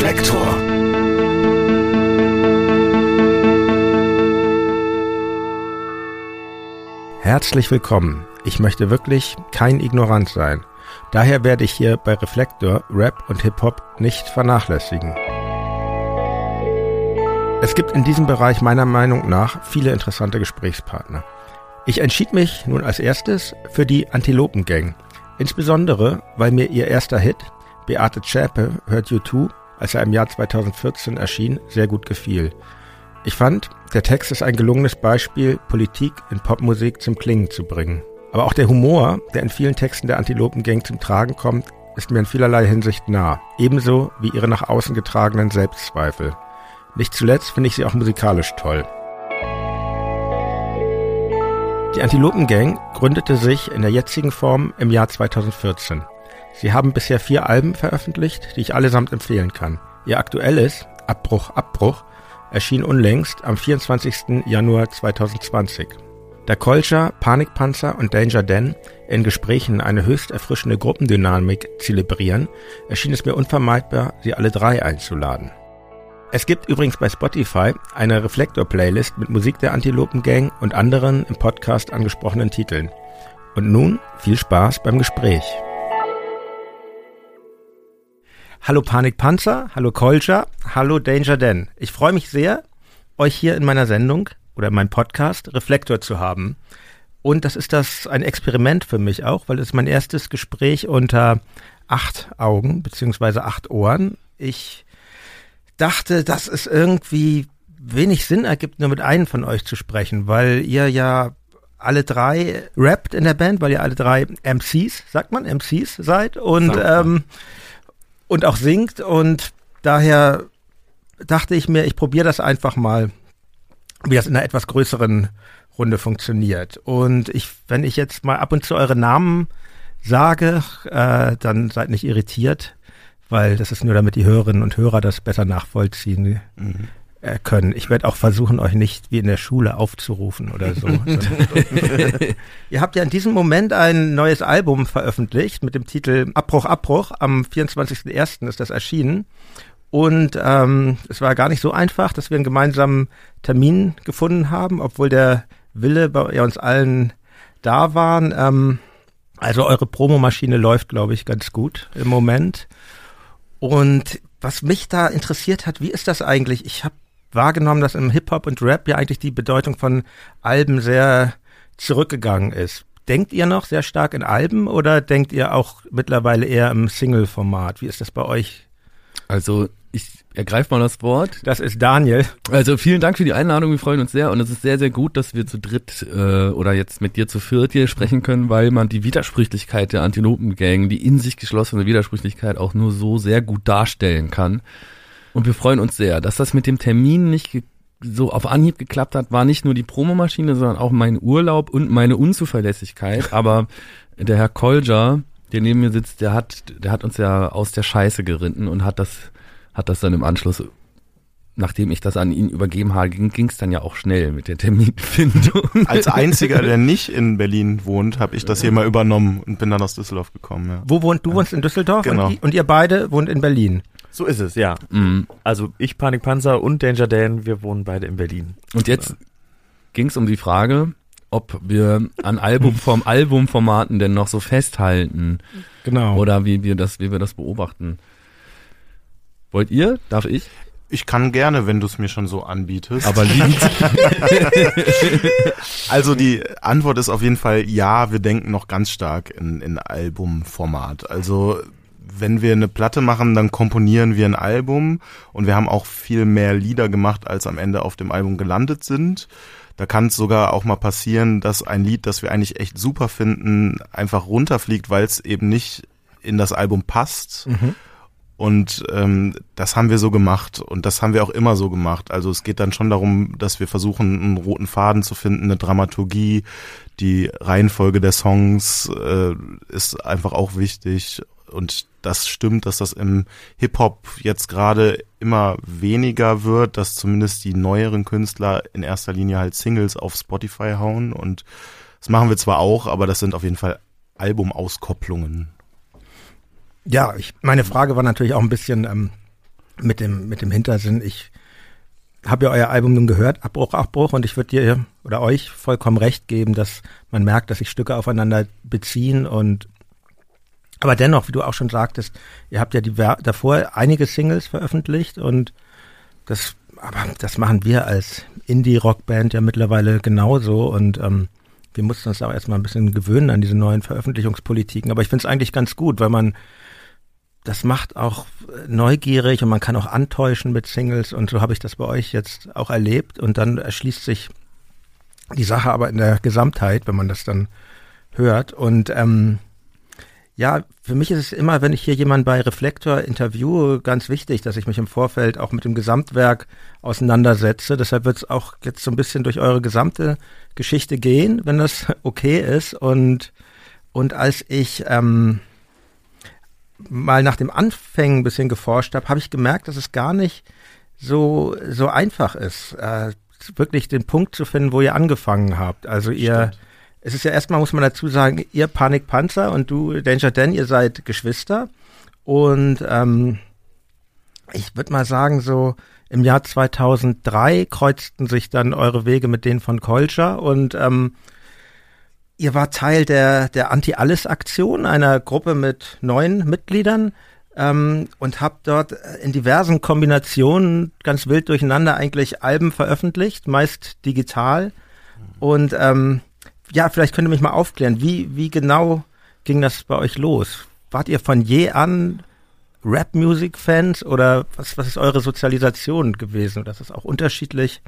Reflektor. Herzlich willkommen. Ich möchte wirklich kein Ignorant sein. Daher werde ich hier bei Reflektor Rap und Hip-Hop nicht vernachlässigen. Es gibt in diesem Bereich meiner Meinung nach viele interessante Gesprächspartner. Ich entschied mich nun als erstes für die Antilopen Gang. Insbesondere, weil mir ihr erster Hit, Beate Zschäpe hört You Too, als er im Jahr 2014 erschien, sehr gut gefiel. Ich fand, der Text ist ein gelungenes Beispiel, Politik in Popmusik zum Klingen zu bringen. Aber auch der Humor, der in vielen Texten der Antilopen Gang zum Tragen kommt, ist mir in vielerlei Hinsicht nah. Ebenso wie ihre nach außen getragenen Selbstzweifel. Nicht zuletzt finde ich sie auch musikalisch toll. Die Antilopen Gang gründete sich in der jetzigen Form im Jahr 2014. Sie haben bisher vier Alben veröffentlicht, die ich allesamt empfehlen kann. Ihr aktuelles, Abbruch, Abbruch, erschien unlängst am 24. Januar 2020. Da Kolcher, Panikpanzer und Danger Dan in Gesprächen eine höchst erfrischende Gruppendynamik zelebrieren, erschien es mir unvermeidbar, sie alle drei einzuladen. Es gibt übrigens bei Spotify eine Reflektor-Playlist mit Musik der Antilopen Gang und anderen im Podcast angesprochenen Titeln. Und nun viel Spaß beim Gespräch. Hallo Panikpanzer, hallo Kolja, hallo Danger Dan. Ich freue mich sehr, euch hier in meiner Sendung oder in meinem Podcast Reflektor zu haben. Und das ist das ein Experiment für mich auch, weil es mein erstes Gespräch unter acht Augen beziehungsweise acht Ohren. Ich dachte, dass es irgendwie wenig Sinn ergibt, nur mit einem von euch zu sprechen, weil ihr ja alle drei rappt in der Band, weil ihr alle drei MCs, sagt man, MCs seid und, ähm, und auch singt und daher dachte ich mir, ich probiere das einfach mal, wie das in einer etwas größeren Runde funktioniert. Und ich, wenn ich jetzt mal ab und zu eure Namen sage, äh, dann seid nicht irritiert weil das ist nur, damit die Hörerinnen und Hörer das besser nachvollziehen mhm. Können. Ich werde auch versuchen, euch nicht wie in der Schule aufzurufen oder so. Ihr habt ja in diesem Moment ein neues Album veröffentlicht mit dem Titel Abbruch, Abbruch. Am 24.01. ist das erschienen. Und ähm, es war gar nicht so einfach, dass wir einen gemeinsamen Termin gefunden haben, obwohl der Wille bei uns allen da waren. Ähm, also eure Promomaschine läuft, glaube ich, ganz gut im Moment. Und was mich da interessiert hat, wie ist das eigentlich? Ich habe wahrgenommen, dass im Hip-Hop und Rap ja eigentlich die Bedeutung von Alben sehr zurückgegangen ist. Denkt ihr noch sehr stark in Alben oder denkt ihr auch mittlerweile eher im Single-Format? Wie ist das bei euch? Also ich ergreife mal das Wort. Das ist Daniel. Also vielen Dank für die Einladung, wir freuen uns sehr und es ist sehr, sehr gut, dass wir zu dritt äh, oder jetzt mit dir zu viert hier sprechen können, weil man die Widersprüchlichkeit der Antilopengang, die in sich geschlossene Widersprüchlichkeit auch nur so sehr gut darstellen kann. Und wir freuen uns sehr, dass das mit dem Termin nicht so auf Anhieb geklappt hat, war nicht nur die Promomaschine, sondern auch mein Urlaub und meine Unzuverlässigkeit. Aber der Herr Kolja, der neben mir sitzt, der hat, der hat uns ja aus der Scheiße geritten und hat das hat das dann im Anschluss, nachdem ich das an ihn übergeben habe, ging es dann ja auch schnell mit der Terminfindung. Als einziger, der nicht in Berlin wohnt, habe ich das hier mal übernommen und bin dann aus Düsseldorf gekommen. Ja. Wo wohnt du? Wohnst in Düsseldorf genau. und, und, ihr beide wohnt in Berlin. So ist es, ja. Mhm. Also ich Panikpanzer und Danger Dan, wir wohnen beide in Berlin. Und jetzt ging es um die Frage, ob wir an Album vom Albumformaten denn noch so festhalten. Genau. Oder wie wir das, wie wir das beobachten. Wollt ihr? Darf ich? Ich kann gerne, wenn du es mir schon so anbietest. Aber liebend. also die Antwort ist auf jeden Fall ja, wir denken noch ganz stark in, in Albumformat. Also wenn wir eine Platte machen, dann komponieren wir ein Album und wir haben auch viel mehr Lieder gemacht, als am Ende auf dem Album gelandet sind. Da kann es sogar auch mal passieren, dass ein Lied, das wir eigentlich echt super finden, einfach runterfliegt, weil es eben nicht in das Album passt. Mhm. Und ähm, das haben wir so gemacht und das haben wir auch immer so gemacht. Also es geht dann schon darum, dass wir versuchen, einen roten Faden zu finden, eine Dramaturgie, die Reihenfolge der Songs äh, ist einfach auch wichtig. Und das stimmt, dass das im Hip-Hop jetzt gerade immer weniger wird, dass zumindest die neueren Künstler in erster Linie halt Singles auf Spotify hauen. Und das machen wir zwar auch, aber das sind auf jeden Fall Albumauskopplungen. Ja, ich, meine Frage war natürlich auch ein bisschen, ähm, mit dem, mit dem Hintersinn, ich habe ja euer Album nun gehört, Abbruch, Abbruch, und ich würde dir oder euch vollkommen recht geben, dass man merkt, dass sich Stücke aufeinander beziehen und aber dennoch, wie du auch schon sagtest, ihr habt ja die, davor einige Singles veröffentlicht und das, aber das machen wir als Indie-Rockband ja mittlerweile genauso und ähm, wir mussten uns auch erstmal ein bisschen gewöhnen an diese neuen Veröffentlichungspolitiken. Aber ich finde es eigentlich ganz gut, weil man das macht auch neugierig und man kann auch antäuschen mit Singles und so habe ich das bei euch jetzt auch erlebt und dann erschließt sich die Sache aber in der Gesamtheit, wenn man das dann hört und ähm, ja, für mich ist es immer, wenn ich hier jemanden bei Reflektor interviewe, ganz wichtig, dass ich mich im Vorfeld auch mit dem Gesamtwerk auseinandersetze. Deshalb wird es auch jetzt so ein bisschen durch eure gesamte Geschichte gehen, wenn das okay ist. Und, und als ich ähm, mal nach dem Anfängen ein bisschen geforscht habe, habe ich gemerkt, dass es gar nicht so, so einfach ist, äh, wirklich den Punkt zu finden, wo ihr angefangen habt. Also ihr Stimmt es ist ja erstmal, muss man dazu sagen, ihr Panikpanzer und du Danger Dan, ihr seid Geschwister. Und ähm, ich würde mal sagen, so im Jahr 2003 kreuzten sich dann eure Wege mit denen von Culture und ähm, ihr war Teil der, der Anti-Alles-Aktion, einer Gruppe mit neun Mitgliedern ähm, und habt dort in diversen Kombinationen ganz wild durcheinander eigentlich Alben veröffentlicht, meist digital. Und ähm, ja, vielleicht könnt ihr mich mal aufklären, wie, wie genau ging das bei euch los? Wart ihr von je an Rap-Music-Fans oder was, was ist eure Sozialisation gewesen? Oder ist das auch unterschiedlich?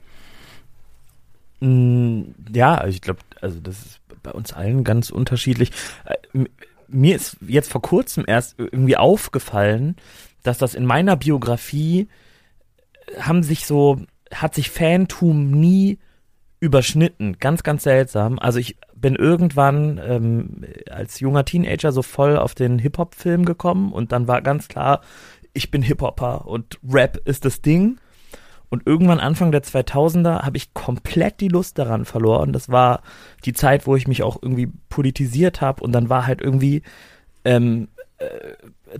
Mm, ja, ich glaube, also das ist bei uns allen ganz unterschiedlich. Äh, mir ist jetzt vor kurzem erst irgendwie aufgefallen, dass das in meiner Biografie haben sich so, hat sich Fantum nie überschnitten. Ganz, ganz seltsam. Also ich bin irgendwann ähm, als junger Teenager so voll auf den Hip-Hop-Film gekommen und dann war ganz klar, ich bin Hip-Hopper und Rap ist das Ding. Und irgendwann Anfang der 2000er habe ich komplett die Lust daran verloren. Das war die Zeit, wo ich mich auch irgendwie politisiert habe und dann war halt irgendwie ähm, äh,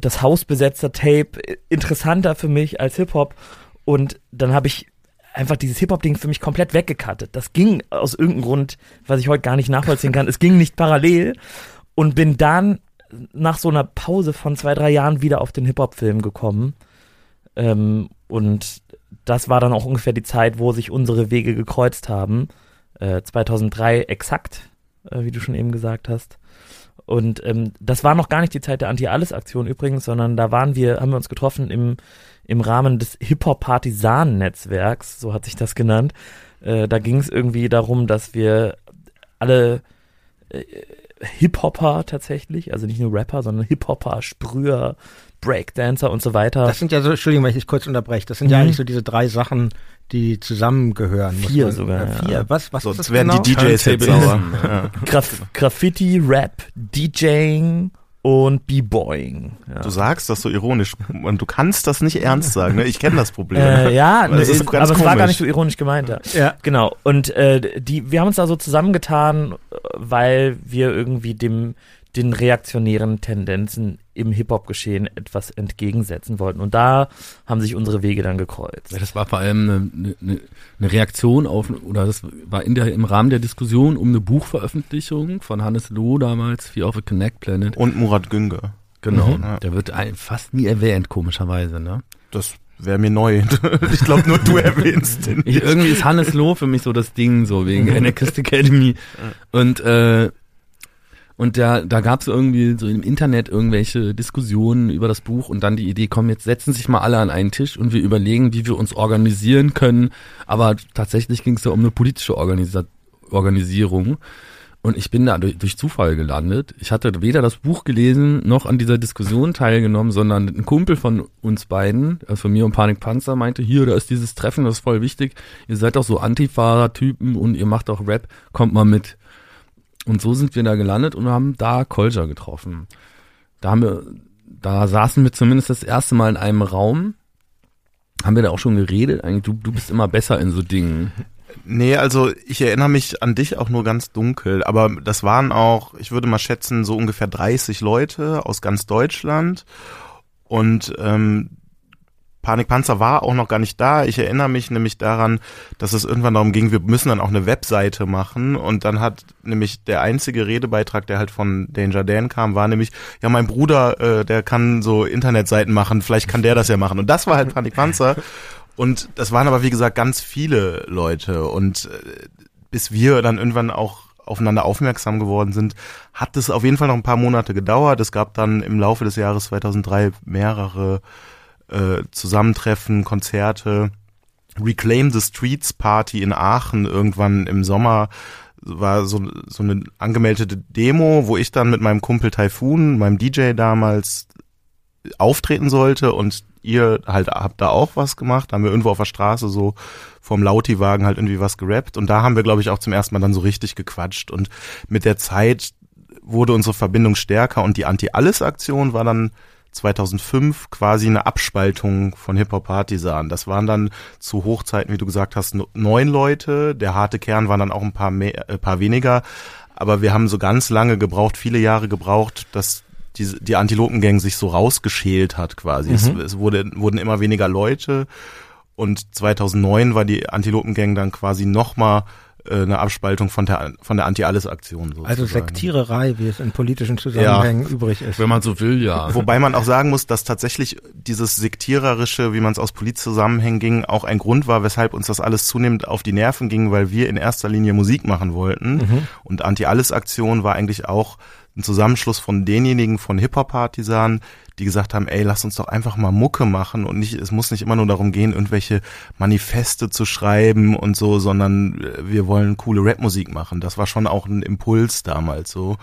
das hausbesetzter Tape interessanter für mich als Hip-Hop. Und dann habe ich einfach dieses Hip-Hop-Ding für mich komplett weggekattet. Das ging aus irgendeinem Grund, was ich heute gar nicht nachvollziehen kann. Es ging nicht parallel und bin dann nach so einer Pause von zwei, drei Jahren wieder auf den Hip-Hop-Film gekommen. Ähm, und das war dann auch ungefähr die Zeit, wo sich unsere Wege gekreuzt haben. Äh, 2003 exakt, äh, wie du schon eben gesagt hast. Und ähm, das war noch gar nicht die Zeit der Anti-Alles-Aktion übrigens, sondern da waren wir, haben wir uns getroffen im im Rahmen des Hip-Hop-Partisanen-Netzwerks, so hat sich das genannt. Äh, da ging es irgendwie darum, dass wir alle äh, Hip-Hopper tatsächlich, also nicht nur Rapper, sondern Hip-Hopper, Sprüher, Breakdancer und so weiter. Das sind ja so, Entschuldigung, wenn ich dich kurz unterbreche, das sind mhm. ja eigentlich so diese drei Sachen, die zusammengehören. Vier man, sogar. Äh, vier. Ja. Was, was so, ist das werden genau? die DJs jetzt sauer. ja. Graf Graffiti, Rap, DJing und B-Boying. Ja. Du sagst das so ironisch und du kannst das nicht ernst sagen. Ne? Ich kenne das Problem. Äh, ja, ne, ist aber komisch. es war gar nicht so ironisch gemeint. Ja. ja. Genau. Und äh, die, wir haben uns da so zusammengetan, weil wir irgendwie dem den reaktionären Tendenzen im Hip-Hop-Geschehen etwas entgegensetzen wollten. Und da haben sich unsere Wege dann gekreuzt. Ja, das war vor allem eine, eine, eine Reaktion auf, oder das war in der, im Rahmen der Diskussion um eine Buchveröffentlichung von Hannes Loh damals, Fear of a Connect Planet. Und Murat Günger. Genau, mhm. der wird fast nie erwähnt, komischerweise, ne? Das wäre mir neu. ich glaube, nur du erwähnst den. Ich, irgendwie ist Hannes Loh für mich so das Ding, so wegen Anarchist Academy. Und äh, und da, da gab es irgendwie so im Internet irgendwelche Diskussionen über das Buch und dann die Idee, komm, jetzt setzen sich mal alle an einen Tisch und wir überlegen, wie wir uns organisieren können. Aber tatsächlich ging es da um eine politische Organisa Organisierung. Und ich bin da durch, durch, Zufall gelandet. Ich hatte weder das Buch gelesen noch an dieser Diskussion teilgenommen, sondern ein Kumpel von uns beiden, also von mir und Panik Panzer, meinte, hier, da ist dieses Treffen, das ist voll wichtig. Ihr seid doch so Antifa-Typen und ihr macht auch Rap, kommt mal mit. Und so sind wir da gelandet und haben da Kolja getroffen. Da haben wir, da saßen wir zumindest das erste Mal in einem Raum. Haben wir da auch schon geredet? Eigentlich, du, du bist immer besser in so Dingen. Nee, also ich erinnere mich an dich auch nur ganz dunkel, aber das waren auch, ich würde mal schätzen, so ungefähr 30 Leute aus ganz Deutschland. Und ähm, Panikpanzer war auch noch gar nicht da. Ich erinnere mich nämlich daran, dass es irgendwann darum ging, wir müssen dann auch eine Webseite machen. Und dann hat nämlich der einzige Redebeitrag, der halt von Danger Dan kam, war nämlich, ja, mein Bruder, äh, der kann so Internetseiten machen, vielleicht kann der das ja machen. Und das war halt Panikpanzer. Und das waren aber, wie gesagt, ganz viele Leute. Und äh, bis wir dann irgendwann auch aufeinander aufmerksam geworden sind, hat es auf jeden Fall noch ein paar Monate gedauert. Es gab dann im Laufe des Jahres 2003 mehrere äh, Zusammentreffen, Konzerte. Reclaim the Streets Party in Aachen irgendwann im Sommer war so, so eine angemeldete Demo, wo ich dann mit meinem Kumpel Typhoon, meinem DJ damals, auftreten sollte und ihr halt habt da auch was gemacht, da haben wir irgendwo auf der Straße so vom Lauti-Wagen halt irgendwie was gerappt und da haben wir, glaube ich, auch zum ersten Mal dann so richtig gequatscht und mit der Zeit wurde unsere Verbindung stärker und die Anti-Alles-Aktion war dann 2005 quasi eine Abspaltung von Hip-Hop Partisan. Das waren dann zu Hochzeiten, wie du gesagt hast, neun Leute. Der harte Kern waren dann auch ein paar mehr, äh, paar weniger. Aber wir haben so ganz lange gebraucht, viele Jahre gebraucht, dass die, die Antilopengang sich so rausgeschält hat quasi. Mhm. Es, es wurde, wurden immer weniger Leute. Und 2009 war die Antilopengang dann quasi nochmal äh, eine Abspaltung von der von der Anti-Alles-Aktion. Also Sektiererei, wie es in politischen Zusammenhängen ja. übrig ist. Wenn man so will, ja. Wobei man auch sagen muss, dass tatsächlich dieses Sektiererische, wie man es aus Polizzusammenhängen ging, auch ein Grund war, weshalb uns das alles zunehmend auf die Nerven ging, weil wir in erster Linie Musik machen wollten. Mhm. Und Anti-Alles-Aktion war eigentlich auch ein Zusammenschluss von denjenigen von Hip-Hop-Partisanen, die gesagt haben, ey, lass uns doch einfach mal Mucke machen und nicht, es muss nicht immer nur darum gehen, irgendwelche Manifeste zu schreiben und so, sondern äh, wir wollen coole Rapmusik machen. Das war schon auch ein Impuls damals so.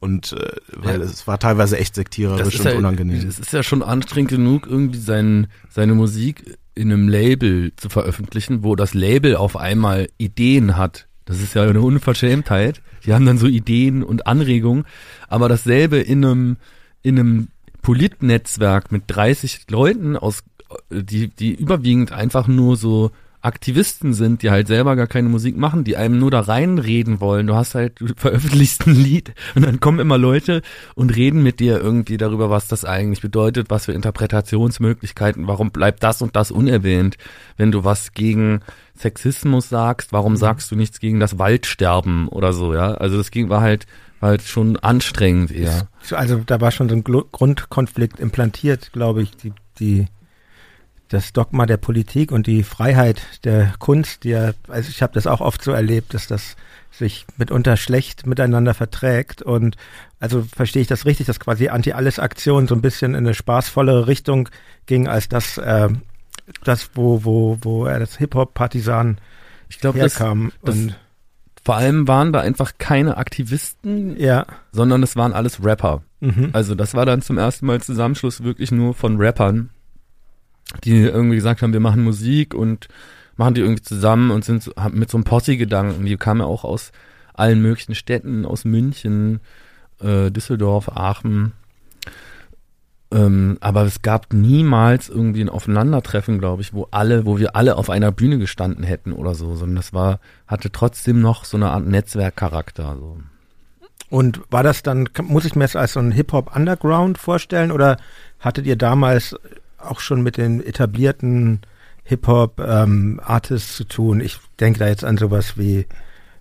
Und äh, weil ja. es war teilweise echt sektiererisch und ja, unangenehm. Es ist ja schon anstrengend genug, irgendwie sein, seine Musik in einem Label zu veröffentlichen, wo das Label auf einmal Ideen hat. Das ist ja eine Unverschämtheit. Die haben dann so Ideen und Anregungen, aber dasselbe in einem, in einem Politnetzwerk mit 30 Leuten aus, die, die überwiegend einfach nur so Aktivisten sind, die halt selber gar keine Musik machen, die einem nur da reinreden wollen. Du hast halt, du veröffentlichst ein Lied und dann kommen immer Leute und reden mit dir irgendwie darüber, was das eigentlich bedeutet, was für Interpretationsmöglichkeiten, warum bleibt das und das unerwähnt. Wenn du was gegen Sexismus sagst, warum mhm. sagst du nichts gegen das Waldsterben oder so, ja? Also das ging, war halt, war halt schon anstrengend eher. Also da war schon so ein Grundkonflikt implantiert, glaube ich, die, die, das Dogma der Politik und die Freiheit der Kunst, die ja, also ich habe das auch oft so erlebt, dass das sich mitunter schlecht miteinander verträgt und also verstehe ich das richtig, dass quasi Anti-Alles-Aktion so ein bisschen in eine spaßvollere Richtung ging, als das, äh, das wo, wo, wo er das Hip-Hop-Partisan ich glaube. Das, das, vor allem waren da einfach keine Aktivisten, ja. sondern es waren alles Rapper. Mhm. Also das war dann zum ersten Mal Zusammenschluss wirklich nur von Rappern, die irgendwie gesagt haben, wir machen Musik und machen die irgendwie zusammen und sind so, mit so einem Posse-Gedanken. Die kamen ja auch aus allen möglichen Städten, aus München, äh, Düsseldorf, Aachen. Ähm, aber es gab niemals irgendwie ein Aufeinandertreffen, glaube ich, wo alle, wo wir alle auf einer Bühne gestanden hätten oder so, sondern das war, hatte trotzdem noch so eine Art Netzwerkcharakter. So. Und war das dann, muss ich mir das als so ein Hip-Hop-Underground vorstellen oder hattet ihr damals auch schon mit den etablierten Hip-Hop-Artists ähm, zu tun? Ich denke da jetzt an sowas wie,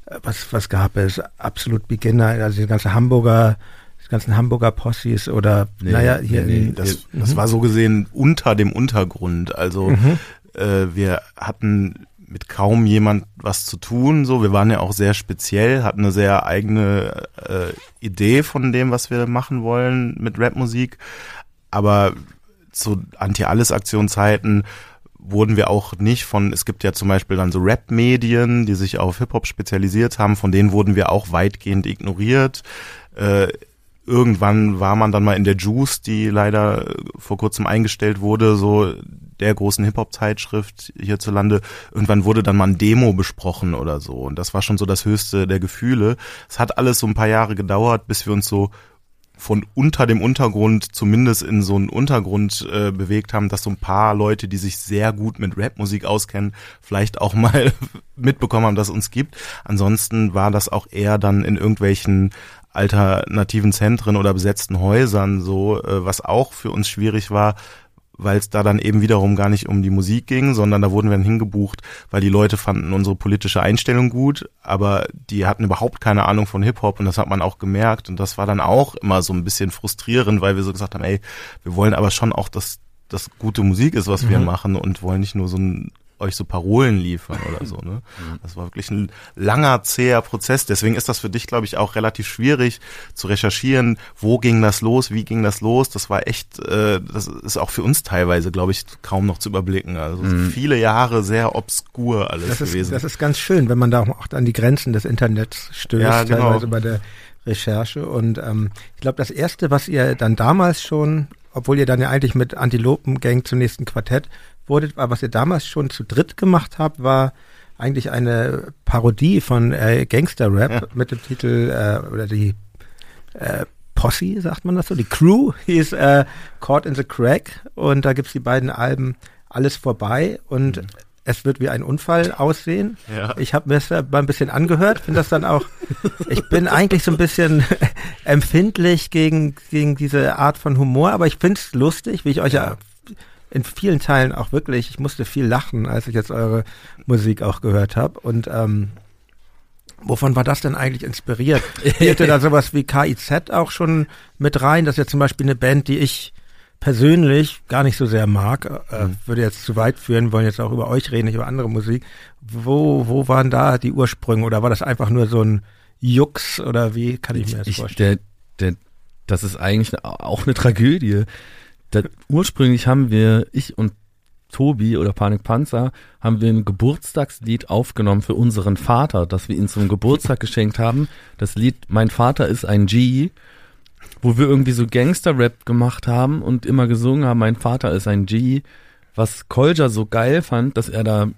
äh, was, was gab es? Absolut Beginner, also die ganze Hamburger die ganzen Hamburger Possis oder nee, naja, hier. Nee, nee. Das, das war so gesehen unter dem Untergrund. Also mhm. äh, wir hatten mit kaum jemand was zu tun. So, wir waren ja auch sehr speziell, hatten eine sehr eigene äh, Idee von dem, was wir machen wollen mit Rapmusik. Aber zu Anti-Alles-Aktionszeiten wurden wir auch nicht von, es gibt ja zum Beispiel dann so Rap-Medien, die sich auf Hip-Hop spezialisiert haben, von denen wurden wir auch weitgehend ignoriert. Äh, irgendwann war man dann mal in der Juice, die leider vor kurzem eingestellt wurde, so der großen Hip-Hop-Zeitschrift hierzulande. Irgendwann wurde dann mal ein Demo besprochen oder so. Und das war schon so das höchste der Gefühle. Es hat alles so ein paar Jahre gedauert, bis wir uns so von unter dem Untergrund zumindest in so einen Untergrund äh, bewegt haben, dass so ein paar Leute, die sich sehr gut mit Rapmusik auskennen, vielleicht auch mal mitbekommen haben, dass es uns gibt. Ansonsten war das auch eher dann in irgendwelchen alternativen Zentren oder besetzten Häusern so, äh, was auch für uns schwierig war, weil es da dann eben wiederum gar nicht um die Musik ging, sondern da wurden wir dann hingebucht, weil die Leute fanden unsere politische Einstellung gut, aber die hatten überhaupt keine Ahnung von Hip-Hop und das hat man auch gemerkt und das war dann auch immer so ein bisschen frustrierend, weil wir so gesagt haben, ey, wir wollen aber schon auch, dass das gute Musik ist, was wir Mhm. machen und wollen nicht nur so ein euch so Parolen liefern oder so. Ne? Mhm. Das war wirklich ein langer, zäher Prozess. Deswegen ist das für dich, glaube ich, auch relativ schwierig zu recherchieren, wo ging das los, wie ging das los. Das war echt, äh, das ist auch für uns teilweise, glaube ich, kaum noch zu überblicken. Also Mhm. viele Jahre sehr obskur alles Das ist, gewesen. das ist ganz schön, wenn man da auch an die Grenzen des Internets stößt, Ja, genau. teilweise bei der Recherche. Und ähm, ich glaube, das Erste, was ihr dann damals schon, obwohl ihr dann ja eigentlich mit Antilopen-Gang zunächst ein Quartett wurdet, aber was ihr damals schon zu dritt gemacht habt, war eigentlich eine Parodie von äh, Gangster-Rap Ja. mit dem Titel äh, oder die äh, Posse, sagt man das so, die Crew hieß äh, Caught in the Crack und da gibt's die beiden Alben Alles vorbei und es wird wie ein Unfall aussehen. Ja. Ich habe mir das ja mal ein bisschen angehört, finde das dann auch, ich bin eigentlich so ein bisschen empfindlich gegen, gegen diese Art von Humor, aber ich finde es lustig, wie ich euch ja in vielen Teilen auch wirklich, ich musste viel lachen, als ich jetzt eure Musik auch gehört habe und ähm, Wovon war das denn eigentlich inspiriert? Spielte da sowas wie KIZ auch schon mit rein? Das ist ja zum Beispiel eine Band, die ich persönlich gar nicht so sehr mag. Äh, würde jetzt zu weit führen, wollen jetzt auch über euch reden, nicht über andere Musik. Wo, wo waren da die Ursprünge? Oder war das einfach nur so ein Jux? Oder wie kann ich mir das ich, vorstellen? der, der, das ist eigentlich auch eine Tragödie. Da, ursprünglich haben wir, ich und Tobi oder Panik Panzer, haben wir ein Geburtstagslied aufgenommen für unseren Vater, das wir ihm zum Geburtstag geschenkt haben. Das Lied Mein Vater ist ein G, wo wir irgendwie so Gangster-Rap gemacht haben und immer gesungen haben, mein Vater ist ein G, was Kolja so geil fand, dass er da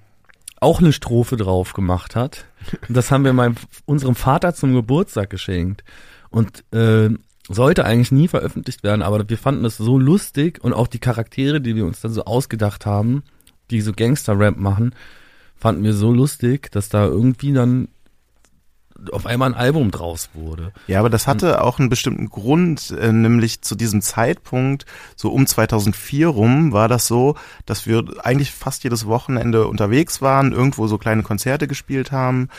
auch eine Strophe drauf gemacht hat. Und das haben wir meinem, unserem Vater zum Geburtstag geschenkt. Und äh, sollte eigentlich nie veröffentlicht werden, aber wir fanden es so lustig und auch die Charaktere, die wir uns dann so ausgedacht haben, die so Gangster-Rap machen, fanden wir so lustig, dass da irgendwie dann auf einmal ein Album draus wurde. Ja, aber das hatte auch einen bestimmten Grund, äh, nämlich zu diesem Zeitpunkt, so um 2004 rum, war das so, dass wir eigentlich fast jedes Wochenende unterwegs waren, irgendwo so kleine Konzerte gespielt haben,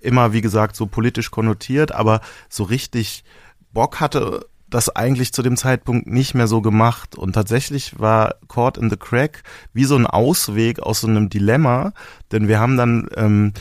immer wie gesagt so politisch konnotiert, aber so richtig Bock hatte das eigentlich zu dem Zeitpunkt nicht mehr so gemacht. Und tatsächlich war Caught in the Crack wie so ein Ausweg aus so einem Dilemma, denn wir haben dann ähm,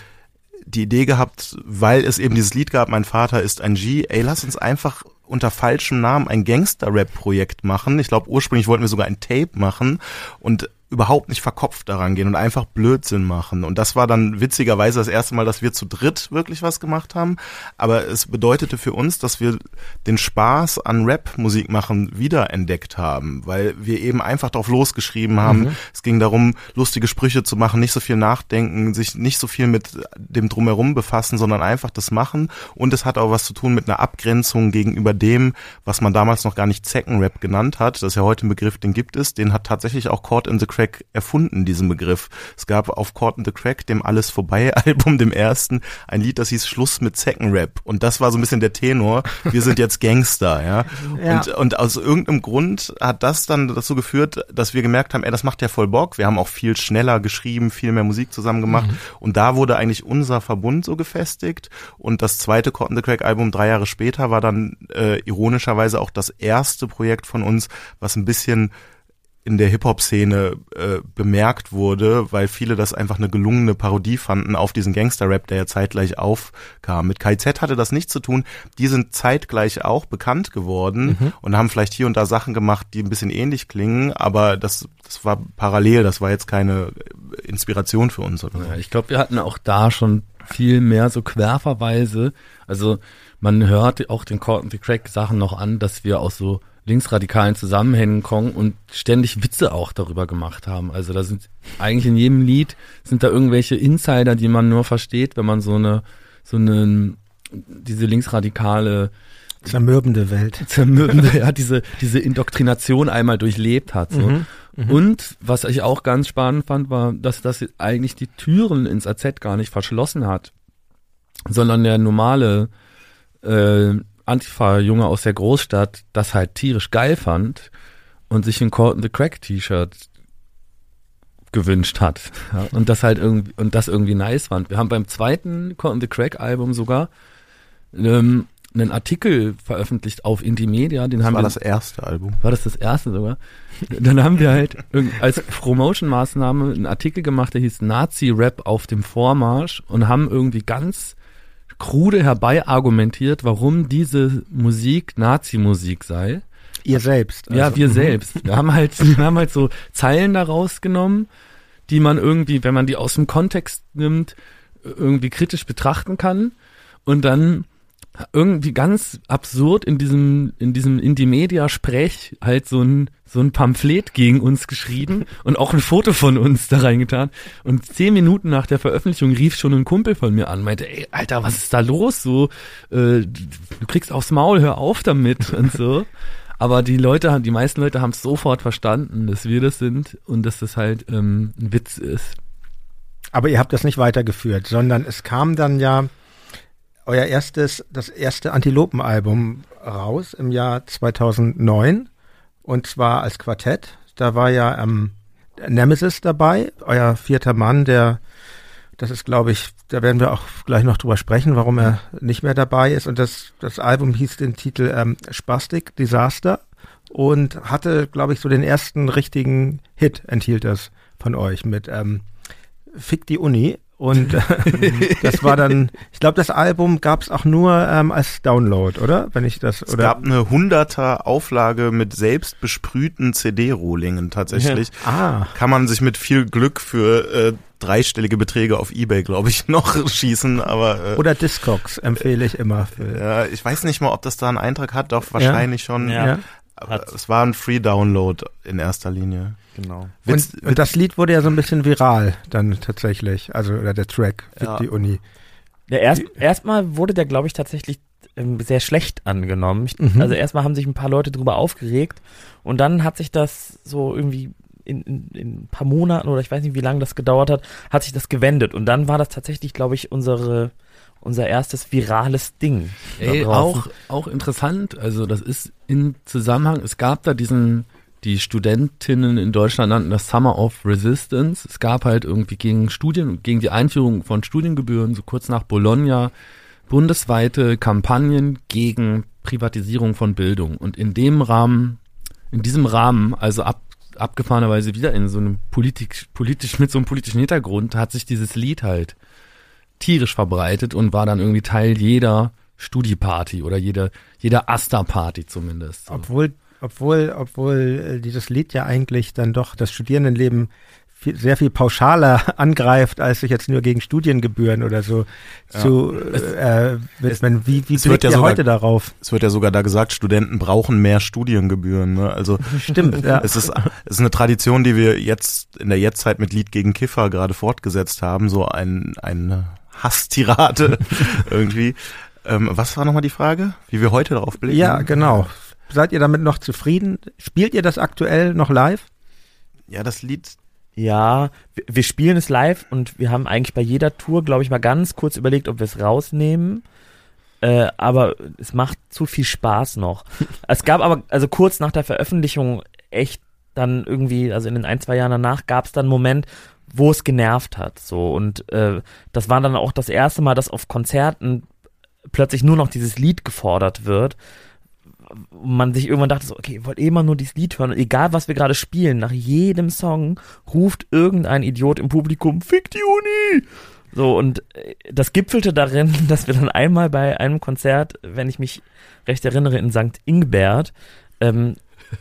die Idee gehabt, weil es eben dieses Lied gab, mein Vater ist ein G, ey, lass uns einfach unter falschem Namen ein Gangster-Rap-Projekt machen. Ich glaube, ursprünglich wollten wir sogar ein Tape machen und überhaupt nicht verkopft daran gehen und einfach Blödsinn machen. Und das war dann witzigerweise das erste Mal, dass wir zu dritt wirklich was gemacht haben. Aber es bedeutete für uns, dass wir den Spaß an Rap-Musik machen wiederentdeckt haben, weil wir eben einfach drauf losgeschrieben haben. Es ging darum, lustige Sprüche zu machen, nicht so viel nachdenken, sich nicht so viel mit dem Drumherum befassen, sondern einfach das machen. Und es hat auch was zu tun mit einer Abgrenzung gegenüber dem, was man damals noch gar nicht Zeckenrap genannt hat. Das ist ja heute ein Begriff, den gibt es. Den hat tatsächlich auch Caught in the Crack erfunden, diesen Begriff. Es gab auf Caught in the Crack, dem Alles vorbei Album, dem ersten, ein Lied, das hieß Schluss mit Zeckenrap. Und das war so ein bisschen der Tenor. Wir sind jetzt Gangster, ja. Ja. Und, und aus irgendeinem Grund hat das dann dazu geführt, dass wir gemerkt haben, ey, das macht ja voll Bock. Wir haben auch viel schneller geschrieben, viel mehr Musik zusammen gemacht. Und da wurde eigentlich unser Verbund so gefestigt. Und das zweite Caught in the Crack Album drei Jahre später war dann äh, ironischerweise auch das erste Projekt von uns, was ein bisschen in der Hip-Hop-Szene äh, bemerkt wurde, weil viele das einfach eine gelungene Parodie fanden auf diesen Gangster-Rap, der ja zeitgleich aufkam. Mit KZ hatte das nichts zu tun. Die sind zeitgleich auch bekannt geworden und haben vielleicht hier und da Sachen gemacht, die ein bisschen ähnlich klingen, aber das, das war parallel, das war jetzt keine äh, Inspiration für uns. Oder so. Ja, ich glaube, wir hatten auch da schon viel mehr so Querverweise. Also man hört auch den in the Crack Sachen noch an, dass wir aus so linksradikalen Zusammenhängen kommen und ständig Witze auch darüber gemacht haben. Also da sind eigentlich in jedem Lied sind da irgendwelche Insider, die man nur versteht, wenn man so eine so eine diese linksradikale Zermürbende Welt. zermürbende, ja, diese, diese Indoktrination einmal durchlebt hat. So. Und was ich auch ganz spannend fand, war, dass das eigentlich die Türen ins AZ gar nicht verschlossen hat, sondern der normale äh, Antifa-Junge aus der Großstadt das halt tierisch geil fand und sich ein Caught in the Crack T-Shirt gewünscht hat. Ja, und das halt irgendwie, und das irgendwie nice fand. Wir haben beim zweiten Caught in the Crack Album sogar ähm, einen Artikel veröffentlicht auf Intimedia, den Das haben war wir, das erste Album. war das das erste sogar? Dann haben wir halt als Promotion-Maßnahme einen Artikel gemacht, der hieß Nazi-Rap auf dem Vormarsch und haben irgendwie ganz krude herbei argumentiert, warum diese Musik Nazi-Musik sei. Ihr selbst. Ja, also. wir selbst. Wir haben halt, wir haben halt so Zeilen da rausgenommen, die man irgendwie, wenn man die aus dem Kontext nimmt, irgendwie kritisch betrachten kann und dann irgendwie ganz absurd in diesem, in diesem Indie-Media-Sprech halt so ein, so ein Pamphlet gegen uns geschrieben und auch ein Foto von uns da reingetan. Und zehn Minuten nach der Veröffentlichung rief schon ein Kumpel von mir an, meinte, ey, Alter, was ist da los? So, äh, du kriegst aufs Maul, hör auf damit und so. Aber die Leute, haben- die meisten Leute haben es sofort verstanden, dass wir das sind und dass das halt ähm, ein Witz ist. Aber ihr habt das nicht weitergeführt, sondern es kam dann ja euer erstes, das erste Antilopen-Album raus im Jahr 2009 und zwar als Quartett. Da war ja ähm, Nemesis dabei, euer vierter Mann, der, das ist glaube ich, da werden wir auch gleich noch drüber sprechen, warum er nicht mehr dabei ist. Und das, das Album hieß den Titel ähm, Spastic Disaster und hatte, glaube ich, so den ersten richtigen Hit enthielt das von euch mit ähm, Fick die Uni. Und das war dann, ich glaube, das Album gab es auch nur ähm, als Download, oder? Wenn ich das Es oder gab eine hunderter Auflage mit selbst besprühten CD-Rohlingen tatsächlich. ah, Kann man sich mit viel Glück für äh, dreistellige Beträge auf Ebay, glaube ich, noch schießen, aber äh, oder Discogs empfehle ich immer. Für, ja, ich weiß nicht mal, ob das da einen Eintrag hat, doch wahrscheinlich schon. Ja. Hat's. es war ein Free-Download in erster Linie. Genau. Witz, und, und das Lied wurde ja so ein bisschen viral dann tatsächlich, also oder der Track Fick Ja. die Uni. Ja, erst, erstmal wurde der, glaube ich, tatsächlich ähm, sehr schlecht angenommen. Ich, Mhm. Also erstmal haben sich ein paar Leute drüber aufgeregt und dann hat sich das so irgendwie in, in, in ein paar Monaten oder ich weiß nicht, wie lange das gedauert hat, hat sich das gewendet und dann war das tatsächlich, glaube ich, unsere unser erstes virales Ding. Ey, auch, auch interessant. Also das ist in Zusammenhang, es gab da diesen, die Studentinnen in Deutschland nannten das Summer of Resistance. Es gab halt irgendwie gegen Studien, gegen die Einführung von Studiengebühren, so kurz nach Bologna, bundesweite Kampagnen gegen Privatisierung von Bildung. Und in dem Rahmen, in diesem Rahmen, also ab, abgefahrenerweise wieder in so einem politisch, politisch, mit so einem politischen Hintergrund, hat sich dieses Lied halt tierisch verbreitet und war dann irgendwie Teil jeder Studieparty oder jeder, jeder Asta-Party zumindest. So. Obwohl, obwohl, obwohl äh, dieses Lied ja eigentlich dann doch das Studierendenleben viel, sehr viel pauschaler angreift, als sich jetzt nur gegen Studiengebühren oder so zu äh, widmen. Wie, wie es wird ja ihr sogar- heute darauf? Es wird ja sogar da gesagt, Studenten brauchen mehr Studiengebühren. Ne? Also Stimmt, ja. es ist, es ist eine Tradition, die wir jetzt in der Jetztzeit mit Lied gegen Kiffer gerade fortgesetzt haben, so ein, eine Hasstirade irgendwie. Ähm, was war nochmal die Frage? Wie wir heute darauf blicken? Ja, genau. Seid ihr damit noch zufrieden? Spielt ihr das aktuell noch live? Ja, das Lied, Ja, wir, spielen es live und wir haben eigentlich bei jeder Tour, glaube ich, mal ganz kurz überlegt, ob wir es rausnehmen. Äh, aber es macht zu viel Spaß noch. es gab aber, also kurz nach der Veröffentlichung, echt dann irgendwie, also in den ein, zwei Jahren danach, gab es dann einen Moment, wo es genervt hat. So und äh, das war dann auch das erste Mal, dass auf Konzerten plötzlich nur noch dieses Lied gefordert wird. Man sich irgendwann dachte so, okay, ihr wollt eh immer nur dieses Lied hören und egal was wir gerade spielen, nach jedem Song ruft irgendein Idiot im Publikum, fick die Uni! So, und äh, das gipfelte darin, dass wir dann einmal bei einem Konzert, wenn ich mich recht erinnere, in St. Ingbert, ähm,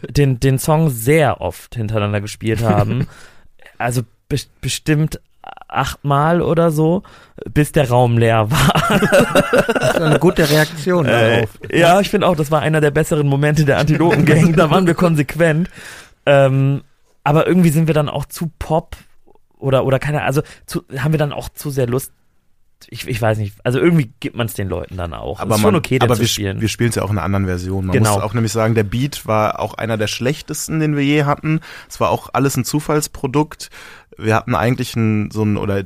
den, den Song sehr oft hintereinander gespielt haben. Also bestimmt achtmal oder so, bis der Raum leer war. Das ist eine gute Reaktion Äh, darauf. ja, ich finde auch, das war einer der besseren Momente der Antilopen-Gang. da waren wir konsequent. Ähm, aber irgendwie sind wir dann auch zu Pop oder oder keine, also zu, haben wir dann auch zu sehr Lust. Ich, ich weiß nicht. Also irgendwie gibt man es den Leuten dann auch. aber ist man, schon okay, aber zu wir, spielen. wir spielen es ja auch in einer anderen Version. Man Genau. muss auch nämlich sagen, der Beat war auch einer der schlechtesten, den wir je hatten. Es war auch alles ein Zufallsprodukt. Wir hatten eigentlich ein, so ein, oder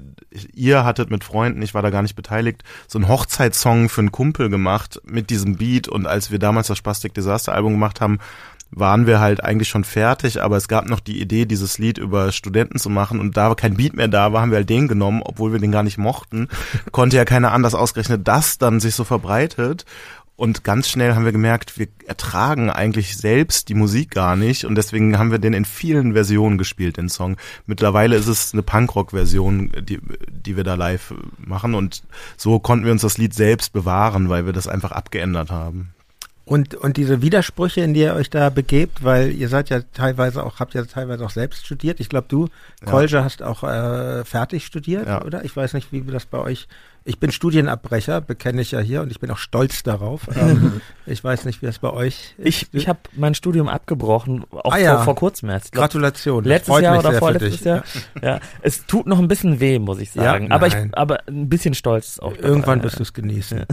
ihr hattet mit Freunden, ich war da gar nicht beteiligt, so einen Hochzeitssong für einen Kumpel gemacht mit diesem Beat. Und als wir damals das Spastic Disaster Album gemacht haben, waren wir halt eigentlich schon fertig, aber es gab noch die Idee, dieses Lied über Studenten zu machen und da kein Beat mehr da war, haben wir halt den genommen, obwohl wir den gar nicht mochten. Konnte ja keiner anders ausgerechnet, das dann sich so verbreitet. Und ganz schnell haben wir gemerkt, wir ertragen eigentlich selbst die Musik gar nicht und deswegen haben wir den in vielen Versionen gespielt, den Song. Mittlerweile ist es eine Punkrock-Version, die, die wir da live machen und so konnten wir uns das Lied selbst bewahren, weil wir das einfach abgeändert haben. Und, und diese Widersprüche, in die ihr euch da begebt, weil ihr seid ja teilweise auch, habt ja teilweise auch selbst studiert. Ich glaube, du, ja. Kolja, hast auch äh, fertig studiert, ja. oder? Ich weiß nicht, wie das bei euch. Ich bin Studienabbrecher, bekenne ich ja hier und ich bin auch stolz darauf. ähm, ich weiß nicht, wie das bei euch ist. Ich, ich habe mein Studium abgebrochen, auch ah, ja. vor, vor kurzem erst. Glaub, Gratulation. Letztes Jahr oder vorletztes Jahr. Ja. es tut noch ein bisschen weh, muss ich sagen. aber, ich, aber ein bisschen stolz auch. Irgendwann wirst du es genießen.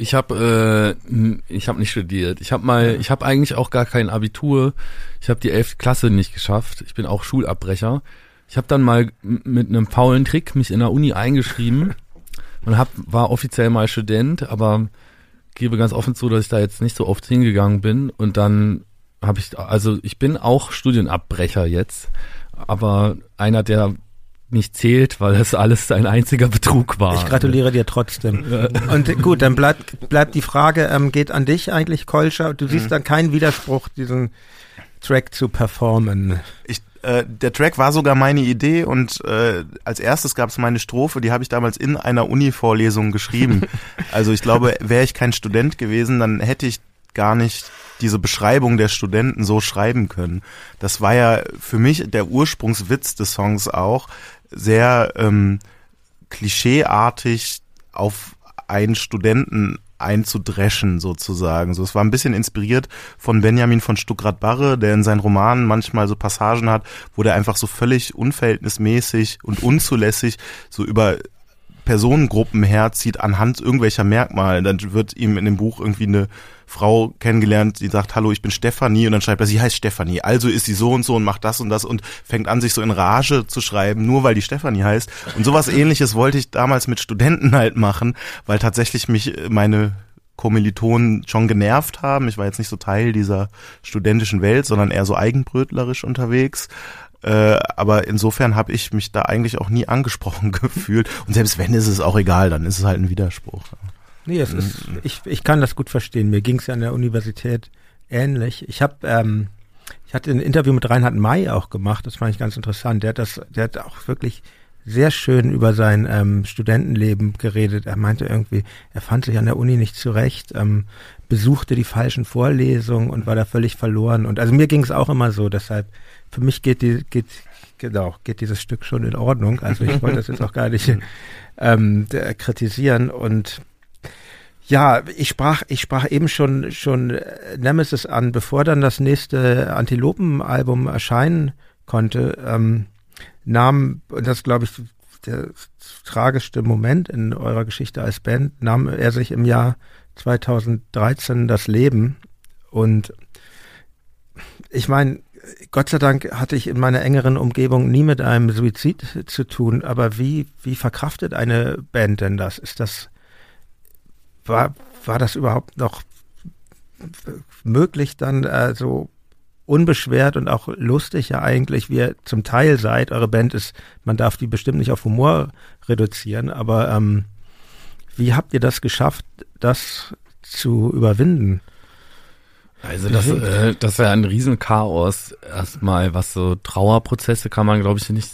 Ich habe äh, ich habe nicht studiert. Ich habe mal, ich habe eigentlich auch gar kein Abitur. Ich habe die elfte Klasse nicht geschafft. Ich bin auch Schulabbrecher. Ich habe dann mal mit einem faulen Trick mich in der Uni eingeschrieben und hab, war offiziell mal Student, aber gebe ganz offen zu, dass ich da jetzt nicht so oft hingegangen bin. Und dann habe ich, also ich bin auch Studienabbrecher jetzt, aber einer, der nicht zählt, weil es alles ein einziger Betrug war. Ich gratuliere dir trotzdem. Und gut, dann bleibt, bleibt die Frage, ähm, geht an dich eigentlich, Kolscher. Du siehst mhm. dann keinen Widerspruch, diesen Track zu performen. Ich, äh, der Track war sogar meine Idee und äh, als erstes gab es meine Strophe, die habe ich damals in einer Uni-Vorlesung geschrieben. also ich glaube, wäre ich kein Student gewesen, dann hätte ich gar nicht diese Beschreibung der Studenten so schreiben können. Das war ja für mich der Ursprungswitz des Songs auch, sehr ähm, klischeeartig auf einen Studenten einzudreschen sozusagen. So, es war ein bisschen inspiriert von Benjamin von Stuckrad-Barre, der in seinen Romanen manchmal so Passagen hat, wo der einfach so völlig unverhältnismäßig und unzulässig so über Personengruppen herzieht anhand irgendwelcher Merkmale. Dann wird ihm in dem Buch irgendwie eine Frau kennengelernt, die sagt, hallo, ich bin Stefanie und dann schreibt er, sie heißt Stefanie, also ist sie so und so und macht das und das und fängt an, sich so in Rage zu schreiben, nur weil die Stefanie heißt. Und sowas ähnliches wollte ich damals mit Studenten halt machen, weil tatsächlich mich meine Kommilitonen schon genervt haben. Ich war jetzt nicht so Teil dieser studentischen Welt, sondern eher so eigenbrötlerisch unterwegs. Äh, aber insofern habe ich mich da eigentlich auch nie angesprochen gefühlt. Und selbst wenn, ist es auch egal, dann ist es halt ein Widerspruch. Nee, es ist, ich, ich kann das gut verstehen. Mir ging es ja an der Universität ähnlich. Ich habe, ähm, ich hatte ein Interview mit Reinhard May auch gemacht, das fand ich ganz interessant. Der hat das, der hat auch wirklich sehr schön über sein ähm, Studentenleben geredet. Er meinte irgendwie, er fand sich an der Uni nicht zurecht, ähm, besuchte die falschen Vorlesungen und war da völlig verloren. Und also mir ging es auch immer so, deshalb für mich geht die, geht, genau, geht dieses Stück schon in Ordnung. Also ich wollte das jetzt auch gar nicht ähm, kritisieren und ja, ich sprach, ich sprach eben schon, schon Nemesis an, bevor dann das nächste Antilopen-Album erscheinen konnte, ähm, nahm, und das glaube ich der tragischste Moment in eurer Geschichte als Band, nahm er sich im Jahr 2013 das Leben. Und ich meine, Gott sei Dank hatte ich in meiner engeren Umgebung nie mit einem Suizid zu tun, aber wie, wie verkraftet eine Band denn das? Ist das, war, war das überhaupt noch möglich, dann äh, so unbeschwert und auch lustig ja eigentlich, wie ihr zum Teil seid. Eure Band ist, man darf die bestimmt nicht auf Humor reduzieren, aber ähm, wie habt ihr das geschafft, das zu überwinden? Also das, äh, das wäre ein Riesenchaos erstmal, was so Trauerprozesse kann man, glaube ich, nicht,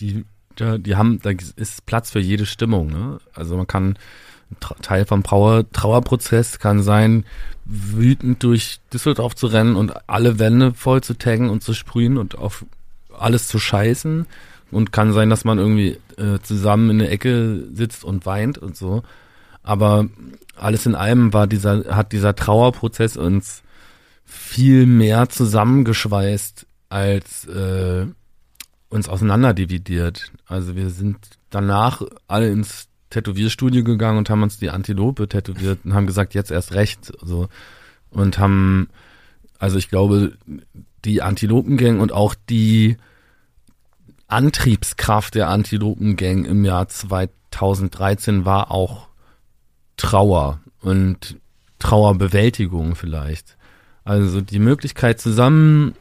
die, die haben, da ist Platz für jede Stimmung. Ne? Also man kann Teil vom Trauer, Trauerprozess kann sein, wütend durch Düsseldorf zu rennen und alle Wände voll zu taggen und zu sprühen und auf alles zu scheißen. Und kann sein, dass man irgendwie äh, zusammen in der Ecke sitzt und weint und so. Aber alles in allem war dieser, hat dieser Trauerprozess uns viel mehr zusammengeschweißt als äh, uns auseinanderdividiert. Also wir sind danach alle ins Tätowierstudio gegangen und haben uns die Antilope tätowiert und haben gesagt, jetzt erst recht. So. Und haben, also ich glaube, die Antilopengang und auch die Antriebskraft der Antilopengang im Jahr 2013 war auch Trauer und Trauerbewältigung vielleicht. Also die Möglichkeit zusammen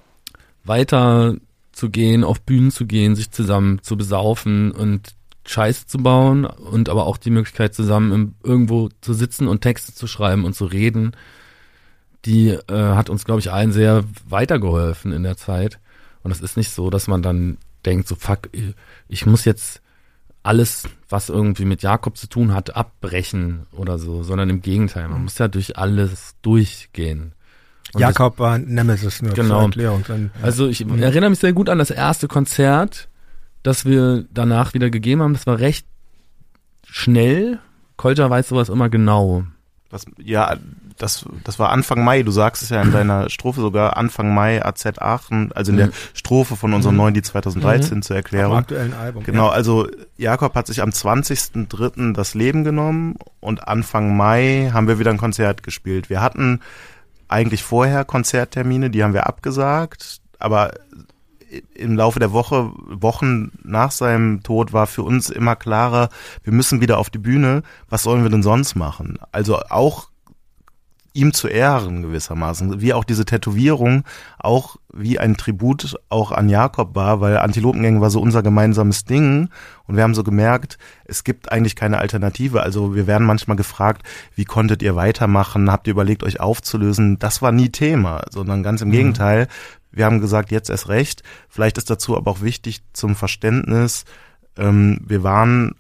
weiter zu gehen, auf Bühnen zu gehen, sich zusammen zu besaufen und Scheiße zu bauen und aber auch die Möglichkeit zusammen im, irgendwo zu sitzen und Texte zu schreiben und zu reden, die äh, hat uns, glaube ich, allen sehr weitergeholfen in der Zeit. Und es ist nicht so, dass man dann denkt, so fuck, ich muss jetzt alles, was irgendwie mit Jakob zu tun hat, abbrechen oder so, sondern im Gegenteil, man muss ja durch alles durchgehen. Und Jakob war Nemesis nur Genau. zur Erklärung. Dann, das, also ich erinnere mich sehr gut an das erste Konzert, das wir danach wieder gegeben haben. Das war recht schnell. Kolja weiß sowas immer genau. Das, ja, das, das war Anfang Mai, du sagst es ja in deiner Strophe sogar, Anfang Mai AZ Aachen, also in der Strophe von unserem neuen Lied 2013 zur am Erklärung. aktuellen Album. Genau, also Jakob hat sich am 20.03. das Leben genommen und Anfang Mai haben wir wieder ein Konzert gespielt. Wir hatten eigentlich vorher Konzerttermine, die haben wir abgesagt, aber im Laufe der Woche, Wochen nach seinem Tod war für uns immer klarer, wir müssen wieder auf die Bühne, was sollen wir denn sonst machen? Also auch ihm zu ehren gewissermaßen, wie auch diese Tätowierung auch wie ein Tribut auch an Jakob war, weil Antilopengang war so unser gemeinsames Ding und wir haben so gemerkt, es gibt eigentlich keine Alternative. Also wir werden manchmal gefragt, wie konntet ihr weitermachen? Habt ihr überlegt, euch aufzulösen? Das war nie Thema, sondern ganz im Mhm. Gegenteil. Wir haben gesagt, jetzt erst recht. Vielleicht ist dazu aber auch wichtig zum Verständnis, ähm, wir waren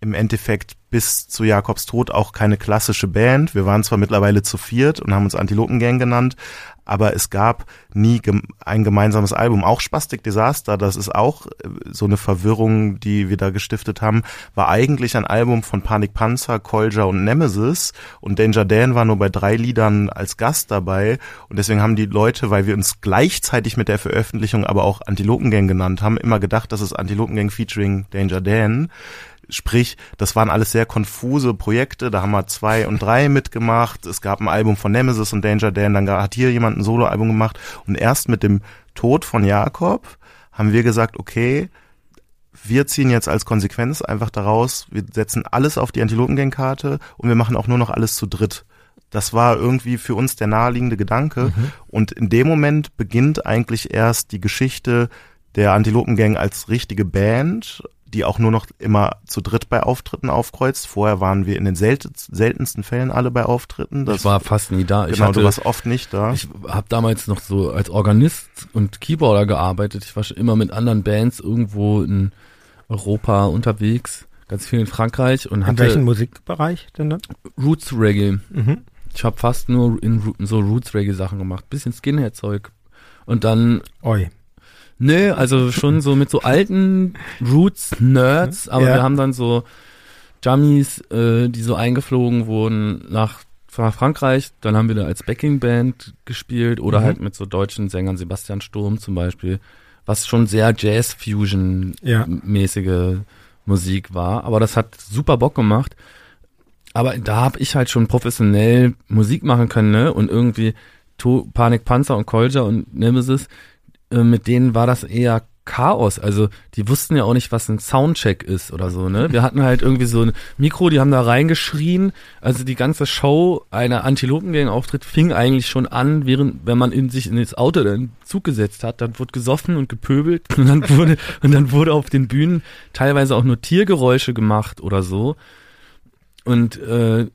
im Endeffekt bis zu Jakobs Tod auch keine klassische Band. Wir waren zwar mittlerweile zu viert und haben uns Antilopengang genannt, aber es gab nie ein gemeinsames Album. Auch Spastic Disaster, das ist auch äh, so eine Verwirrung, die wir da gestiftet haben, war eigentlich ein Album von Panik Panzer, Kolja und Nemesis und Danger Dan war nur bei drei Liedern als Gast dabei und deswegen haben die Leute, weil wir uns gleichzeitig mit der Veröffentlichung aber auch Antilopengang genannt haben, immer gedacht, das ist Antilopengang featuring Danger Dan. Sprich, das waren alles sehr konfuse Projekte. Da haben wir zwei und drei mitgemacht. Es gab ein Album von Nemesis und Danger Dan. Dann hat hier jemand ein Soloalbum gemacht. Und erst mit dem Tod von Jakob haben wir gesagt, okay, wir ziehen jetzt als Konsequenz einfach daraus, wir setzen alles auf die Antilopengang-Karte und wir machen auch nur noch alles zu dritt. Das war irgendwie für uns der naheliegende Gedanke. Und in dem Moment beginnt eigentlich erst die Geschichte der Antilopengang als richtige Band, die auch nur noch immer zu dritt bei Auftritten aufkreuzt. Vorher waren wir in den selten, seltensten Fällen alle bei Auftritten. Das war fast nie da. Ich genau, hatte, du warst oft nicht da. Ich habe damals noch so als Organist und Keyboarder gearbeitet. Ich war schon immer mit anderen Bands irgendwo in Europa unterwegs, ganz viel in Frankreich und In hatte welchem Musikbereich denn dann? Roots Reggae. Mhm. Ich habe fast nur in so Roots Reggae Sachen gemacht, bisschen Skinhead Zeug und dann Oi. Nee, also schon so mit so alten Roots-Nerds, aber Ja. wir haben dann so Jummies, äh, die so eingeflogen wurden nach nach Frankreich, dann haben wir da als Backing-Band gespielt oder Mhm. halt mit so deutschen Sängern, Sebastian Sturm zum Beispiel, was schon sehr Jazz-Fusion-mäßige Ja. Musik war, aber das hat super Bock gemacht. Aber da habe ich halt schon professionell Musik machen können, ne? Und irgendwie to Panik Panzer und Kolja und Nemesis, äh, mit denen war das eher Chaos. Also die wussten ja auch nicht, was ein Soundcheck ist oder so, ne? Wir hatten halt irgendwie so ein Mikro, die haben da reingeschrien. Also die ganze Show einer Antilopengang-Auftritt fing eigentlich schon an, während, wenn man in sich in das Auto dann Zug gesetzt hat, dann wurde gesoffen und gepöbelt und dann wurde, und dann wurde auf den Bühnen teilweise auch nur Tiergeräusche gemacht oder so. Und äh,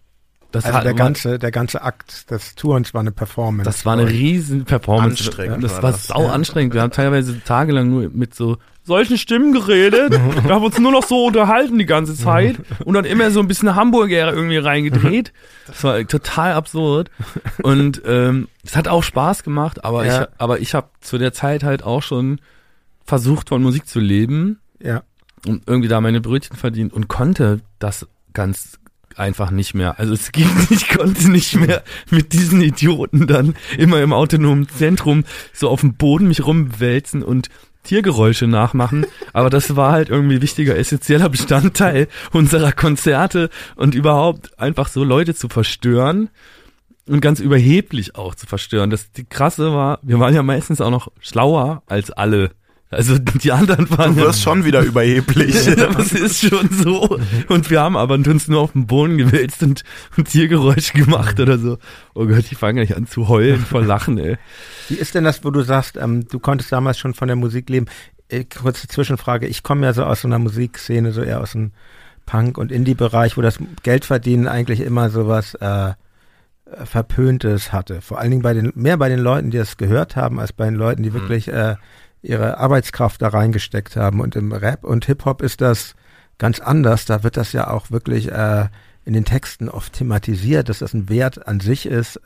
das Also der ganze, der ganze Akt des Tourens war eine Performance. das war eine riesen Performance. Anstrengend Das war war das. sau anstrengend. Wir haben teilweise tagelang nur mit so solchen Stimmen geredet. Wir haben uns nur noch so unterhalten die ganze Zeit und dann immer so ein bisschen Hamburger irgendwie reingedreht. Das war total absurd. Und ähm, es hat auch Spaß gemacht, aber Ja. ich, aber ich habe zu der Zeit halt auch schon versucht, von Musik zu leben Ja. und irgendwie da meine Brötchen verdient und konnte das ganz einfach nicht mehr. Also es ging, ich konnte nicht mehr mit diesen Idioten dann immer im autonomen Zentrum so auf dem Boden mich rumwälzen und Tiergeräusche nachmachen, aber das war halt irgendwie wichtiger, essentieller Bestandteil unserer Konzerte und überhaupt einfach so Leute zu verstören und ganz überheblich auch zu verstören. Das die krasse war, wir waren ja meistens auch noch schlauer als alle. Also die anderen waren Du wirst schon wieder überheblich. das ist schon so. Und wir haben aber uns nur auf den Boden gewälzt und, und Tiergeräusche gemacht oder so. Oh Gott, ich fange gleich an zu heulen vor Lachen, ey. Wie ist denn das, wo du sagst, ähm, du konntest damals schon von der Musik leben? Äh, kurze Zwischenfrage. Ich komme ja so aus so einer Musikszene, so eher aus dem Punk- und Indie-Bereich, wo das Geldverdienen eigentlich immer sowas äh, Verpöntes hatte. Vor allen Dingen bei den, mehr bei den Leuten, die das gehört haben, als bei den Leuten, die Mhm. wirklich äh, ihre Arbeitskraft da reingesteckt haben. Und im Rap und Hip-Hop ist das ganz anders. Da wird das ja auch wirklich äh, in den Texten oft thematisiert, dass das ein Wert an sich ist,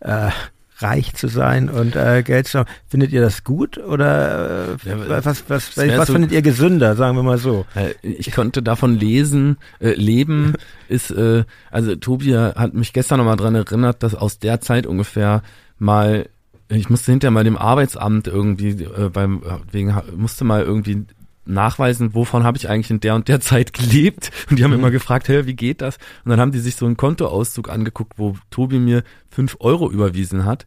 äh, reich zu sein und äh, Geld zu haben. Findet ihr das gut oder äh, Ja, was, was, was so- findet ihr gesünder, sagen wir mal so? Äh, Ich konnte davon lesen, äh, leben ist, äh, also Tobi hat mich gestern nochmal dran erinnert, dass aus der Zeit ungefähr mal, ich musste hinterher mal dem Arbeitsamt irgendwie, äh, beim, wegen, musste mal irgendwie nachweisen, wovon habe ich eigentlich in der und der Zeit gelebt. Und die haben immer gefragt, hey, wie geht das? Und dann haben die sich so einen Kontoauszug angeguckt, wo Tobi mir fünf Euro überwiesen hat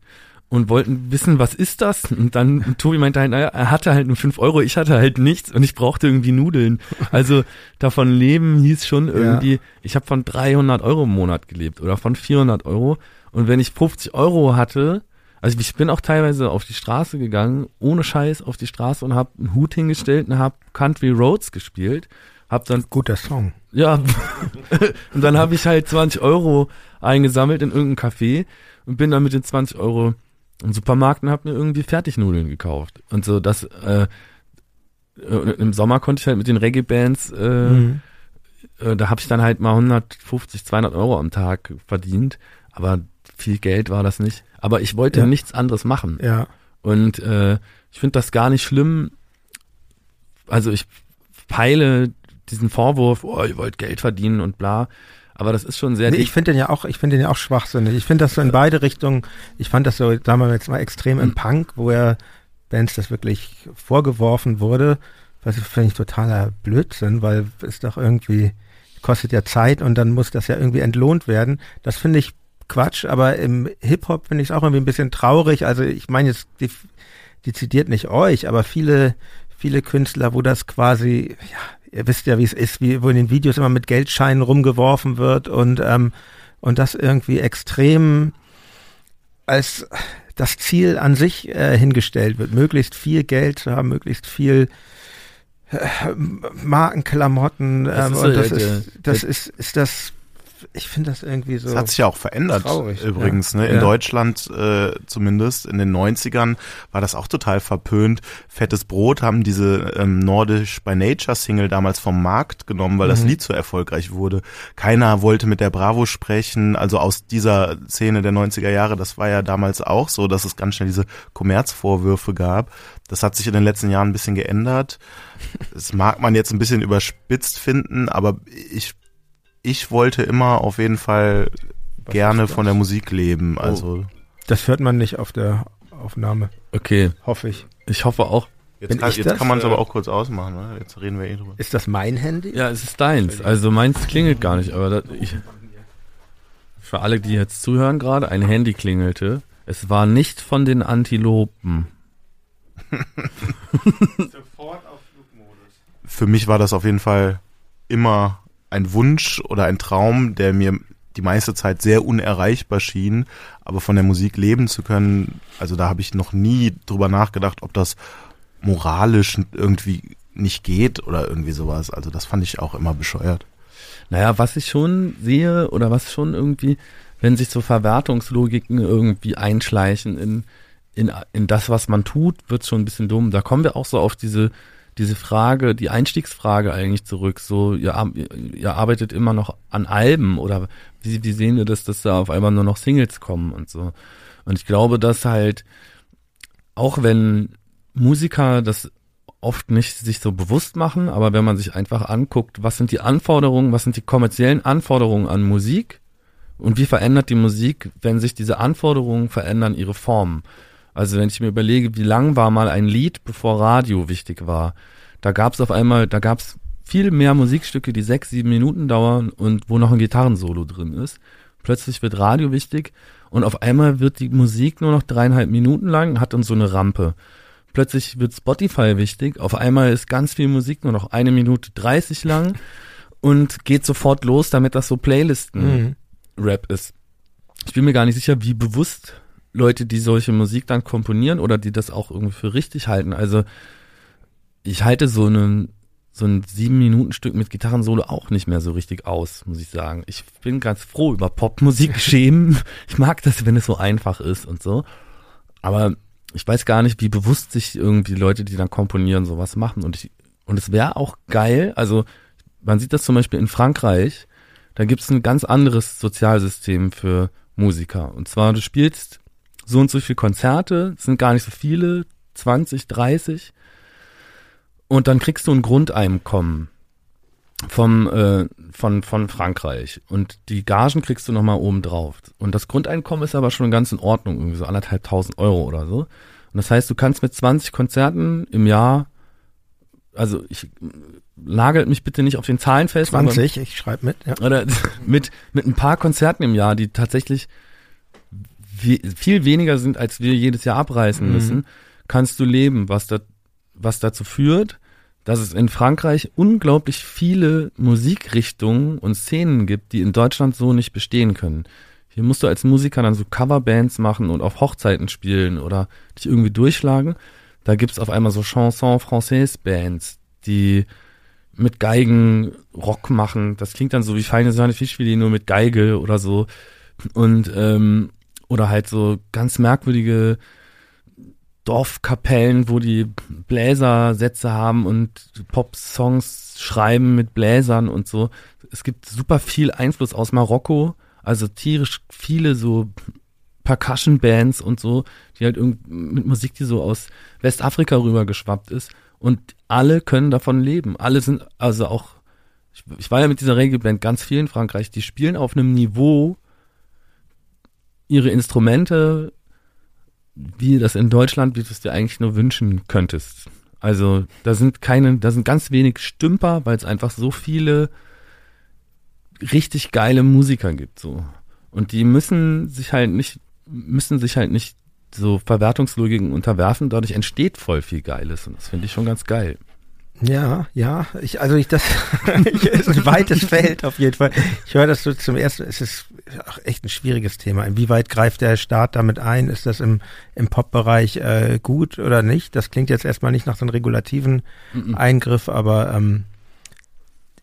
und wollten wissen, was ist das? Und dann und Tobi meinte halt, naja, er hatte halt nur fünf Euro, ich hatte halt nichts und ich brauchte irgendwie Nudeln. Also davon leben hieß schon irgendwie, ich habe von 300 Euro im Monat gelebt oder von 400 Euro. Und wenn ich 50 Euro hatte, also ich bin auch teilweise auf die Straße gegangen, ohne Scheiß auf die Straße und habe einen Hut hingestellt und habe Country Roads gespielt. Hab dann Guter Song. ja, und dann habe ich halt 20 Euro eingesammelt in irgendeinem Café und bin dann mit den 20 Euro im Supermarkt und habe mir irgendwie Fertignudeln gekauft. Und so das, äh, äh, im Sommer konnte ich halt mit den Reggae-Bands, äh, Mhm. äh, da habe ich dann halt mal 150, 200 Euro am Tag verdient, aber viel Geld war das nicht. Aber ich wollte Ja. nichts anderes machen. Ja. Und äh, ich finde das gar nicht schlimm. Also ich peile diesen Vorwurf, oh, ihr wollt Geld verdienen und bla. Aber das ist schon sehr Nee, ich finde den ja auch, ich finde den ja auch schwachsinnig. Ich finde das so in beide Richtungen. Ich fand das so, sagen wir jetzt mal extrem im Punk, wo ja Bands das wirklich vorgeworfen wurde. Was finde ich totaler Blödsinn, weil es doch irgendwie kostet ja Zeit und dann muss das ja irgendwie entlohnt werden. Das finde ich Quatsch, aber im Hip-Hop finde ich es auch irgendwie ein bisschen traurig. Also ich meine jetzt die, dezidiert nicht euch, aber viele, viele Künstler, wo das quasi, ja, ihr wisst ja, wie es ist, wie, wo in den Videos immer mit Geldscheinen rumgeworfen wird und, ähm, und das irgendwie extrem als das Ziel an sich äh, hingestellt wird, möglichst viel Geld zu haben, möglichst viel äh, Markenklamotten. Das ähm, ist und so, das äh, ist, das der- ist, ist das, ich finde das irgendwie so. Das hat sich ja auch verändert, Traurig, übrigens. ja. Ne? In Ja. Deutschland äh, zumindest, in den 90ern, war das auch total verpönt. Fettes Brot haben diese ähm, Nordisch by Nature Single damals vom Markt genommen, weil das Mhm. Lied so erfolgreich wurde. Keiner wollte mit der Bravo sprechen, also aus dieser Szene der 90er Jahre, das war ja damals auch so, dass es ganz schnell diese Kommerzvorwürfe gab. Das hat sich in den letzten Jahren ein bisschen geändert. Das mag man jetzt ein bisschen überspitzt finden, aber ich ich wollte immer auf jeden Fall Was gerne von der Musik leben. Also Das hört man nicht auf der Aufnahme, Okay, hoffe ich. ich hoffe auch. jetzt, Bin kann, jetzt kann man es aber auch kurz ausmachen. Ne? Jetzt reden wir eh drüber. Ist das mein Handy? Ja, es ist deins. Also meins klingelt gar nicht, aber das, ich, für alle, die jetzt zuhören gerade, ein Handy klingelte. Es war nicht von den Antilopen. Für mich war das auf jeden Fall immer ein Wunsch oder ein Traum, der mir die meiste Zeit sehr unerreichbar schien, aber von der Musik leben zu können, also da habe ich noch nie drüber nachgedacht, ob das moralisch irgendwie nicht geht oder irgendwie sowas. Also das fand ich auch immer bescheuert. Naja, was ich schon sehe oder was schon irgendwie, wenn sich so Verwertungslogiken irgendwie einschleichen in, in, in das, was man tut, wird schon ein bisschen dumm. Da kommen wir auch so auf diese, diese Frage, die Einstiegsfrage eigentlich zurück. So, ihr, ihr arbeitet immer noch an Alben oder wie, wie sehen wir das, dass da auf einmal nur noch Singles kommen und so. Und ich glaube, dass halt, auch wenn Musiker das oft nicht sich so bewusst machen, aber wenn man sich einfach anguckt, was sind die Anforderungen, was sind die kommerziellen Anforderungen an Musik und wie verändert die Musik, wenn sich diese Anforderungen verändern, ihre Formen. Also wenn ich mir überlege, wie lang war mal ein Lied, bevor Radio wichtig war, da gab es auf einmal, da gab es viel mehr Musikstücke, die sechs, sieben Minuten dauern und wo noch ein Gitarrensolo drin ist. Plötzlich wird Radio wichtig und auf einmal wird die Musik nur noch dreieinhalb Minuten lang, hat dann so eine Rampe. plötzlich wird Spotify wichtig, auf einmal ist ganz viel Musik nur noch eine Minute 30 lang und geht sofort los, damit das so Playlisten-Rap ist. Ich bin mir gar nicht sicher, wie bewusst Leute, die solche Musik dann komponieren oder die das auch irgendwie für richtig halten. Also ich halte so einen so ein sieben Minuten Stück mit Gitarrensolo auch nicht mehr so richtig aus, muss ich sagen. Ich bin ganz froh über Popmusik schämen. Ich mag das, wenn es so einfach ist und so. Aber ich weiß gar nicht, wie bewusst sich irgendwie Leute, die dann komponieren, sowas machen. Und ich, und es wäre auch geil, also man sieht das zum Beispiel in Frankreich, da gibt's ein ganz anderes Sozialsystem für Musiker. Und zwar, du spielst so und so viele Konzerte, sind gar nicht so viele, 20, 30, und dann kriegst du ein Grundeinkommen vom äh, von von Frankreich. Und die Gagen kriegst du noch mal oben drauf. Und das Grundeinkommen ist aber schon ganz in Ordnung irgendwie so anderthalbtausend Euro oder so. Und das heißt du kannst mit 20 Konzerten im Jahr also ich nagelt mich bitte nicht auf den Zahlen fest 20 ich schreibe mit ja. oder mit mit ein paar Konzerten im Jahr die tatsächlich viel weniger sind als wir jedes Jahr abreißen Mhm. müssen kannst du leben was da was dazu führt, dass es in Frankreich unglaublich viele Musikrichtungen und Szenen gibt, die in Deutschland so nicht bestehen können. Hier musst du als Musiker dann so Coverbands machen und auf Hochzeiten spielen oder dich irgendwie durchschlagen. Da gibt's auf einmal so Chanson Française Bands, die mit Geigen Rock machen. Das klingt dann so wie feine Sahne Fischfilet nur mit Geige oder so. Und ähm, oder halt so ganz merkwürdige Dorfkapellen, wo die Bläsersätze haben und Pop-Songs schreiben mit Bläsern und so. Es gibt super viel Einfluss aus Marokko, also tierisch viele so Percussion-Bands und so, die halt mit Musik, die so aus Westafrika rübergeschwappt ist. Und alle können davon leben. Alle sind, also auch, ich, ich war ja mit dieser Reggae-Band ganz viel in Frankreich, die spielen auf einem Niveau ihre Instrumente, wie das in Deutschland, wie du es dir eigentlich nur wünschen könntest. Also da sind keine, da sind ganz wenig Stümper, weil es einfach so viele richtig geile Musiker gibt so. Und die müssen sich halt nicht, müssen sich halt nicht so Verwertungslogiken unterwerfen, dadurch entsteht voll viel Geiles und das finde ich schon ganz geil. Ja, ja, ich, also ich das ist ein weites Feld auf jeden Fall. Ich höre das so zum ersten, es ist auch echt ein schwieriges Thema. Inwieweit greift der Staat damit ein? Ist das im, im Pop-Bereich äh, gut oder nicht? Das klingt jetzt erstmal nicht nach so einem regulativen Mhm. Eingriff, aber ähm,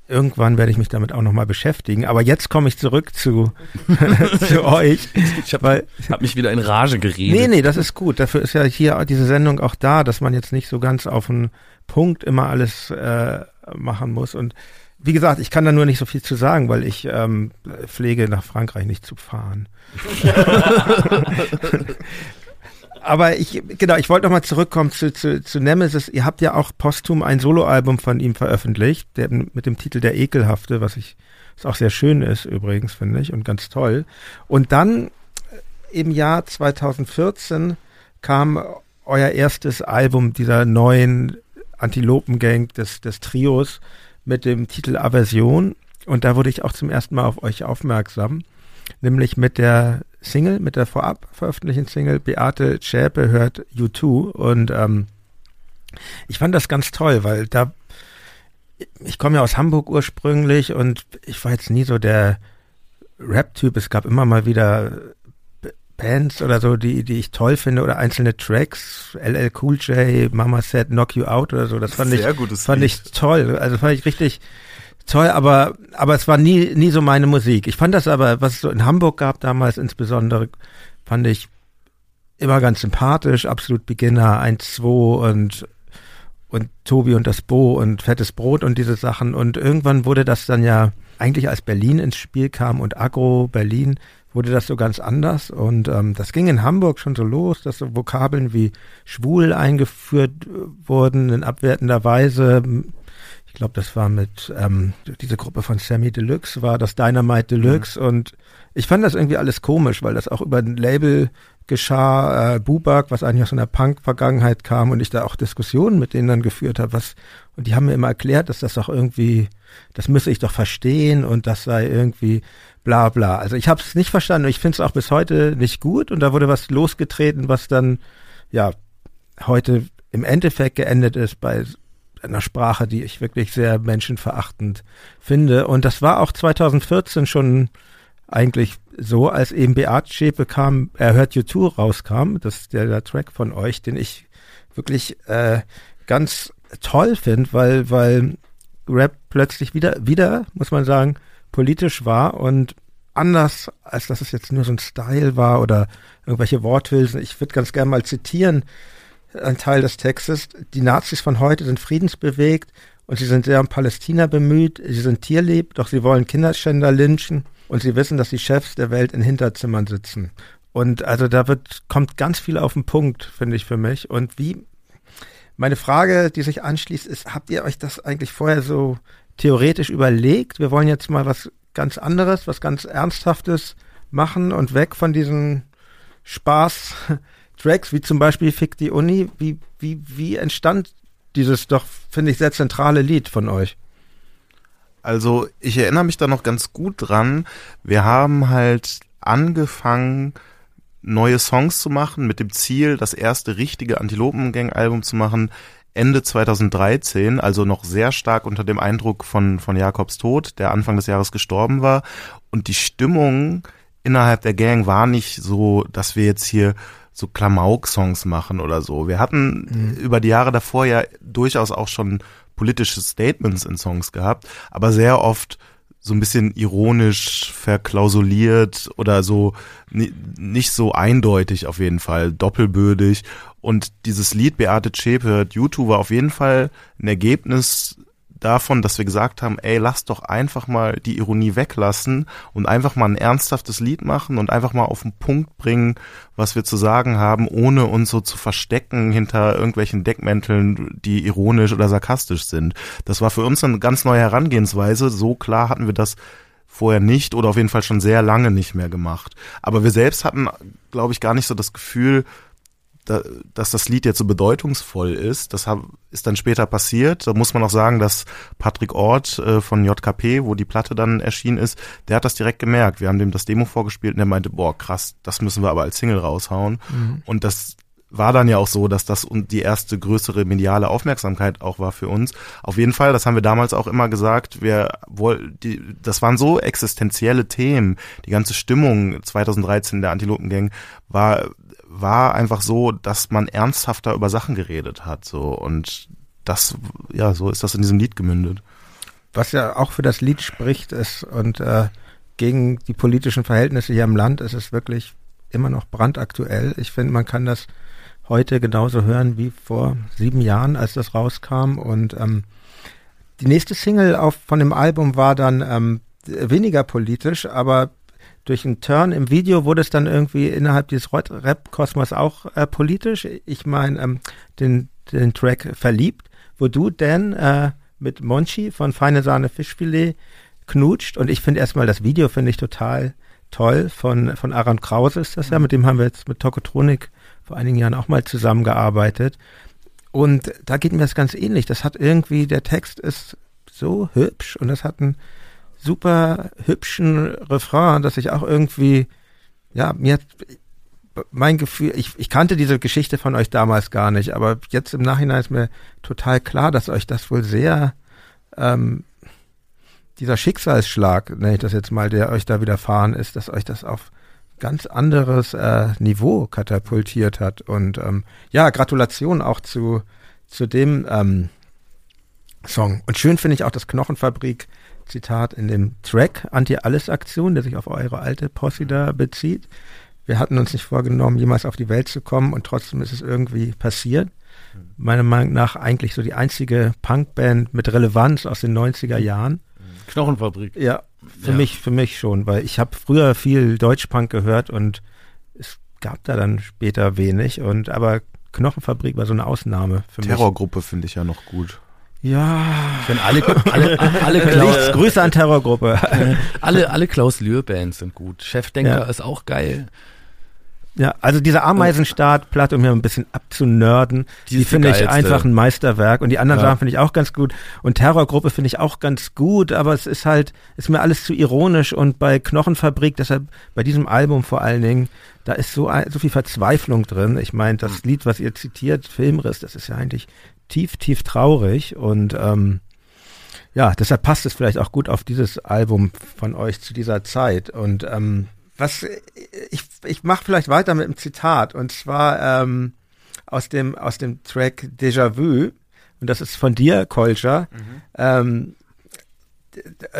irgendwann werde ich mich damit auch nochmal beschäftigen. Aber jetzt komme ich zurück zu, zu euch. Ich habe hab mich wieder in Rage geredet. Nee, nee, das ist gut. Dafür ist ja hier diese Sendung auch da, dass man jetzt nicht so ganz auf den Punkt immer alles äh, machen muss. Und wie gesagt, ich kann da nur nicht so viel zu sagen, weil ich ähm, pflege, nach Frankreich nicht zu fahren. Aber ich, genau, ich wollte nochmal zurückkommen zu, zu, zu Nemesis. Ihr habt ja auch posthum ein Soloalbum von ihm veröffentlicht, der, mit dem Titel Der Ekelhafte, was ich, was auch sehr schön ist übrigens, finde ich, und ganz toll. Und dann äh, im Jahr 2014 kam euer erstes Album dieser neuen Antilopengang des, des Trios mit dem Titel Aversion. Und da wurde ich auch zum ersten Mal auf euch aufmerksam, nämlich mit der Single, mit der vorab veröffentlichten Single Beate Schäpe hört U2. Und ähm, ich fand das ganz toll, weil da, ich komme ja aus Hamburg ursprünglich und ich war jetzt nie so der Rap-Typ. Es gab immer mal wieder Bands oder so, die, die ich toll finde oder einzelne Tracks, LL Cool J, Mama Said Knock You Out oder so, das fand Sehr ich, gutes fand Lied. ich toll, also fand ich richtig toll, aber, aber es war nie, nie so meine Musik. Ich fand das aber, was es so in Hamburg gab damals insbesondere, fand ich immer ganz sympathisch, absolut Beginner, 1, 2 und, und Tobi und das Bo und Fettes Brot und diese Sachen und irgendwann wurde das dann ja, eigentlich als Berlin ins Spiel kam und Agro Berlin, wurde das so ganz anders und ähm, das ging in Hamburg schon so los, dass so Vokabeln wie schwul eingeführt äh, wurden in abwertender Weise. Ich glaube, das war mit ähm, diese Gruppe von Sammy Deluxe war das Dynamite Deluxe und ich fand das irgendwie alles komisch, weil das auch über ein Label geschah, äh, Bubak, was eigentlich aus einer Punk-Vergangenheit kam und ich da auch Diskussionen mit denen dann geführt habe, was und die haben mir immer erklärt, dass das doch irgendwie, das müsse ich doch verstehen und das sei irgendwie bla bla. Also ich habe es nicht verstanden und ich finde es auch bis heute nicht gut und da wurde was losgetreten, was dann ja heute im Endeffekt geendet ist bei einer Sprache, die ich wirklich sehr menschenverachtend finde. Und das war auch 2014 schon eigentlich so, als eben Beat Schäpe kam, er hört U2 rauskam, das ist der, der Track von euch, den ich wirklich äh, ganz toll finde, weil, weil Rap plötzlich wieder, wieder, muss man sagen, politisch war und anders, als dass es jetzt nur so ein Style war oder irgendwelche Worthülsen. Ich würde ganz gerne mal zitieren, ein Teil des Textes. Die Nazis von heute sind friedensbewegt und sie sind sehr um Palästina bemüht. Sie sind tierlieb, doch sie wollen Kinderschänder lynchen und sie wissen, dass die Chefs der Welt in Hinterzimmern sitzen. Und also da wird, kommt ganz viel auf den Punkt, finde ich für mich. Und wie, meine Frage, die sich anschließt, ist, habt ihr euch das eigentlich vorher so theoretisch überlegt? Wir wollen jetzt mal was ganz anderes, was ganz Ernsthaftes machen und weg von diesen Spaß-Tracks, wie zum Beispiel Fick die Uni. Wie, wie, wie entstand dieses doch, finde ich, sehr zentrale Lied von euch? Also ich erinnere mich da noch ganz gut dran. Wir haben halt angefangen, neue Songs zu machen, mit dem Ziel, das erste richtige Antilopengang-Album zu machen, Ende 2013, also noch sehr stark unter dem Eindruck von, von Jakobs Tod, der Anfang des Jahres gestorben war. Und die Stimmung innerhalb der Gang war nicht so, dass wir jetzt hier so Klamauk-Songs machen oder so. Wir hatten mhm. über die Jahre davor ja durchaus auch schon politische Statements in Songs gehabt, aber sehr oft so ein bisschen ironisch verklausuliert oder so nicht so eindeutig auf jeden Fall, doppelbödig. Und dieses Lied Beate Zschäpe, YouTube war auf jeden Fall ein Ergebnis davon, dass wir gesagt haben, ey, lass doch einfach mal die Ironie weglassen und einfach mal ein ernsthaftes Lied machen und einfach mal auf den Punkt bringen, was wir zu sagen haben, ohne uns so zu verstecken hinter irgendwelchen Deckmänteln, die ironisch oder sarkastisch sind. Das war für uns eine ganz neue Herangehensweise. So klar hatten wir das vorher nicht oder auf jeden Fall schon sehr lange nicht mehr gemacht. Aber wir selbst hatten, glaube ich, gar nicht so das Gefühl, da, dass das Lied jetzt so bedeutungsvoll ist. Das hab, ist dann später passiert. Da muss man auch sagen, dass Patrick Ort äh, von JKP, wo die Platte dann erschienen ist, der hat das direkt gemerkt. Wir haben dem das Demo vorgespielt und der meinte, boah, krass, das müssen wir aber als Single raushauen. Mhm. Und das war dann ja auch so, dass das die erste größere mediale Aufmerksamkeit auch war für uns. Auf jeden Fall, das haben wir damals auch immer gesagt, wir die, das waren so existenzielle Themen. Die ganze Stimmung 2013 der Antilopengang war war einfach so, dass man ernsthafter über Sachen geredet hat, so und das, ja, so ist das in diesem Lied gemündet. Was ja auch für das Lied spricht, ist und äh, gegen die politischen Verhältnisse hier im Land ist es wirklich immer noch brandaktuell. Ich finde, man kann das heute genauso hören wie vor sieben Jahren, als das rauskam. Und ähm, die nächste Single auf, von dem Album war dann ähm, weniger politisch, aber durch einen Turn im Video wurde es dann irgendwie innerhalb dieses Rap-Kosmos auch äh, politisch. Ich meine, ähm, den, den Track Verliebt, wo du denn äh, mit Monchi von Feine Sahne Fischfilet knutscht und ich finde erstmal das Video finde ich total toll von, von Aaron Krause ist das ja, mit dem haben wir jetzt mit Tokotronik vor einigen Jahren auch mal zusammengearbeitet. Und da geht mir das ganz ähnlich. Das hat irgendwie, der Text ist so hübsch und das hat einen super hübschen Refrain, dass ich auch irgendwie, ja, mir mein Gefühl, ich, ich kannte diese Geschichte von euch damals gar nicht, aber jetzt im Nachhinein ist mir total klar, dass euch das wohl sehr, ähm, dieser Schicksalsschlag, nenne ich das jetzt mal, der euch da widerfahren ist, dass euch das auf ganz anderes äh, Niveau katapultiert hat. Und ähm, ja, Gratulation auch zu, zu dem ähm, Song. Und schön finde ich auch das Knochenfabrik Zitat in dem Track Anti-Alles-Aktion, der sich auf eure alte Posse da bezieht. Wir hatten uns nicht vorgenommen, jemals auf die Welt zu kommen und trotzdem ist es irgendwie passiert. Meiner Meinung nach eigentlich so die einzige Punkband mit Relevanz aus den 90er Jahren. Knochenfabrik. Ja, für ja. mich, für mich schon, weil ich habe früher viel Deutschpunk gehört und es gab da dann später wenig und aber Knochenfabrik war so eine Ausnahme für mich. Terrorgruppe finde ich ja noch gut. Ja. Wenn alle, alle, alle Klaus, Grüße an Terrorgruppe. alle, alle Klaus Lühr Bands sind gut. Chefdenker ja. ist auch geil. Ja, also diese Ameisenstartplatte, um hier ein bisschen abzunörden, Die die, finde ich einfach ein Meisterwerk. Und die anderen Ja. Sachen finde ich auch ganz gut. Und Terrorgruppe finde ich auch ganz gut, aber es ist halt, ist mir alles zu ironisch. Und bei Knochenfabrik, deshalb bei diesem Album vor allen Dingen, da ist so, so viel Verzweiflung drin. Ich meine, das Lied, was ihr zitiert, Filmriss, das ist ja eigentlich tief, tief traurig. Und ähm, ja, deshalb passt es vielleicht auch gut auf dieses Album von euch zu dieser Zeit. Und ähm, was ich, ich mache vielleicht weiter mit einem Zitat und zwar ähm, aus dem aus dem Track Déjà Vu und das ist von dir, Kolcher. Ähm, d- d-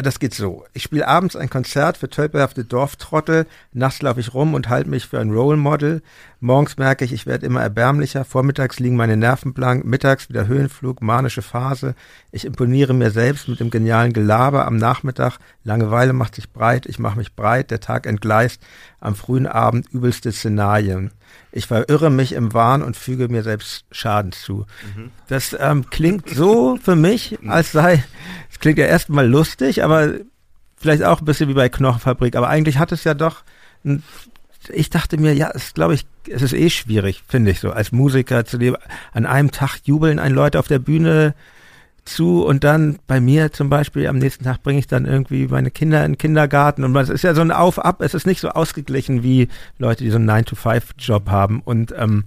das geht so. Ich spiele abends ein Konzert für tölpelhafte Dorftrottel, nachts laufe ich rum und halte mich für ein Role Model. Morgens merke ich, ich werde immer erbärmlicher, vormittags liegen meine Nerven blank, mittags wieder Höhenflug, manische Phase. Ich imponiere mir selbst mit dem genialen Gelaber am Nachmittag. Langeweile macht sich breit, ich mache mich breit, der Tag entgleist. Am frühen Abend übelste Szenarien. Ich verirre mich im Wahn und füge mir selbst Schaden zu. Das ähm, klingt so für mich, als sei, es klingt ja erstmal lustig, aber vielleicht auch ein bisschen wie bei Knochenfabrik. Aber eigentlich hat es ja doch, ein, ich dachte mir, ja, es glaube ich, es ist eh schwierig, finde ich so, als Musiker zu leben. An einem Tag jubeln ein Leute auf der Bühne zu und dann bei mir zum Beispiel am nächsten Tag bringe ich dann irgendwie meine Kinder in den Kindergarten und es ist ja so ein Auf-Ab, es ist nicht so ausgeglichen wie Leute, die so einen 9-to-5-Job haben und ähm,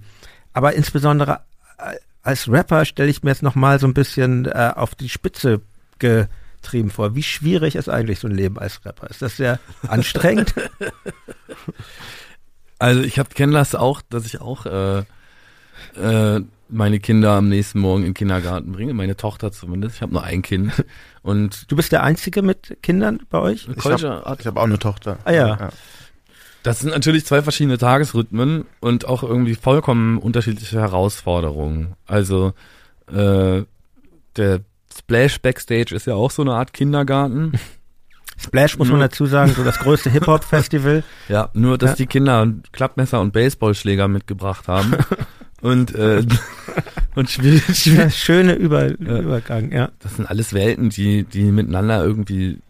aber insbesondere äh, als Rapper stelle ich mir jetzt nochmal so ein bisschen äh, auf die Spitze getrieben vor. Wie schwierig ist eigentlich so ein Leben als Rapper? Ist das sehr anstrengend? Also ich habe kenne das auch, dass ich auch äh, äh, meine Kinder am nächsten Morgen in den Kindergarten bringe, meine Tochter zumindest. Ich habe nur ein Kind und Du bist der Einzige mit Kindern bei euch? Ich habe hab auch eine Tochter. Ah ja. das sind natürlich zwei verschiedene Tagesrhythmen und auch irgendwie vollkommen unterschiedliche Herausforderungen. Also äh, der Splash Backstage ist ja auch so eine Art Kindergarten. Splash muss man Nur- dazu sagen, so das größte Hip-Hop-Festival. Ja, nur dass Ja. die Kinder Klappmesser und Baseballschläger mitgebracht haben. und äh, und schwierig, Ja, schwierig. schöne Über Übergang, ja. Das sind alles Welten, die die miteinander irgendwie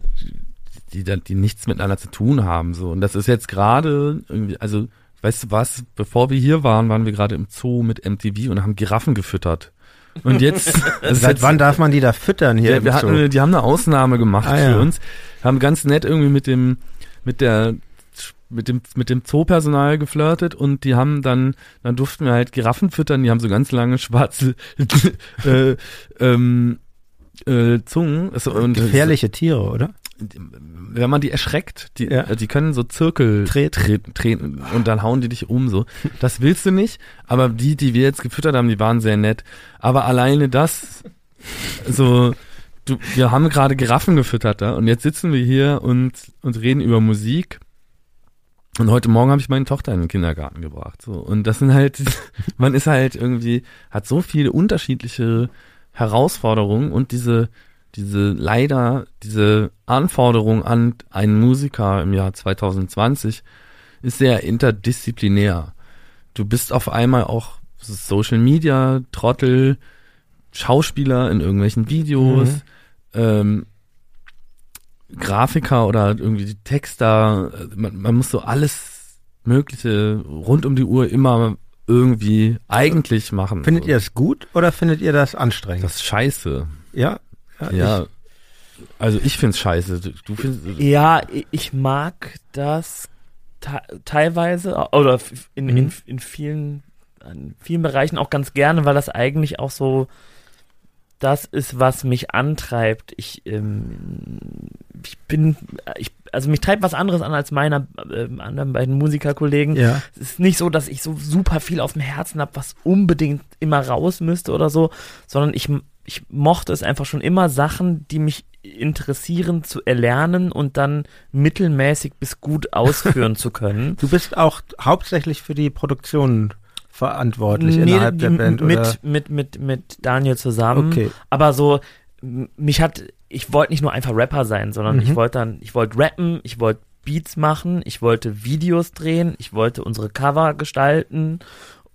die da- die nichts miteinander zu tun haben so und das ist jetzt gerade irgendwie also weißt du was, bevor wir hier waren, waren wir gerade im Zoo mit MTV und haben Giraffen gefüttert. Und jetzt Seit jetzt, wann darf man die da füttern hier ja, wir hatten, die haben eine Ausnahme gemacht Ah, für ja. uns, haben ganz nett irgendwie mit dem, mit der, mit dem, mit dem Zoopersonal geflirtet und die haben dann, dann durften wir halt Giraffen füttern, die haben so ganz lange schwarze äh, ähm, äh, Zungen. Also, und Gefährliche Tiere, oder? Wenn man die erschreckt, die, Ja. äh, die können so Zirkel Treten. treten, und dann hauen die dich um so. Das willst du nicht, aber die, die wir jetzt gefüttert haben, die waren sehr nett. Aber alleine das, so, du, wir haben gerade Giraffen gefüttert da und jetzt sitzen wir hier und, und reden über Musik. Und heute Morgen habe ich meine Tochter in den Kindergarten gebracht. So. Und das sind halt, man ist halt irgendwie, hat so viele unterschiedliche Herausforderungen und diese, diese leider, diese Anforderung an einen Musiker im Jahr 2020 ist sehr interdisziplinär. Du bist auf einmal auch Social Media, Trottel, Schauspieler in irgendwelchen Videos, Mhm. ähm, Grafiker oder irgendwie Texter, man, man muss so alles Mögliche rund um die Uhr immer irgendwie eigentlich machen. Findet ihr das gut oder findet ihr das anstrengend? das ist scheiße? ja? Ja. Also ich find's scheiße. Du, findest Ja, i- ich mag das te teilweise oder f- in, in, Mhm. in vielen in vielen Bereichen auch ganz gerne, weil das eigentlich auch so das ist, was mich antreibt. Ich, ähm, ich bin, ich, also mich treibt was anderes an als meiner ähm, anderen beiden Musikerkollegen. Ich, ja. Es ist nicht so, dass ich so super viel auf dem Herzen habe, was unbedingt immer raus müsste oder so, sondern ich, ich mochte es einfach schon immer, Sachen, die mich interessieren, zu erlernen und dann mittelmäßig bis gut ausführen zu können. Du bist auch hauptsächlich für die Produktion verantwortlich Nee, innerhalb der Band, mit, oder? mit, mit, mit Daniel zusammen. Okay. Aber so, mich hat, ich wollte nicht nur einfach Rapper sein, sondern Mhm. ich wollte dann, ich wollte rappen, ich wollte Beats machen, ich wollte Videos drehen, ich wollte unsere Cover gestalten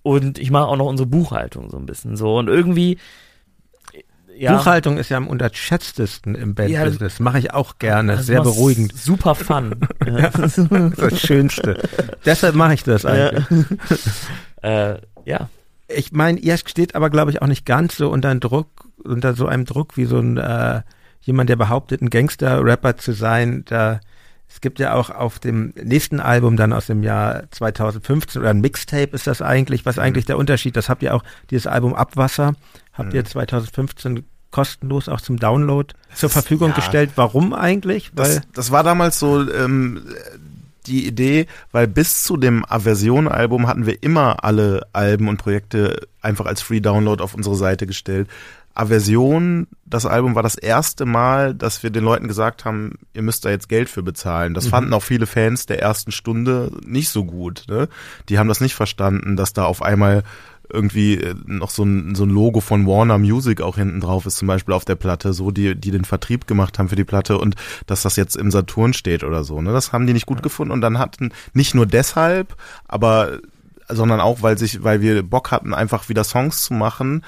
und ich mache auch noch unsere Buchhaltung so ein bisschen so. Und irgendwie ja. Buchhaltung ist ja am unterschätztesten im Bandbusiness. Mache ich auch gerne. Sehr beruhigend. Super fun. ja. Das ist das Schönste. Deshalb mache ich das eigentlich. Äh, ja. Ich meine, ihr steht aber, glaube ich, auch nicht ganz so unter Druck, unter so einem Druck wie so ein äh, jemand, der behauptet, ein Gangster-Rapper zu sein. Da gibt ja auch auf dem nächsten Album dann aus dem Jahr 2015 oder ein Mixtape ist das eigentlich. Was eigentlich der Unterschied? Das habt ihr auch dieses Album Abwasser habt ihr 2015 kostenlos auch zum Download zur Verfügung ja. gestellt. Warum eigentlich? Das, Weil das war damals so ähm, die Idee, weil bis zu dem Aversion-Album hatten wir immer alle Alben und Projekte einfach als Free Download auf unsere Seite gestellt. Aversion, das Album war das erste Mal, dass wir den Leuten gesagt haben, ihr müsst da jetzt Geld für bezahlen. Das fanden auch viele Fans der ersten Stunde nicht so gut. Ne? Die haben das nicht verstanden, dass da auf einmal irgendwie äh, noch so ein, so ein Logo von Warner Music auch hinten drauf ist, zum Beispiel auf der Platte, so die, die den Vertrieb gemacht haben für die Platte und dass das jetzt im Saturn steht oder so. Ne? Das haben die nicht gut gefunden und dann hatten nicht nur deshalb, aber sondern auch, weil sich, weil wir Bock hatten, einfach wieder Songs zu machen,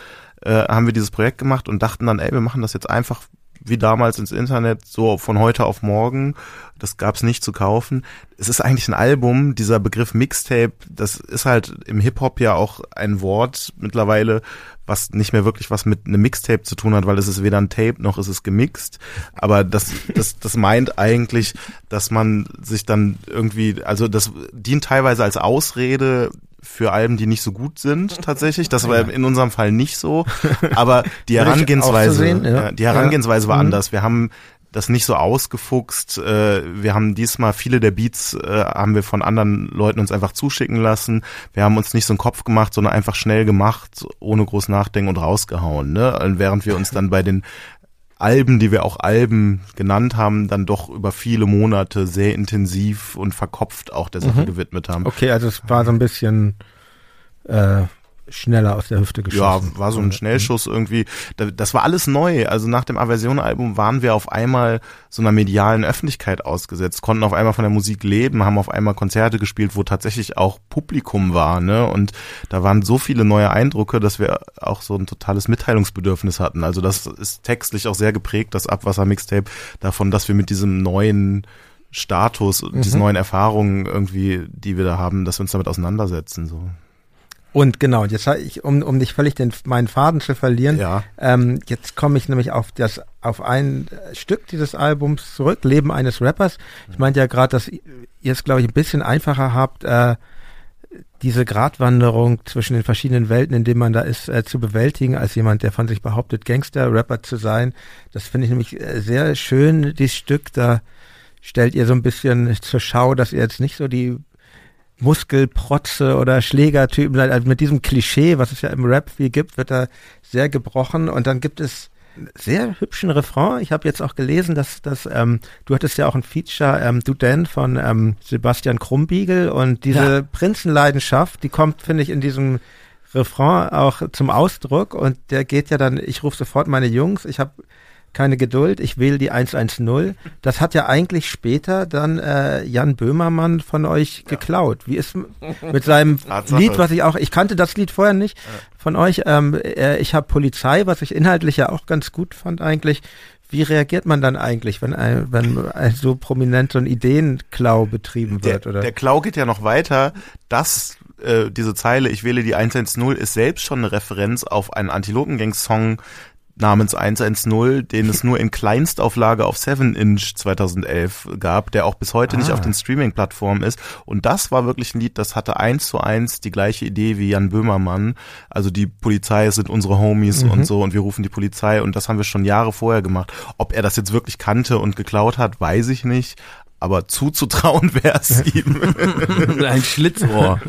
äh, haben wir dieses Projekt gemacht und dachten dann, ey, wir machen das jetzt einfach wie damals ins Internet, so von heute auf morgen. Das gab's nicht zu kaufen. Es ist eigentlich ein Album, dieser Begriff Mixtape, das ist halt im Hip-Hop ja auch ein Wort mittlerweile, was nicht mehr wirklich was mit einem Mixtape zu tun hat, weil es ist weder ein Tape noch ist es gemixt. Aber das, das, das meint eigentlich, dass man sich dann irgendwie, also das dient teilweise als Ausrede, für Alben, die nicht so gut sind, tatsächlich. Das war in unserem Fall nicht so. Aber die Herangehensweise, so sehen, ja. ja, die Herangehensweise war Mhm. anders. Wir haben das nicht so ausgefuchst. Äh, wir haben diesmal viele der Beats äh, haben wir von anderen Leuten uns einfach zuschicken lassen. Wir haben uns nicht so einen Kopf gemacht, sondern einfach schnell gemacht, ohne groß nachdenken und rausgehauen. Ne? Und während wir uns dann bei den Alben, die wir auch Alben genannt haben, dann doch über viele Monate sehr intensiv und verkopft auch der Sache Mhm. gewidmet haben. okay, also es war so ein bisschen äh, schneller aus der Hüfte Ja, geschossen. war so ein Schnellschuss irgendwie. Da- Das war alles neu. Also nach dem Aversion-Album waren wir auf einmal so einer medialen Öffentlichkeit ausgesetzt, konnten auf einmal von der Musik leben, haben auf einmal Konzerte gespielt, wo tatsächlich auch Publikum war. Ne? Und da waren so viele neue Eindrücke, dass wir auch so ein totales Mitteilungsbedürfnis hatten. Also das ist textlich auch sehr geprägt, das Abwasser-Mixtape, davon, dass wir mit diesem neuen Status, und diesen neuen Erfahrungen irgendwie, die wir da haben, dass wir uns damit auseinandersetzen. So. Und genau, jetzt ich, um, um nicht völlig den, meinen Faden zu verlieren, Ja. ähm, jetzt komme ich nämlich auf das, auf ein Stück dieses Albums zurück, Leben eines Rappers. Ich meinte ja gerade, dass ihr es, glaube ich, ein bisschen einfacher habt, äh, diese Gratwanderung zwischen den verschiedenen Welten, in denen man da ist, äh, zu bewältigen, als jemand, der von sich behauptet, Gangster-Rapper zu sein. Das finde ich nämlich äh, sehr schön, dieses Stück. Da stellt ihr so ein bisschen zur Schau, dass ihr jetzt nicht so die Muskelprotze oder Schlägertypen seid. Also mit diesem Klischee, was es ja im Rap viel gibt, wird da sehr gebrochen. Und dann gibt es einen sehr hübschen Refrain. Ich habe jetzt auch gelesen, dass, dass ähm, du hattest ja auch ein Feature, ähm, Du Dan von ähm, Sebastian Krumbiegel und diese Ja. Prinzenleidenschaft, die kommt, finde ich, in diesem Refrain auch zum Ausdruck und der geht ja dann, ich rufe sofort meine Jungs, ich habe keine Geduld, ich wähle die 110. Das hat ja eigentlich später dann äh, Jan Böhmermann von euch geklaut. Wie ist mit seinem. Lied, was ich auch, ich kannte das Lied vorher nicht von euch, ähm, äh, ich habe Polizei, was ich inhaltlich ja auch ganz gut fand eigentlich. Wie reagiert man dann eigentlich, wenn ein, wenn ein so prominent so ein Ideenklau betrieben Der, wird? oder? der Klau geht ja noch weiter. Das, äh, diese Zeile, ich wähle die 110, ist selbst schon eine Referenz auf einen Antilopengang-Song namens 110, den es nur in Kleinstauflage auf 7-Inch 2011 gab, der auch bis heute nicht Ah. auf den Streaming-Plattformen ist. Und das war wirklich ein Lied, das hatte eins zu eins die gleiche Idee wie Jan Böhmermann. Also die Polizei sind unsere Homies Mhm. und so und wir rufen die Polizei und das haben wir schon Jahre vorher gemacht. Ob er das jetzt wirklich kannte und geklaut hat, weiß ich nicht. Aber zuzutrauen wäre es ihm. Ein Schlitzohr.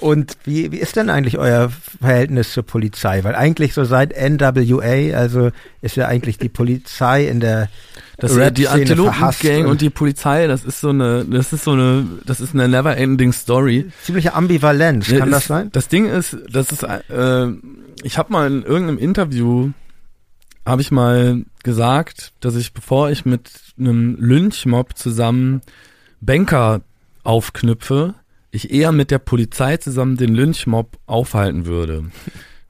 Und wie, wie ist denn eigentlich euer Verhältnis zur Polizei? Weil eigentlich so seit NWA, also ist ja eigentlich die Polizei in der Das äh, die Antilopen-Gang und- und die Polizei, das ist so eine, das ist so eine, das ist eine never-ending Story. ziemliche Ambivalenz, Ja, kann ist, das sein? Das Ding ist, das ist, äh, ich habe mal in irgendeinem Interview habe ich mal gesagt, dass ich, bevor ich mit einem Lynchmob zusammen Banker aufknüpfe, ich eher mit der Polizei zusammen den Lynchmob aufhalten würde.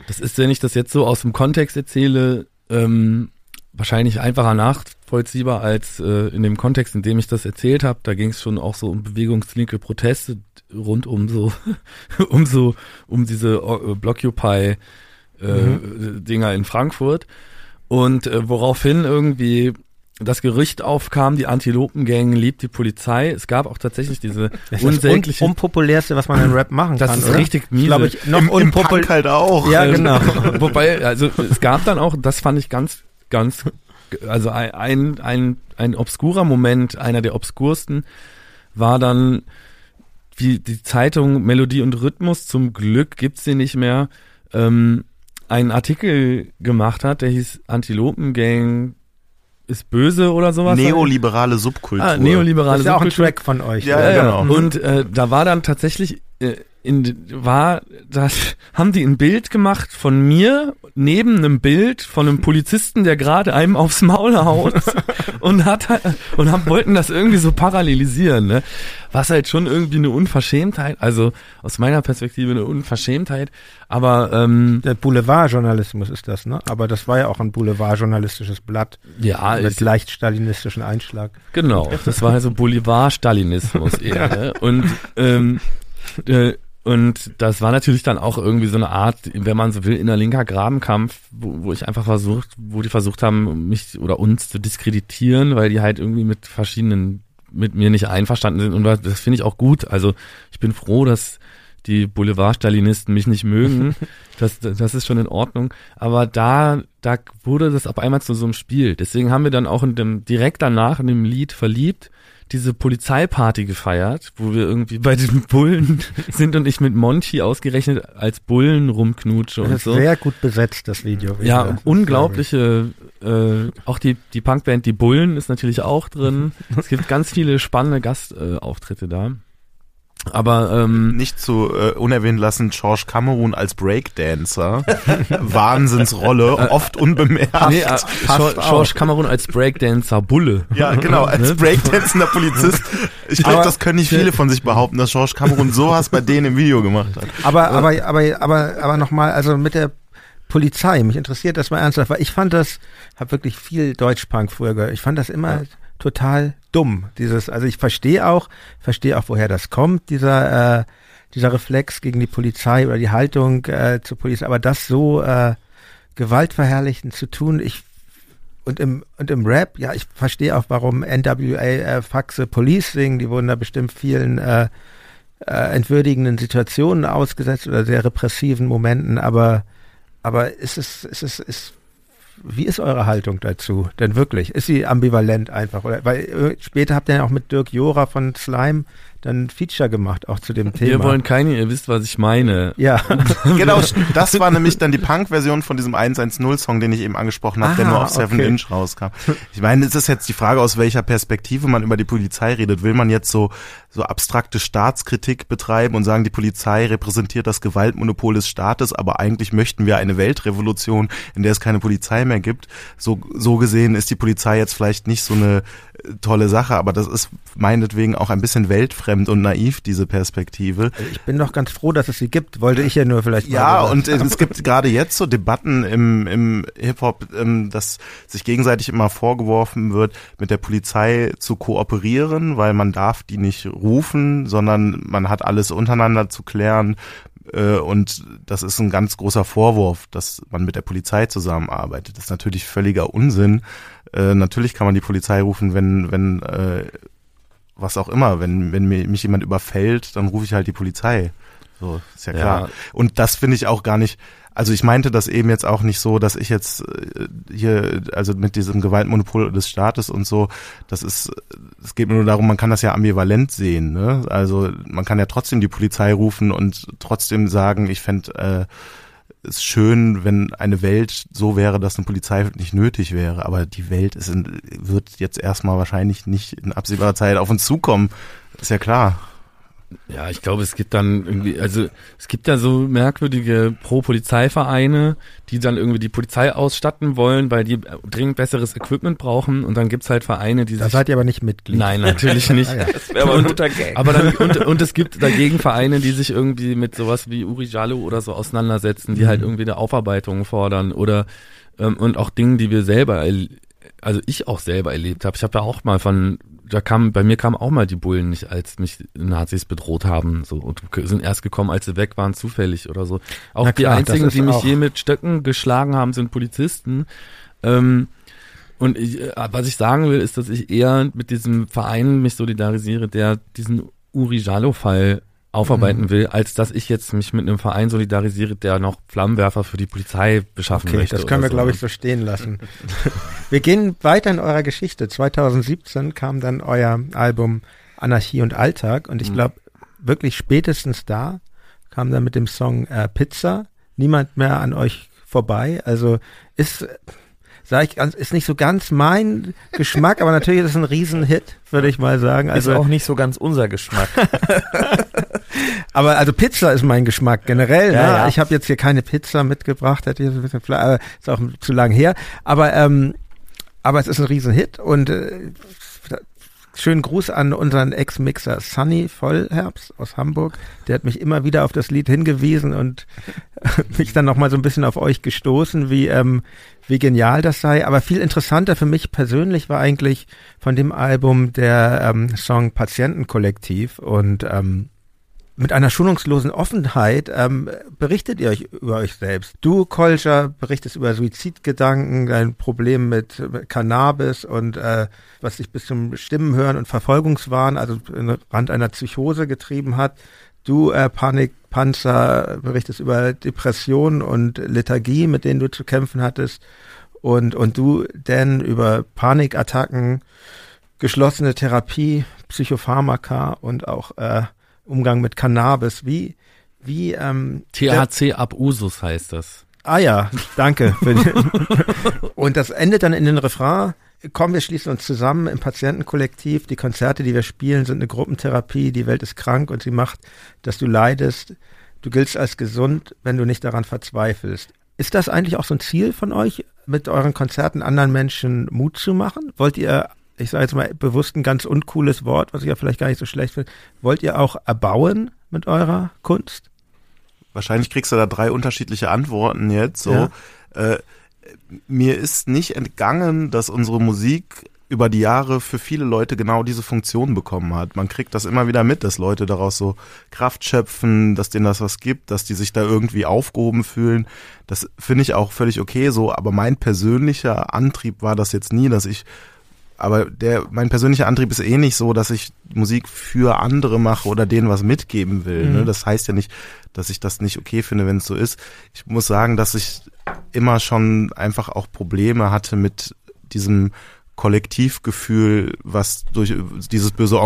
Das ist, wenn ich das jetzt so aus dem Kontext erzähle, ähm, wahrscheinlich einfacher nachvollziehbar als äh, in dem Kontext, in dem ich das erzählt habe. Da ging es schon auch so um bewegungslinke Proteste rund um so um so um diese äh, Blockupy äh, Mhm. Dinger in Frankfurt und äh, woraufhin irgendwie das Gerücht aufkam, die Antilopengang liebt die Polizei. Es gab auch tatsächlich diese Das ist das un unsägliche unpopulärste, was man in Rap machen Das kann. ist oder? richtig miese. Glaube ich, noch Im, im Punk halt auch. Ja, Ähm, genau. Wobei, also es gab dann auch, das fand ich ganz, ganz, also ein, ein, ein, ein obskurer Moment, einer der obskursten, war dann, wie die Zeitung Melodie und Rhythmus, zum Glück gibt's sie nicht mehr, ähm, einen Artikel gemacht hat, der hieß Antilopengang ist böse oder sowas. Neoliberale Subkultur. Ah, Das neoliberale ist ja auch ein Subkultur. Track von euch. Ja, oder? ja, genau. Und äh, da war dann tatsächlich äh, in war das haben die ein Bild gemacht von mir neben einem Bild von einem Polizisten, der gerade einem aufs Maul haut und hat und haben wollten das irgendwie so parallelisieren, ne? Was halt schon irgendwie eine Unverschämtheit, also aus meiner Perspektive eine Unverschämtheit, aber ähm, Der Boulevardjournalismus ist das, ne? Aber das war ja auch ein Boulevardjournalistisches Blatt ja, mit leicht stalinistischen Einschlag. Genau, das war also Bolivar-Stalinismus eher. Ne? Und, ähm, äh, und das war natürlich dann auch irgendwie so eine Art, wenn man so will, innerlinker Grabenkampf, wo, wo ich einfach versucht, wo die versucht haben, mich oder uns zu diskreditieren, weil die halt irgendwie mit verschiedenen, mit mir nicht einverstanden sind. Und das, das finde ich auch gut. Also ich bin froh, dass die Boulevard-Stalinisten mich nicht mögen. Das, das ist schon in Ordnung. Aber da, da wurde das auf einmal zu so einem Spiel. Deswegen haben wir dann auch in dem, direkt danach in dem Lied verliebt diese Polizeiparty gefeiert, wo wir irgendwie bei den Bullen sind und ich mit Monty ausgerechnet als Bullen rumknutsche Das und ist so. sehr gut besetzt, das Video. Ja. Das unglaubliche, äh, auch die, die Punkband Die Bullen ist natürlich auch drin. es gibt ganz viele spannende Gastauftritte äh, Auftritte da. Aber ähm, Nicht zu äh, unerwähnt lassen, George Cameron als Breakdancer. Wahnsinnsrolle, oft unbemerkt. nee, äh, George. George Cameron als Breakdancer Bulle. Ja, genau, als Ne? Breakdancender Polizist. Ich glaube, das können nicht viele von sich behaupten, dass George Cameron sowas bei denen im Video gemacht hat. Aber, aber, aber, aber, aber nochmal, also mit der Polizei, mich interessiert das mal ernsthaft, weil ich fand das, habe wirklich viel Deutschpunk früher gehört, ich fand das immer total dumm, dieses, also ich verstehe auch, verstehe auch, woher das kommt, dieser, äh, dieser Reflex gegen die Polizei oder die Haltung äh, zur Polizei, aber das so äh, gewaltverherrlichend zu tun, ich und im, und im Rap, ja, ich verstehe auch, warum NWA äh, Faxe Police singen, die wurden da bestimmt vielen äh, äh, entwürdigenden Situationen ausgesetzt oder sehr repressiven Momenten, aber, aber ist es, ist es, ist, wie ist eure Haltung dazu? Denn wirklich, ist sie ambivalent einfach? Oder, weil äh, später habt ihr ja auch mit Dirk Jora von Slime dann ein Feature gemacht, auch zu dem Thema. Wir wollen keine, ihr wisst, was ich meine. ja, Genau, das war nämlich dann die Punk-Version von diesem 110-Song, den ich eben angesprochen habe, der Ah, nur auf 7 okay. Inch rauskam. Ich meine, es ist jetzt die Frage, aus welcher Perspektive man über die Polizei redet. Will man jetzt so, so abstrakte Staatskritik betreiben und sagen, die Polizei repräsentiert das Gewaltmonopol des Staates, aber eigentlich möchten wir eine Weltrevolution, in der es keine Polizei mehr gibt. So, so gesehen ist die Polizei jetzt vielleicht nicht so eine tolle Sache, aber das ist meinetwegen auch ein bisschen weltfremd und naiv, diese Perspektive. ich bin doch ganz froh, dass es sie gibt, wollte ich ja nur vielleicht Ja, und äh, haben. es gibt gerade jetzt so Debatten im, im Hip-Hop, ähm, dass sich gegenseitig immer vorgeworfen wird, mit der Polizei zu kooperieren, weil man darf die nicht rufen, sondern man hat alles untereinander zu klären. Äh, und das ist ein ganz großer Vorwurf, dass man mit der Polizei zusammenarbeitet. Das ist natürlich völliger Unsinn. Äh, natürlich kann man die Polizei rufen, wenn, wenn äh, was auch immer, wenn, wenn mir, mich jemand überfällt, dann rufe ich halt die Polizei. So, ist ja klar. Ja. Und das finde ich auch gar nicht, also ich meinte das eben jetzt auch nicht so, dass ich jetzt äh, hier, also mit diesem Gewaltmonopol des Staates und so, das ist, es geht mir nur darum, man kann das ja ambivalent sehen, ne? Also man kann ja trotzdem die Polizei rufen und trotzdem sagen, ich fände äh, es schön, wenn eine Welt so wäre, dass eine Polizei nicht nötig wäre. Aber die Welt ist in, wird jetzt erstmal wahrscheinlich nicht in absehbarer Zeit auf uns zukommen. Ist ja klar. Ja, ich glaube, es gibt dann irgendwie, also es gibt ja so merkwürdige Pro-Polizeivereine, die dann irgendwie die Polizei ausstatten wollen, weil die dringend besseres Equipment brauchen und dann gibt's halt Vereine, die Da sich... seid ihr aber nicht Mitglied. Nein, natürlich nicht. Ah, ja. Das wäre aber ein guter Gang. Aber dann, und, und es gibt dagegen Vereine, die sich irgendwie mit sowas wie Uri Jallo oder so auseinandersetzen, die halt irgendwie eine Aufarbeitung fordern oder ähm, und auch Dingen, die wir selber, also ich auch selber erlebt habe. Ich habe ja auch mal von, da kam, bei mir kamen auch mal die Bullen nicht, als mich Nazis bedroht haben, so und sind erst gekommen, als sie weg waren, zufällig oder so. Auch Na die klar, einzigen, die mich je mit Stöcken geschlagen haben, sind Polizisten. Ähm, und ich, äh, was ich sagen will, ist, dass ich eher mit diesem Verein mich solidarisiere, der diesen Uri Jalo-Fall aufarbeiten Mhm. will, als dass ich jetzt mich mit einem Verein solidarisiere, der noch Flammenwerfer für die Polizei beschaffen Okay, möchte. das können wir, so. glaube ich, so stehen lassen. wir gehen weiter in eurer Geschichte. 2017 kam dann euer Album Anarchie und Alltag und ich Mhm. glaube, wirklich spätestens da kam dann mit dem Song äh, Pizza niemand mehr an euch vorbei. Also ist, sag ich ganz, ist nicht so ganz mein Geschmack, aber natürlich ist es ein Riesenhit, würde ich mal sagen. Also Also ist auch nicht so ganz unser Geschmack. Aber also Pizza ist mein Geschmack generell. Ja, ne? ja. Ich habe jetzt hier keine Pizza mitgebracht, hätte ich jetzt ein bisschen aber ist auch zu lang her. Aber ähm, aber es ist ein Riesenhit und äh, schönen Gruß an unseren Ex-Mixer Sunny Vollherbst aus Hamburg. Der hat mich immer wieder auf das Lied hingewiesen und mich dann noch mal so ein bisschen auf euch gestoßen, wie ähm, wie genial das sei. Aber viel interessanter für mich persönlich war eigentlich von dem Album der ähm, Song Patientenkollektiv und ähm, mit einer schonungslosen Offenheit ähm, berichtet ihr euch über euch selbst. Du, Kolscher, berichtest über Suizidgedanken, dein Problem mit, mit Cannabis und äh, was dich bis zum Stimmenhören und Verfolgungswahn, also in Rand einer Psychose getrieben hat. Du, äh, Panikpanzer, berichtest über Depressionen und Lethargie, mit denen du zu kämpfen hattest. Und, und du, Dan, über Panikattacken, geschlossene Therapie, Psychopharmaka und auch äh, Umgang mit Cannabis. Wie, wie, ähm, THC ab Usus heißt das. Ah ja, danke. und das endet dann in den Refrain. Komm, wir schließen uns zusammen im Patientenkollektiv. Die Konzerte, die wir spielen, sind eine Gruppentherapie. Die Welt ist krank und sie macht, dass du leidest. Du giltst als gesund, wenn du nicht daran verzweifelst. Ist das eigentlich auch so ein Ziel von euch, mit euren Konzerten anderen Menschen Mut zu machen? Wollt ihr, ich sage jetzt mal bewusst ein ganz uncooles Wort, was ich ja vielleicht gar nicht so schlecht finde, wollt ihr auch erbauen mit eurer Kunst? Wahrscheinlich kriegst du da drei unterschiedliche Antworten jetzt. So, Ja. äh, mir ist nicht entgangen, dass unsere Musik über die Jahre für viele Leute genau diese Funktion bekommen hat. Man kriegt das immer wieder mit, dass Leute daraus so Kraft schöpfen, dass denen das was gibt, dass die sich da irgendwie aufgehoben fühlen. Das finde ich auch völlig okay so, aber mein persönlicher Antrieb war das jetzt nie, dass ich aber der, mein persönlicher Antrieb ist eh nicht so, dass ich Musik für andere mache oder denen was mitgeben will. Ne? Mhm. Das heißt ja nicht, dass ich das nicht okay finde, wenn es so ist. Ich muss sagen, dass ich immer schon einfach auch Probleme hatte mit diesem Kollektivgefühl, was durch dieses böse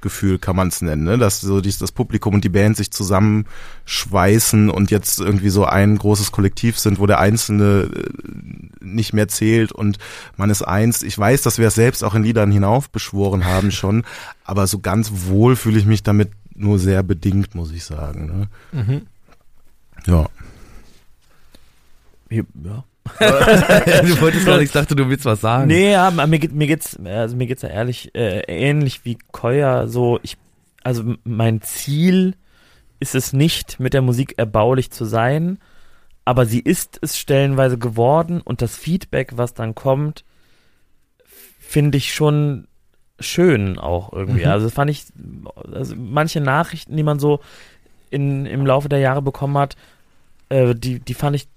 Onkelsgefühl kann man es nennen, ne? dass so dies, das Publikum und die Band sich zusammenschweißen und jetzt irgendwie so ein großes Kollektiv sind, wo der Einzelne äh, nicht mehr zählt und man ist eins. Ich weiß, dass wir es selbst auch in Liedern hinaufbeschworen haben schon, aber so ganz wohl fühle ich mich damit nur sehr bedingt, muss ich sagen. Ne? Ja. Ja. du wolltest gar nicht, ich dachte, du willst was sagen. Nee, ja, mir, geht, mir geht's, also mir geht's ja ehrlich, äh, ähnlich wie Koya, so, ich, also mein Ziel ist es nicht, mit der Musik erbaulich zu sein, aber sie ist es stellenweise geworden und das Feedback, was dann kommt, finde ich schon schön auch irgendwie. Mhm. Also fand ich, also manche Nachrichten, die man so in, im Laufe der Jahre bekommen hat, äh, die, die fand ich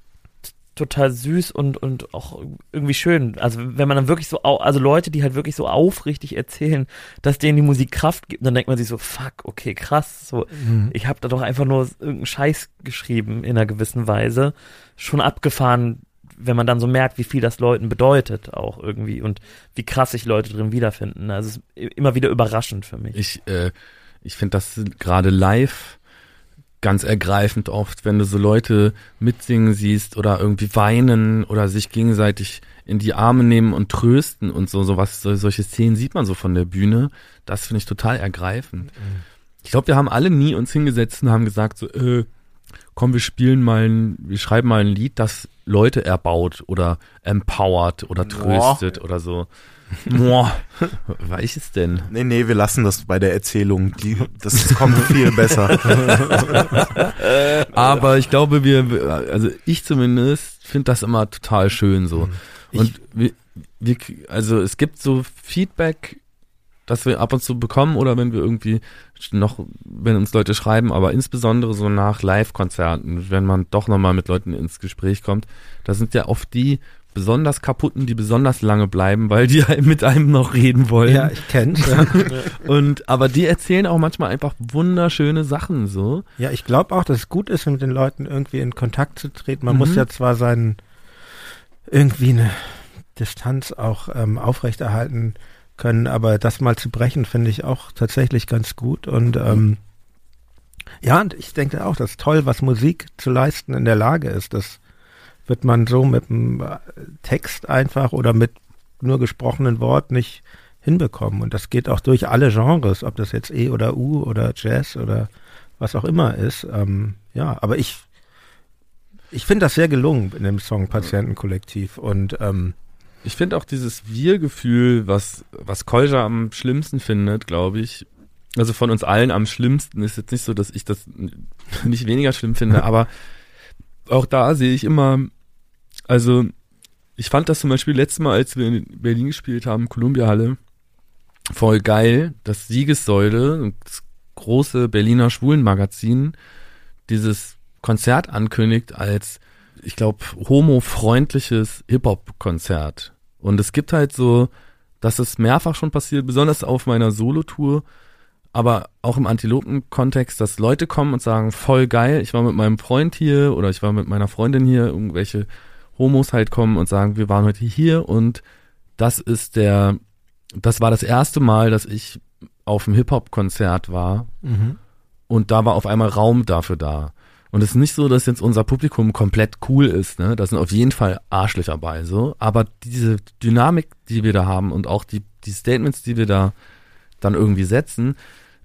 total süß und, und auch irgendwie schön. Also wenn man dann wirklich so, also Leute, die halt wirklich so aufrichtig erzählen, dass denen die Musik Kraft gibt, dann denkt man sich so, fuck, okay, krass, so, ich habe da doch einfach nur irgendeinen Scheiß geschrieben in einer gewissen Weise. Schon abgefahren, wenn man dann so merkt, wie viel das Leuten bedeutet auch irgendwie und wie krass sich Leute drin wiederfinden. Also es ist immer wieder überraschend für mich. Ich, äh, ich finde das gerade live ganz ergreifend oft, wenn du so Leute mitsingen siehst oder irgendwie weinen oder sich gegenseitig in die Arme nehmen und trösten und so, sowas, so, solche Szenen sieht man so von der Bühne. Das finde ich total ergreifend. Ich glaube, wir haben alle nie uns hingesetzt und haben gesagt so, äh, komm, wir spielen mal ein, wir schreiben mal ein Lied, das Leute erbaut oder empowert oder tröstet oder so. Boah, weiß es denn? Nee, nee, wir lassen das bei der Erzählung. Die, das kommt viel besser. Aber ich glaube, wir, also ich zumindest finde das immer total schön so. Und wir, wir, also es gibt so Feedback, das wir ab und zu bekommen oder wenn wir irgendwie noch, wenn uns Leute schreiben, aber insbesondere so nach Live-Konzerten, wenn man doch nochmal mit Leuten ins Gespräch kommt, da sind ja oft die besonders kaputten, die besonders lange bleiben, weil die halt mit einem noch reden wollen. Ja, ich kenn's. Ja, Und aber die erzählen auch manchmal einfach wunderschöne Sachen so. ja ich glaube auch, dass es gut ist, mit den Leuten irgendwie in Kontakt zu treten. Man Mhm. muss ja zwar seinen irgendwie eine Distanz auch ähm, aufrechterhalten können, aber das mal zu brechen, finde ich auch tatsächlich ganz gut. Und ähm, ja, und ich denke auch, das ist toll, was Musik zu leisten in der Lage ist. Das wird man so mit dem äh, Text einfach oder mit nur gesprochenen Wort nicht hinbekommen. Und das geht auch durch alle Genres, ob das jetzt E oder U oder Jazz oder was auch immer ist. Ähm, ja, aber ich, ich finde das sehr gelungen in dem Song Patientenkollektiv. Und ähm, Ich finde auch dieses Wir-Gefühl, was, was Kolja am schlimmsten findet, glaube ich, also von uns allen am schlimmsten, ist jetzt nicht so, dass ich das nicht weniger schlimm finde, aber auch da sehe ich immer, also ich fand das zum Beispiel letztes Mal, als wir in Berlin gespielt haben, Columbia Halle, voll geil, dass Siegessäule, das große Berliner Schwulenmagazin, dieses Konzert ankündigt als, ich glaube, homofreundliches Hip-Hop-Konzert. Und es gibt halt so, das ist mehrfach schon passiert, besonders auf meiner Solo-Tour, aber auch im Antilopen-Kontext, dass Leute kommen und sagen, voll geil, ich war mit meinem Freund hier oder ich war mit meiner Freundin hier, irgendwelche Homos halt kommen und sagen, wir waren heute hier und das ist der, das war das erste Mal, dass ich auf einem Hip-Hop-Konzert war und da war auf einmal Raum dafür da. Und es ist nicht so, dass jetzt unser Publikum komplett cool ist, ne? Da sind auf jeden Fall Arschlöcher bei, so. Aber diese Dynamik, die wir da haben und auch die, die Statements, die wir da dann irgendwie setzen,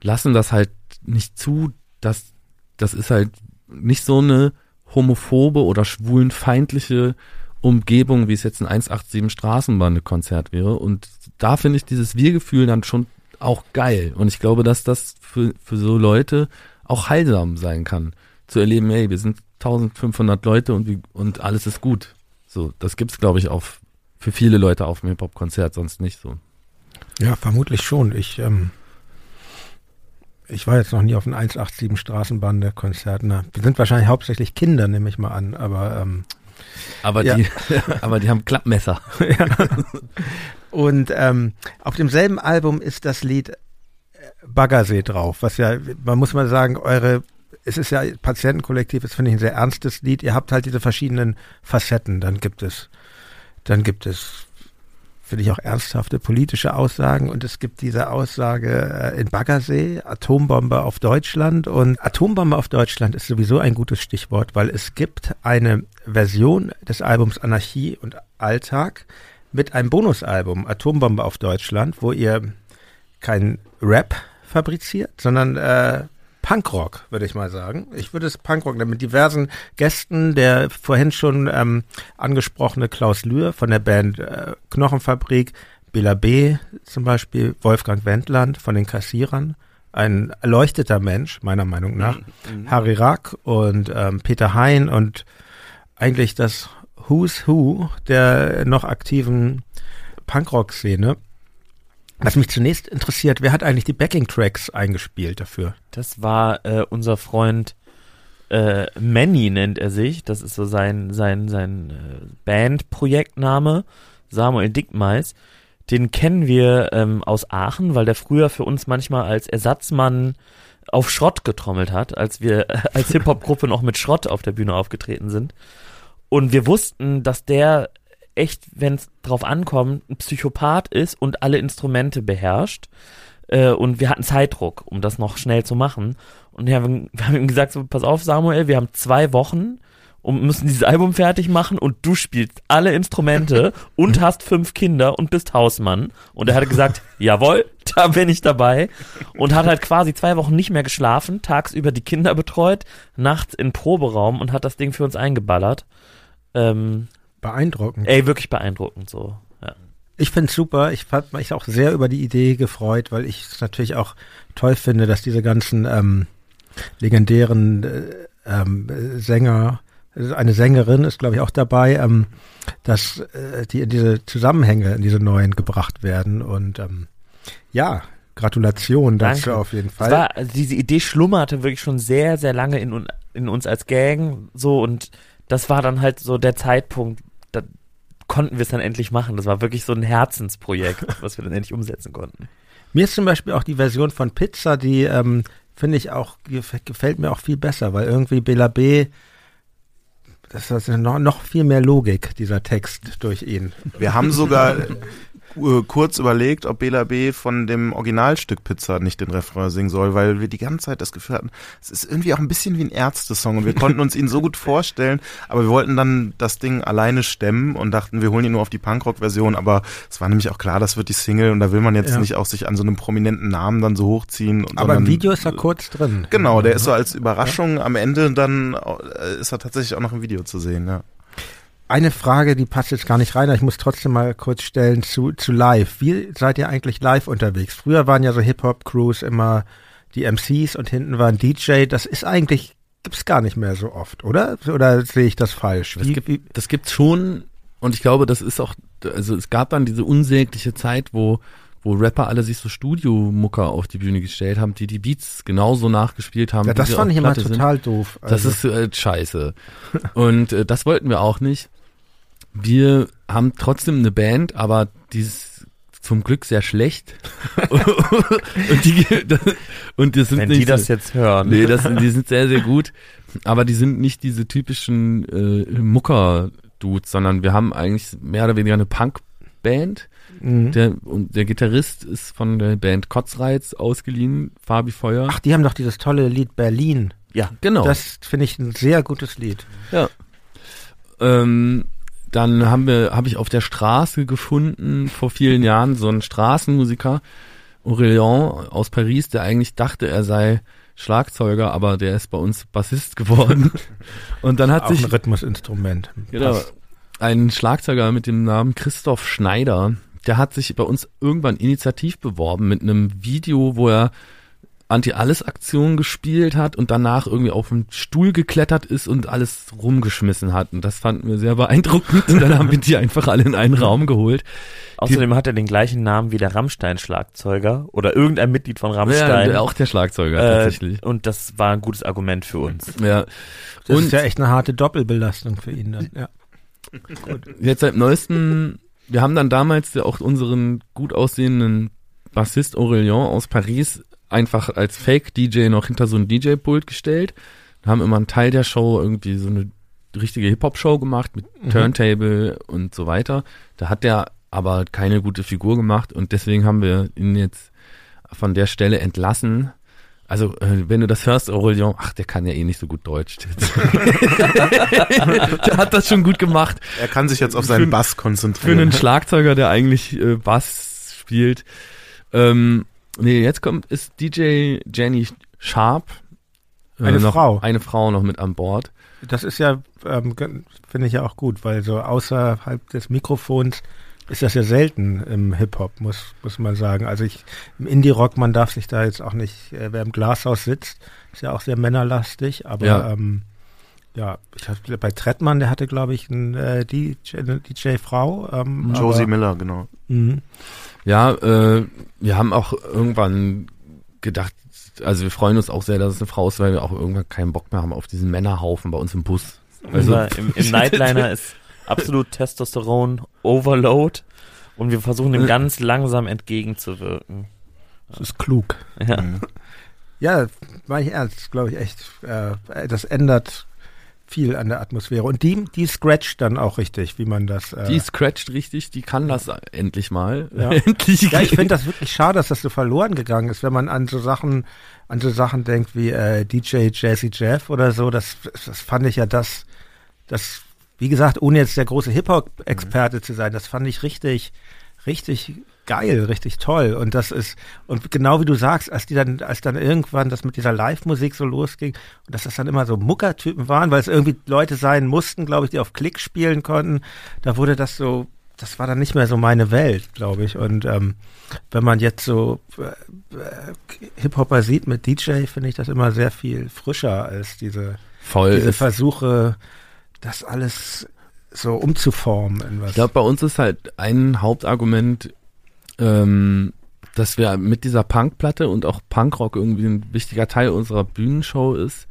lassen das halt nicht zu, dass, das ist halt nicht so eine homophobe oder schwulenfeindliche Umgebung, wie es jetzt ein 187 Straßenbahn-Konzert wäre. Und da finde ich dieses Wir-Gefühl dann schon auch geil. Und ich glaube, dass das für, für so Leute auch heilsam sein kann. Zu erleben, hey, wir sind 1500 Leute und, wie, und alles ist gut. So, das gibt's, glaube ich, auch für viele Leute auf dem Hip-Hop-Konzert sonst nicht so. ja, vermutlich schon. Ich, ähm, ich war jetzt noch nie auf einem 187 Straßenbande-Konzert. Ne? Wir sind wahrscheinlich hauptsächlich Kinder, nehme ich mal an. Aber ähm, Aber Ja. die, aber die haben Klappmesser. Und ähm, auf demselben Album ist das Lied äh, Baggersee drauf, was ja, man muss mal sagen, eure, es ist ja Patientenkollektiv, das finde ich ein sehr ernstes Lied. Ihr habt halt diese verschiedenen Facetten. Dann gibt es, dann gibt es, finde ich auch ernsthafte politische Aussagen. Und es gibt diese Aussage äh, in Baggersee, Atombombe auf Deutschland. Und Atombombe auf Deutschland ist sowieso ein gutes Stichwort, weil es gibt eine Version des Albums Anarchie und Alltag, mit einem Bonusalbum Atombombe auf Deutschland, wo ihr kein Rap fabriziert, sondern äh, Punkrock, würde ich mal sagen. Ich würde es Punkrock nennen, mit diversen Gästen, der vorhin schon ähm, angesprochene Klaus Lühr von der Band äh, Knochenfabrik, Bela B. zum Beispiel, Wolfgang Wendland von den Kassierern, ein erleuchteter Mensch, meiner Meinung nach, Harry Rack und ähm, Peter Hein und eigentlich das Who's Who der noch aktiven Punkrock-Szene. Was mich zunächst interessiert, wer hat eigentlich die Backing-Tracks eingespielt dafür? Das war äh, unser Freund äh, Manny nennt er sich. Das ist so sein, sein, sein äh, Bandprojektname. Samuel Dickmeis. Den kennen wir ähm, aus Aachen, weil der früher für uns manchmal als Ersatzmann auf Schrott getrommelt hat, als wir äh, als Hip-Hop-Gruppe noch mit Schrott auf der Bühne aufgetreten sind. Und wir wussten, dass der echt, wenn es drauf ankommt, ein Psychopath ist und alle Instrumente beherrscht. Äh, und wir hatten Zeitdruck, um das noch schnell zu machen. Und wir haben, wir haben ihm gesagt, so, pass auf, Samuel, wir haben zwei Wochen und müssen dieses Album fertig machen und du spielst alle Instrumente und hast fünf Kinder und bist Hausmann. Und er hat gesagt, jawohl, da bin ich dabei. Und hat halt quasi zwei Wochen nicht mehr geschlafen, tagsüber die Kinder betreut, nachts in Proberaum und hat das Ding für uns eingeballert. Ähm, Beeindruckend. ey, wirklich beeindruckend so. Ja. Ich finde es super. Ich habe mich auch sehr über die Idee gefreut, weil ich es natürlich auch toll finde, dass diese ganzen ähm, legendären äh, ähm, Sänger, also eine Sängerin ist, glaube ich, auch dabei, ähm, dass äh, die in diese Zusammenhänge, in diese neuen gebracht werden. Und ähm, ja, Gratulation dazu Danke. auf jeden Fall. war, also diese Idee schlummerte wirklich schon sehr, sehr lange in, in uns als Gang so und das war dann halt so der Zeitpunkt, konnten wir es dann endlich machen. Das war wirklich so ein Herzensprojekt, was wir dann endlich umsetzen konnten. Mir ist zum Beispiel auch die Version von Pizza, die ähm, finde ich auch, gef- gefällt mir auch viel besser, weil irgendwie Bela B, das ist noch, noch viel mehr Logik, dieser Text durch ihn. Wir haben sogar kurz überlegt, ob Bela B. von dem Originalstück Pizza nicht den Refrain singen soll, weil wir die ganze Zeit das Gefühl hatten, es ist irgendwie auch ein bisschen wie ein Ärzte-Song und wir konnten uns ihn so gut vorstellen, aber wir wollten dann das Ding alleine stemmen und dachten, wir holen ihn nur auf die Punkrock-Version, aber es war nämlich auch klar, das wird die Single und da will man jetzt Ja. nicht auch sich an so einem prominenten Namen dann so hochziehen. Und Aber im Video ist er kurz drin. Genau, der ist so als Überraschung am Ende dann äh, ist er tatsächlich auch noch im Video zu sehen, ja. Eine Frage, die passt jetzt gar nicht rein, aber ich muss trotzdem mal kurz stellen zu, zu live. Wie seid ihr eigentlich live unterwegs? Früher waren ja so Hip-Hop-Crews immer die MCs und hinten war ein DJ. Das ist eigentlich, gibt's gar nicht mehr so oft, oder? Oder sehe ich das falsch? Das gibt, das gibt's schon und ich glaube, das ist auch, also es gab dann diese unsägliche Zeit, wo wo Rapper alle sich so Studiomucker auf die Bühne gestellt haben, die die Beats genauso nachgespielt haben. ja, das fand ich immer Platte sind. total doof. Das Also, ist äh, scheiße. Und äh, das wollten wir auch nicht. Wir haben trotzdem eine Band, aber die ist zum Glück sehr schlecht. und die und das sind Wenn nicht die das so, jetzt hören. Nee, das, die sind sehr, sehr gut. Aber die sind nicht diese typischen äh, Mucker-Dudes, sondern wir haben eigentlich mehr oder weniger eine Punk-Band. mhm. Der, und der Gitarrist ist von der Band Kotzreiz ausgeliehen, Fabi Feuer. Ach, die haben doch dieses tolle Lied Berlin. Ja, genau. Das finde ich ein sehr gutes Lied. Ähm, dann haben wir, habe ich auf der Straße gefunden vor vielen Jahren so einen Straßenmusiker, Aurélien aus Paris, der eigentlich dachte, er sei Schlagzeuger, aber der ist bei uns Bassist geworden. Und dann hat Auch sich ein Rhythmusinstrument. genau, Passt. ein Schlagzeuger mit dem Namen Christoph Schneider, der hat sich bei uns irgendwann initiativ beworben mit einem Video, wo er Anti-Alles-Aktion gespielt hat und danach irgendwie auf den Stuhl geklettert ist und alles rumgeschmissen hat. Und das fanden wir sehr beeindruckend. Und dann haben wir die einfach alle in einen Raum geholt. außerdem hat er den gleichen Namen wie der Rammstein-Schlagzeuger oder irgendein Mitglied von Rammstein. Ja, auch der Schlagzeuger äh, tatsächlich. und das war ein gutes Argument für uns. Ja. Das Und ist ja echt eine harte Doppelbelastung für ihn dann. Ja. jetzt seit neuestem, wir haben dann damals ja auch unseren gut aussehenden Bassist Aurélien aus Paris einfach als Fake-DJ noch hinter so ein DJ-Pult gestellt. Haben immer einen Teil der Show irgendwie so eine richtige Hip-Hop-Show gemacht mit Mhm. Turntable und so weiter. Da hat der aber keine gute Figur gemacht und deswegen haben wir ihn jetzt von der Stelle entlassen. Also, äh, wenn du das hörst, Aurélien, ach, der kann ja eh nicht so gut Deutsch. der hat das schon gut gemacht. Er kann sich jetzt auf seinen Für- Bass Für konzentrieren. einen Schlagzeuger, der eigentlich äh, Bass spielt. Ähm, nee, jetzt kommt, ist DJ Jenny Sharp. äh, Eine noch, Frau. Eine Frau noch mit an Bord. Das ist ja, ähm, finde ich ja auch gut, weil so außerhalb des Mikrofons ist das ja selten im Hip-Hop, muss, muss man sagen. Also ich, im Indie-Rock, man darf sich da jetzt auch nicht, äh, wer im Glashaus sitzt, ist ja auch sehr männerlastig, aber Ja. ähm, ja, ich hab, bei Trettmann, der hatte, glaube ich, ein, äh, DJ, eine DJ-Frau. Ähm, Josie aber, Miller, genau. Mhm. Ja, äh, wir haben auch irgendwann gedacht, also wir freuen uns auch sehr, dass es eine Frau ist, weil wir auch irgendwann keinen Bock mehr haben auf diesen Männerhaufen bei uns im Bus. Also, im, Im Nightliner ist absolut Testosteron Overload und wir versuchen ihm ganz langsam entgegenzuwirken. Das ist klug. Ja. Mhm. Ja, war ich ernst, glaube ich echt. Äh, das ändert viel an der Atmosphäre. Und die, die scratcht dann auch richtig, wie man das. Äh, die scratcht richtig, die kann das endlich mal. Ja. endlich. ja, ich finde das wirklich schade, dass das so verloren gegangen ist, wenn man an so Sachen, an so Sachen denkt wie äh, DJ Jazzy Jeff oder so. Das, das fand ich ja das, das, wie gesagt, ohne jetzt der große Hip-Hop-Experte zu sein, das fand ich richtig, richtig geil, richtig toll. Und das ist, und genau wie du sagst, als die dann, als dann irgendwann das mit dieser Live-Musik so losging und dass das dann immer so Muckertypen waren, weil es irgendwie Leute sein mussten, glaube ich, die auf Klick spielen konnten, da wurde das so, das war dann nicht mehr so meine Welt, glaube ich. Und ähm, wenn man jetzt so äh, Hip-Hopper sieht mit DJ, finde ich das immer sehr viel frischer als diese, Voll. diese Es- Versuche, das alles so umzuformen in was. Ich glaube, bei uns ist halt ein Hauptargument, ähm, dass wir mit dieser Punkplatte und auch Punkrock irgendwie ein wichtiger Teil unserer Bühnenshow ist,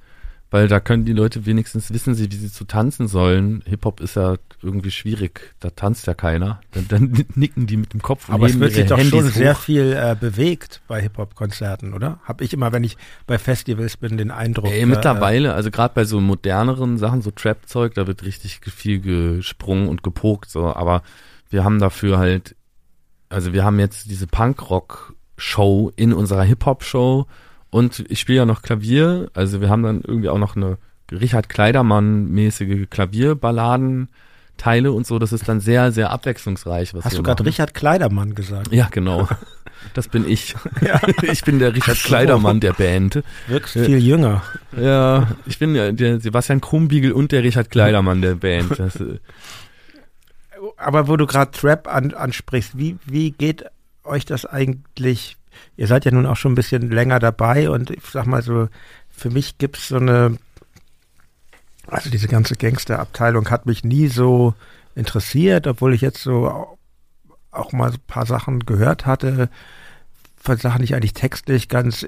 weil da können die Leute wenigstens wissen, sie, wie sie zu tanzen sollen. Hip-Hop ist ja irgendwie schwierig, da tanzt ja keiner. Dann, dann nicken die mit dem Kopf Aber es wird sich doch Handys schon sehr hoch. viel äh, bewegt bei Hip-Hop-Konzerten, oder? Hab ich immer, wenn ich bei Festivals bin, den Eindruck. Ey, äh, mittlerweile, also gerade bei so moderneren Sachen, so Trap-Zeug, da wird richtig viel gesprungen und gepokt, so, aber wir haben dafür halt, also wir haben jetzt diese Punkrock-Show in unserer Hip-Hop-Show und ich spiele ja noch Klavier, also wir haben dann irgendwie auch noch eine Richard Kleidermann-mäßige Klavierballaden, Teile und so, das ist dann sehr, sehr abwechslungsreich, was Hast du gerade. Richard Kleidermann gesagt? Ja, genau. Das bin ich. Ja. Ich bin der Richard so. Kleidermann der Band. Wirkst viel jünger. Ja, ich bin ja der Sebastian Krumbiegel und der Richard Kleidermann der Band. Das, äh, Aber wo du gerade Trap an, ansprichst, wie, wie geht euch das eigentlich? Ihr seid ja nun auch schon ein bisschen länger dabei und ich sag mal so, für mich gibt's so eine, also diese ganze Gangsterabteilung hat mich nie so interessiert, obwohl ich jetzt so au- auch mal ein paar Sachen gehört hatte, von Sachen, die ich eigentlich textlich ganz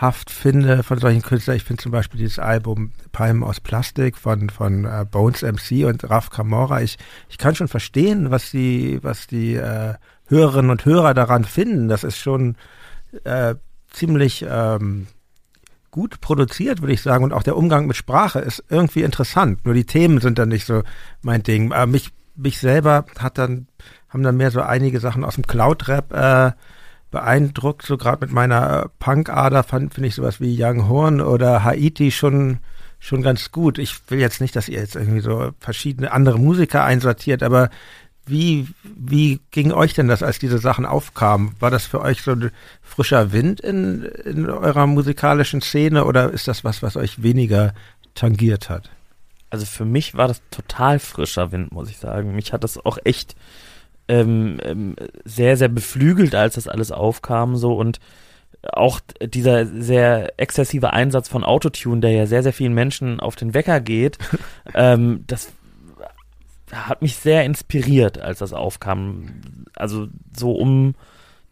ekelhaft finde von solchen Künstlern. Ich finde zum Beispiel dieses Album Palmen aus Plastik von, von äh, Bones MC und Raf Camora. Ich, ich kann schon verstehen, was die, was die äh, Hörerinnen und Hörer daran finden. Das ist schon äh, ziemlich ähm, gut produziert, würde ich sagen. Und auch der Umgang mit Sprache ist irgendwie interessant. Nur die Themen sind dann nicht so mein Ding. Aber mich, mich selber hat dann, haben dann mehr so einige Sachen aus dem Cloud-Rap äh, beeindruckt. So gerade mit meiner äh, Punk-Ader fand- finde ich sowas wie Young Horn oder Haiti schon schon ganz gut. Ich will jetzt nicht, dass ihr jetzt irgendwie so verschiedene andere Musiker einsortiert, aber wie, wie ging euch denn das, als diese Sachen aufkamen? War das für euch so ein frischer Wind in, in eurer musikalischen Szene oder ist das was, was euch weniger tangiert hat? Also für mich war das total frischer Wind, muss ich sagen. Mich hat das auch echt ähm, ähm, sehr, sehr beflügelt, als das alles aufkam so und auch dieser sehr exzessive Einsatz von Autotune, der ja sehr, sehr vielen Menschen auf den Wecker geht, ähm, das hat mich sehr inspiriert, als das aufkam. Also so um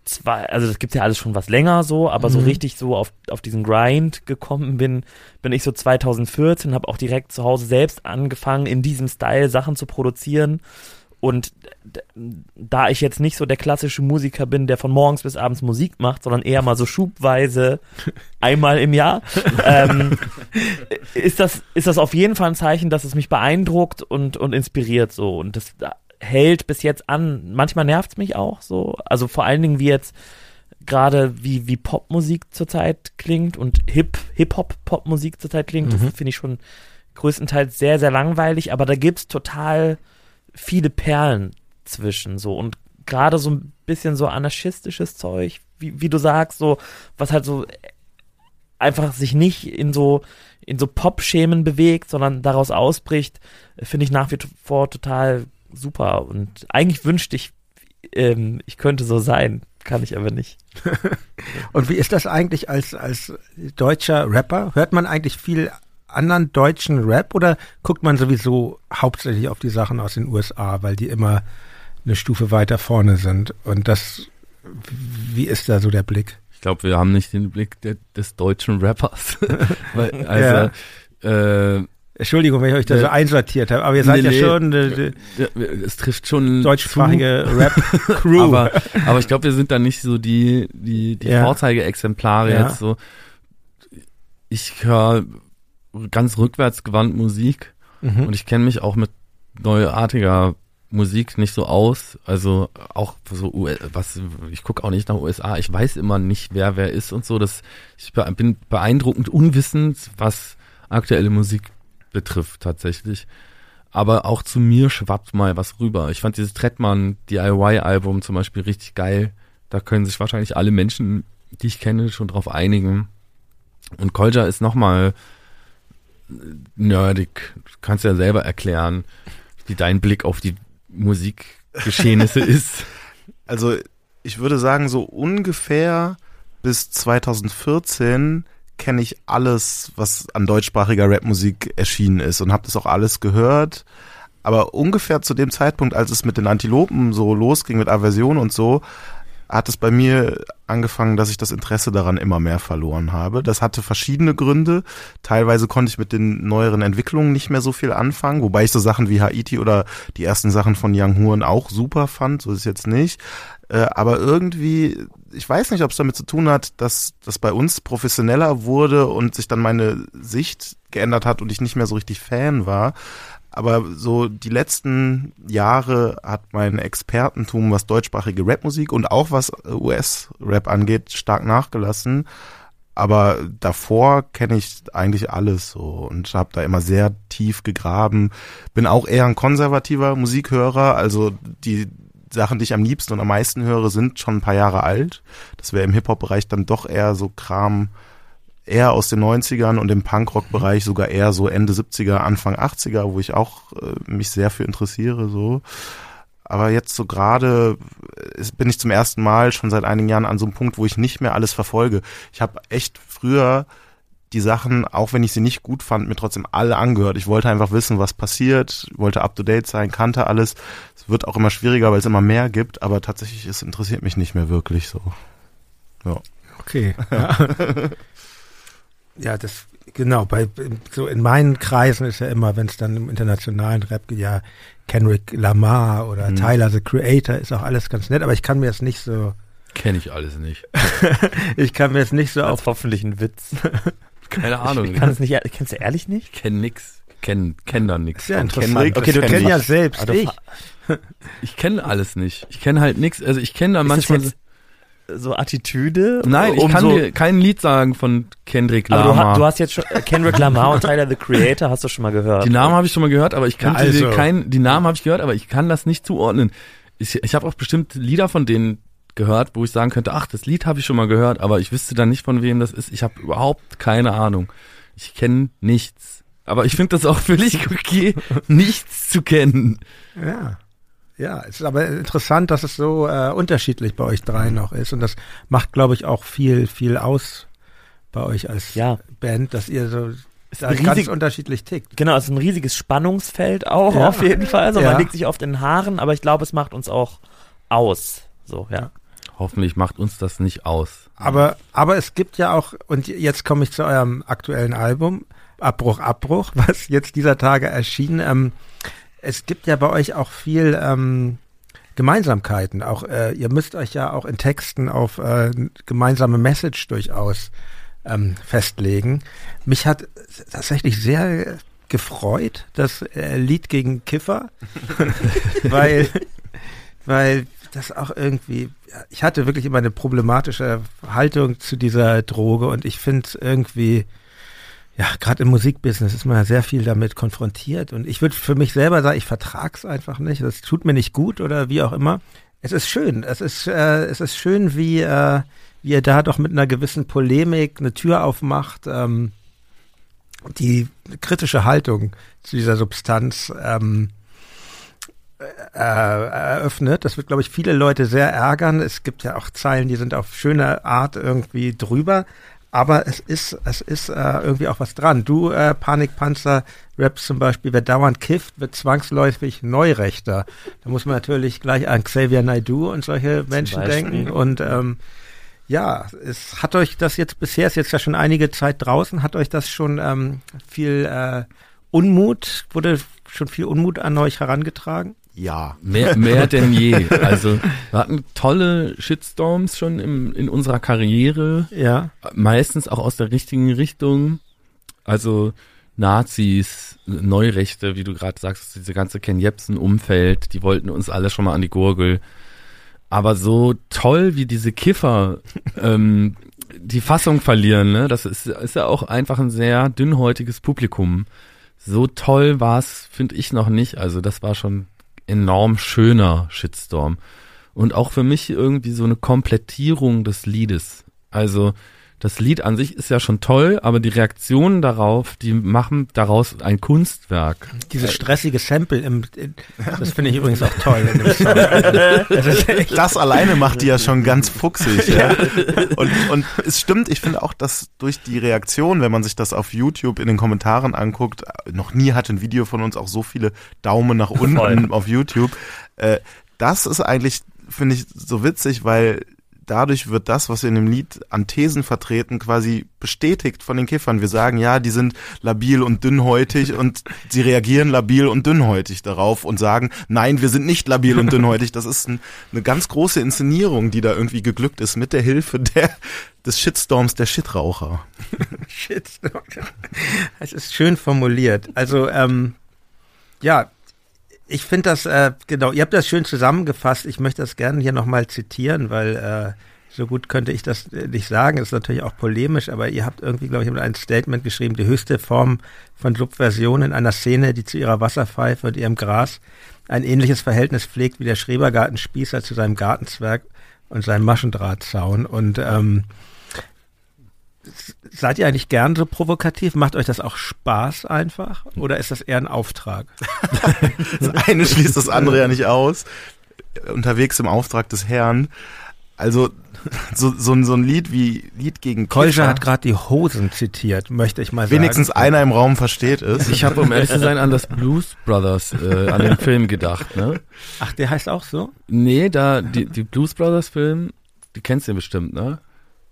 zwei, also das gibt's ja alles schon was länger so, aber so Mhm. richtig so auf, auf diesen Grind gekommen bin, bin ich so 2014, habe auch direkt zu Hause selbst angefangen, in diesem Style Sachen zu produzieren. Und da ich jetzt nicht so der klassische Musiker bin, der von morgens bis abends Musik macht, sondern eher mal so schubweise einmal im Jahr, ähm, ist das ist das auf jeden Fall ein Zeichen, dass es mich beeindruckt und und inspiriert so und das hält bis jetzt an. Manchmal nervt's mich auch so, also vor allen Dingen wie jetzt gerade wie wie Popmusik zurzeit klingt und Hip Hip Hop Popmusik zurzeit klingt, Mhm. das finde ich schon größtenteils sehr sehr langweilig, aber da gibt's total viele Perlen zwischen so und gerade so ein bisschen so anarchistisches Zeug, wie, wie du sagst, so was halt so einfach sich nicht in so in so Pop-Schemen bewegt, sondern daraus ausbricht, finde ich nach wie vor total super und eigentlich wünschte ich, ähm, ich könnte so sein, kann ich aber nicht. Und wie ist das eigentlich als, als deutscher Rapper? Hört man eigentlich viel anderen deutschen Rap oder guckt man sowieso hauptsächlich auf die Sachen aus den USA, weil die immer eine Stufe weiter vorne sind? Und das, wie ist da so der Blick? ich glaube, wir haben nicht den Blick der, des deutschen Rappers. Weil, also, äh, Entschuldigung, wenn ich euch da so einsortiert habe, aber ihr seid Nee, ja schon eine, ja, es trifft schon deutschsprachige Rap-Crew. aber, aber ich glaube, wir sind da nicht so die, die, die Ja. Vorzeigeexemplare Ja. jetzt so. Ich höre ganz rückwärtsgewandt Musik Mhm. und ich kenne mich auch mit neuartiger Musik nicht so aus. Also auch so was ich gucke auch nicht nach USA. Ich weiß immer nicht, wer wer ist und so. Das ich bin beeindruckend unwissend, was aktuelle Musik betrifft tatsächlich. aber auch zu mir schwappt mal was rüber. Ich fand dieses Trettmann DIY-Album zum Beispiel richtig geil. Da können sich wahrscheinlich alle Menschen, die ich kenne, schon drauf einigen. Und Kolja ist nochmal nerdig. Du kannst ja selber erklären, wie dein Blick auf die Musikgeschehnisse ist. Also ich würde sagen, so ungefähr bis 2014 kenne ich alles, was an deutschsprachiger Rapmusik erschienen ist und habe das auch alles gehört. Aber ungefähr zu dem Zeitpunkt, als es mit den Antilopen so losging, mit Aversion und so, hat es bei mir angefangen, dass ich das Interesse daran immer mehr verloren habe. Das hatte verschiedene Gründe. Teilweise konnte ich mit den neueren Entwicklungen nicht mehr so viel anfangen, wobei ich so Sachen wie Haiti oder die ersten Sachen von Young Huren auch super fand, so ist es jetzt nicht. Äh, aber irgendwie, ich weiß nicht, ob es damit zu tun hat, dass das bei uns professioneller wurde und sich dann meine Sicht geändert hat und ich nicht mehr so richtig Fan war. Aber so die letzten Jahre hat mein Expertentum, was deutschsprachige Rapmusik und auch was US-Rap angeht, stark nachgelassen. Aber davor kenne ich eigentlich alles so und habe da immer sehr tief gegraben. Bin auch eher ein konservativer Musikhörer, also die Sachen, die ich am liebsten und am meisten höre, sind schon ein paar Jahre alt. Das wäre im Hip-Hop-Bereich dann doch eher so Kram, eher aus den 90ern und im Punkrock-Bereich sogar eher so Ende 70er, Anfang 80er, wo ich auch äh, mich sehr für interessiere, so. Aber jetzt so gerade äh, bin ich zum ersten Mal schon seit einigen Jahren an so einem Punkt, wo ich nicht mehr alles verfolge. Ich habe echt früher die Sachen, auch wenn ich sie nicht gut fand, mir trotzdem alle angehört. Ich wollte einfach wissen, was passiert, wollte up to date sein, kannte alles. Es wird auch immer schwieriger, weil es immer mehr gibt, aber tatsächlich, es interessiert mich nicht mehr wirklich so. Ja. Okay. Ja, ja das genau, bei so in meinen Kreisen ist ja immer, wenn es dann im internationalen Rap geht, ja, Kendrick Lamar oder mhm. Tyler the Creator ist auch alles ganz nett, aber ich kann mir jetzt nicht so Kenne ich alles nicht. ich kann mir jetzt nicht so auf hoffentlich ein Witz. Keine Ahnung. Ich, ich kann es nicht, kennst du ehrlich nicht? Ich kenn nix. Kenn, kenn da nix. Ja, interessant. Okay, du kennst ja selbst. Also, ich ich kenne alles nicht. Ich kenne halt nix. Also ich kenne da manchmal so Attitüde. Nein, ich um kann so dir kein Lied sagen von Kendrick Lamar. Aber du, du hast jetzt schon äh, Kendrick Lamar und Tyler the Creator hast du schon mal gehört. Die Namen habe ich schon mal gehört, aber ich kann ja, also. kein die Namen habe ich gehört, aber ich kann das nicht zuordnen. Ich, ich habe auch bestimmt Lieder von denen gehört, wo ich sagen könnte, ach, das Lied habe ich schon mal gehört, aber ich wüsste dann nicht, von wem das ist. Ich habe überhaupt keine Ahnung. Ich kenne nichts. Aber ich finde das auch völlig okay, nichts zu kennen. Ja. Ja, es ist aber interessant, dass es so äh, unterschiedlich bei euch drei noch ist. Und das macht, glaube ich, auch viel, viel aus bei euch als ja. Band, dass ihr so ist riesig, ganz unterschiedlich tickt. Genau, es ist ein riesiges Spannungsfeld auch ja. auf jeden Fall. Also ja. man liegt sich oft in den Haaren, aber ich glaube, es macht uns auch aus. So, ja. Hoffentlich macht uns das nicht aus. Aber, aber es gibt ja auch, und jetzt komme ich zu eurem aktuellen Album, Abbruch, Abbruch, was jetzt dieser Tage erschien. Ähm, es gibt ja bei euch auch viel ähm, Gemeinsamkeiten. Auch äh, ihr müsst euch ja auch in Texten auf äh, gemeinsame Message durchaus ähm, festlegen. Mich hat tatsächlich sehr gefreut, das äh, Lied gegen Kiffer, weil, weil das auch irgendwie, ich hatte wirklich immer eine problematische Haltung zu dieser Droge und ich finde es irgendwie, ja, gerade im Musikbusiness ist man ja sehr viel damit konfrontiert und ich würde für mich selber sagen, ich vertrag's einfach nicht, das tut mir nicht gut oder wie auch immer. Es ist schön, es ist, äh, es ist schön, wie, äh, wie ihr da doch mit einer gewissen Polemik eine Tür aufmacht, ähm, die kritische Haltung zu dieser Substanz ähm, äh, eröffnet. Das wird, glaube ich, viele Leute sehr ärgern. Es gibt ja auch Zeilen, die sind auf schöne Art irgendwie drüber. Aber es ist, es ist äh, irgendwie auch was dran. Du, äh, Panikpanzer, Raps zum Beispiel, wer dauernd kifft, wird zwangsläufig Neurechter. Da muss man natürlich gleich an Xavier Naidoo und solche Menschen denken. Und ähm, ja, es hat euch das jetzt bisher, ist jetzt ja schon einige Zeit draußen, hat euch das schon ähm, viel äh, Unmut, wurde schon viel Unmut an euch herangetragen? Ja. Mehr, mehr denn je. Also wir hatten tolle Shitstorms schon im, in unserer Karriere. Ja. Meistens auch aus der richtigen Richtung. Also Nazis, Neurechte, wie du gerade sagst, diese ganze Ken Jebsen-Umfeld, die wollten uns alle schon mal an die Gurgel. Aber so toll wie diese Kiffer ähm, die Fassung verlieren, ne? Das ist, ist ja auch einfach ein sehr dünnhäutiges Publikum so toll war es, finde ich noch nicht. Also das war schon enorm schöner Shitstorm. Und auch für mich irgendwie so eine Komplettierung des Liedes. Also das Lied an sich ist ja schon toll, aber die Reaktionen darauf, die machen daraus ein Kunstwerk. Dieses stressige Sample, im, das finde ich übrigens auch toll. In dem Song. Das, das, alleine macht die ja schon ganz fuchsig. Ja. Und, und es stimmt, ich finde auch, dass durch die Reaktion, wenn man sich das auf YouTube in den Kommentaren anguckt, noch nie hat ein Video von uns auch so viele Daumen nach unten Voll. auf YouTube. Äh, das ist eigentlich, finde ich, so witzig, weil dadurch wird das, was wir in dem Lied an Thesen vertreten, quasi bestätigt von den Kiffern. Wir sagen, ja, die sind labil und dünnhäutig und sie reagieren labil und dünnhäutig darauf und sagen, nein, wir sind nicht labil und dünnhäutig. Das ist ein, eine ganz große Inszenierung, die da irgendwie geglückt ist mit der Hilfe der, des Shitstorms der Shitraucher. Shitstorm. Es ist schön formuliert. Also, ähm, ja, ich finde das, äh, genau, ihr habt das schön zusammengefasst. Ich möchte das gerne hier nochmal zitieren, weil äh, so gut könnte ich das äh, nicht sagen. Ist natürlich auch polemisch, aber ihr habt irgendwie, glaube ich, ein Statement geschrieben, die höchste Form von Subversion in einer Szene, die zu ihrer Wasserpfeife und ihrem Gras ein ähnliches Verhältnis pflegt wie der Schrebergartenspießer zu seinem Gartenzwerg und seinem Maschendrahtzaun. Und ähm, seid ihr eigentlich gern so provokativ? Macht euch das auch Spaß einfach? Oder ist das eher ein Auftrag? das eine schließt das andere ja nicht aus. Unterwegs im Auftrag des Herrn. Also so, so, so ein Lied wie Lied gegen Kolja hat gerade die Hosen zitiert, möchte ich mal sagen. Wenigstens einer im Raum versteht es. Ich habe, um ehrlich zu sein, an das Blues Brothers, äh, an den Film gedacht. Ne? Ach, der heißt auch so? Nee, da die, die Blues Brothers Film, die kennst du bestimmt, ne?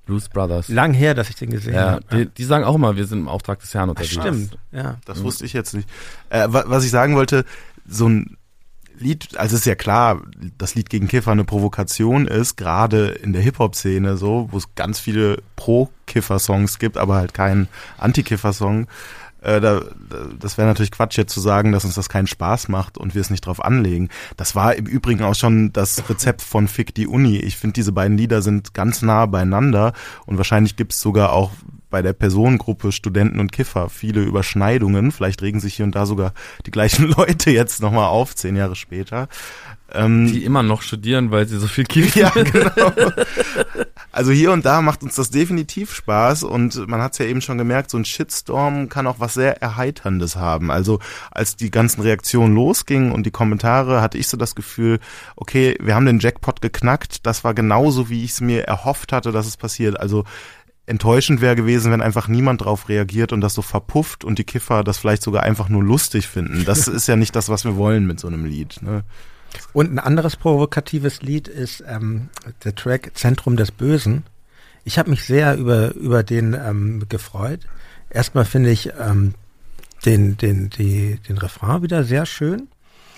Blues Brothers. Lang her, dass ich den gesehen ja, habe. Die, die, sagen auch immer, wir sind im Auftrag des Herrn unterwegs. Stimmt, ja. Das wusste ich jetzt nicht. Äh, was ich sagen wollte, so ein Lied, also ist ja klar, das Lied gegen Kiffer eine Provokation ist, gerade in der Hip-Hop-Szene so, wo es ganz viele Pro-Kiffer-Songs gibt, aber halt keinen Anti-Kiffer-Song. Äh, da, das wäre natürlich Quatsch jetzt zu sagen, dass uns das keinen Spaß macht und wir es nicht drauf anlegen. Das war im Übrigen auch schon das Rezept von Fick die Uni. Ich finde, diese beiden Lieder sind ganz nah beieinander und wahrscheinlich gibt es sogar auch bei der Personengruppe Studenten und Kiffer viele Überschneidungen. Vielleicht regen sich hier und da sogar die gleichen Leute jetzt nochmal auf, zehn Jahre später. Ähm, die immer noch studieren, weil sie so viel kiffen. Ja, genau. Also hier und da macht uns das definitiv Spaß und man hat es ja eben schon gemerkt, so ein Shitstorm kann auch was sehr Erheiterndes haben. Also als die ganzen Reaktionen losgingen und die Kommentare, hatte ich so das Gefühl, okay, wir haben den Jackpot geknackt, das war genauso, wie ich es mir erhofft hatte, dass es passiert. Also enttäuschend wäre gewesen, wenn einfach niemand drauf reagiert und das so verpufft und die Kiffer das vielleicht sogar einfach nur lustig finden. Das ist ja nicht das, was wir wollen mit so einem Lied. Ne? Und ein anderes provokatives Lied ist ähm, der Track Zentrum des Bösen. Ich habe mich sehr über, über den ähm, gefreut. Erstmal finde ich ähm, den, den, die, den Refrain wieder sehr schön.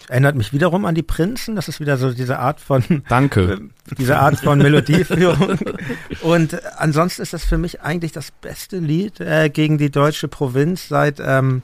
Erinnert mich wiederum an die Prinzen. Das ist wieder so diese Art von Danke. Diese Art von Melodieführung. Und ansonsten ist das für mich eigentlich das beste Lied äh, gegen die deutsche Provinz seit ähm,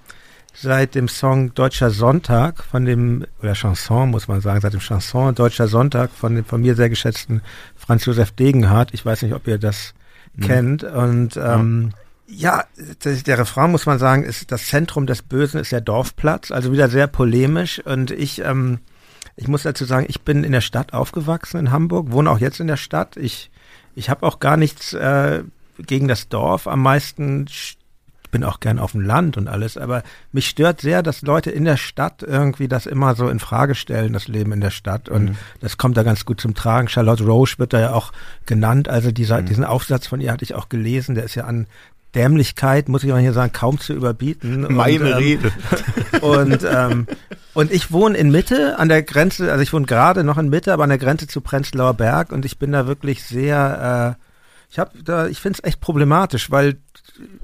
seit dem Song Deutscher Sonntag von dem, oder Chanson muss man sagen, seit dem Chanson Deutscher Sonntag von dem von mir sehr geschätzten Franz Josef Degenhardt. Ich weiß nicht, ob ihr das mhm. kennt. Und ähm, ja, der, der Refrain muss man sagen, ist das Zentrum des Bösen ist der Dorfplatz, also wieder sehr polemisch. Und ich, ähm, ich muss dazu sagen, ich bin in der Stadt aufgewachsen in Hamburg, wohne auch jetzt in der Stadt. Ich, ich habe auch gar nichts äh, gegen das Dorf. Am meisten bin auch gern auf dem Land und alles, aber mich stört sehr, dass Leute in der Stadt irgendwie das immer so in Frage stellen, das Leben in der Stadt. Und mhm. das kommt da ganz gut zum Tragen. Charlotte Roche wird da ja auch genannt. Also dieser, mhm. diesen Aufsatz von ihr hatte ich auch gelesen. Der ist ja an Dämlichkeit, muss ich mal hier sagen, kaum zu überbieten. Meine und, ähm, Rede. Und, ähm, und ich wohne in Mitte, an der Grenze, also ich wohne gerade noch in Mitte, aber an der Grenze zu Prenzlauer Berg und ich bin da wirklich sehr, äh, ich habe da, ich finde es echt problematisch, weil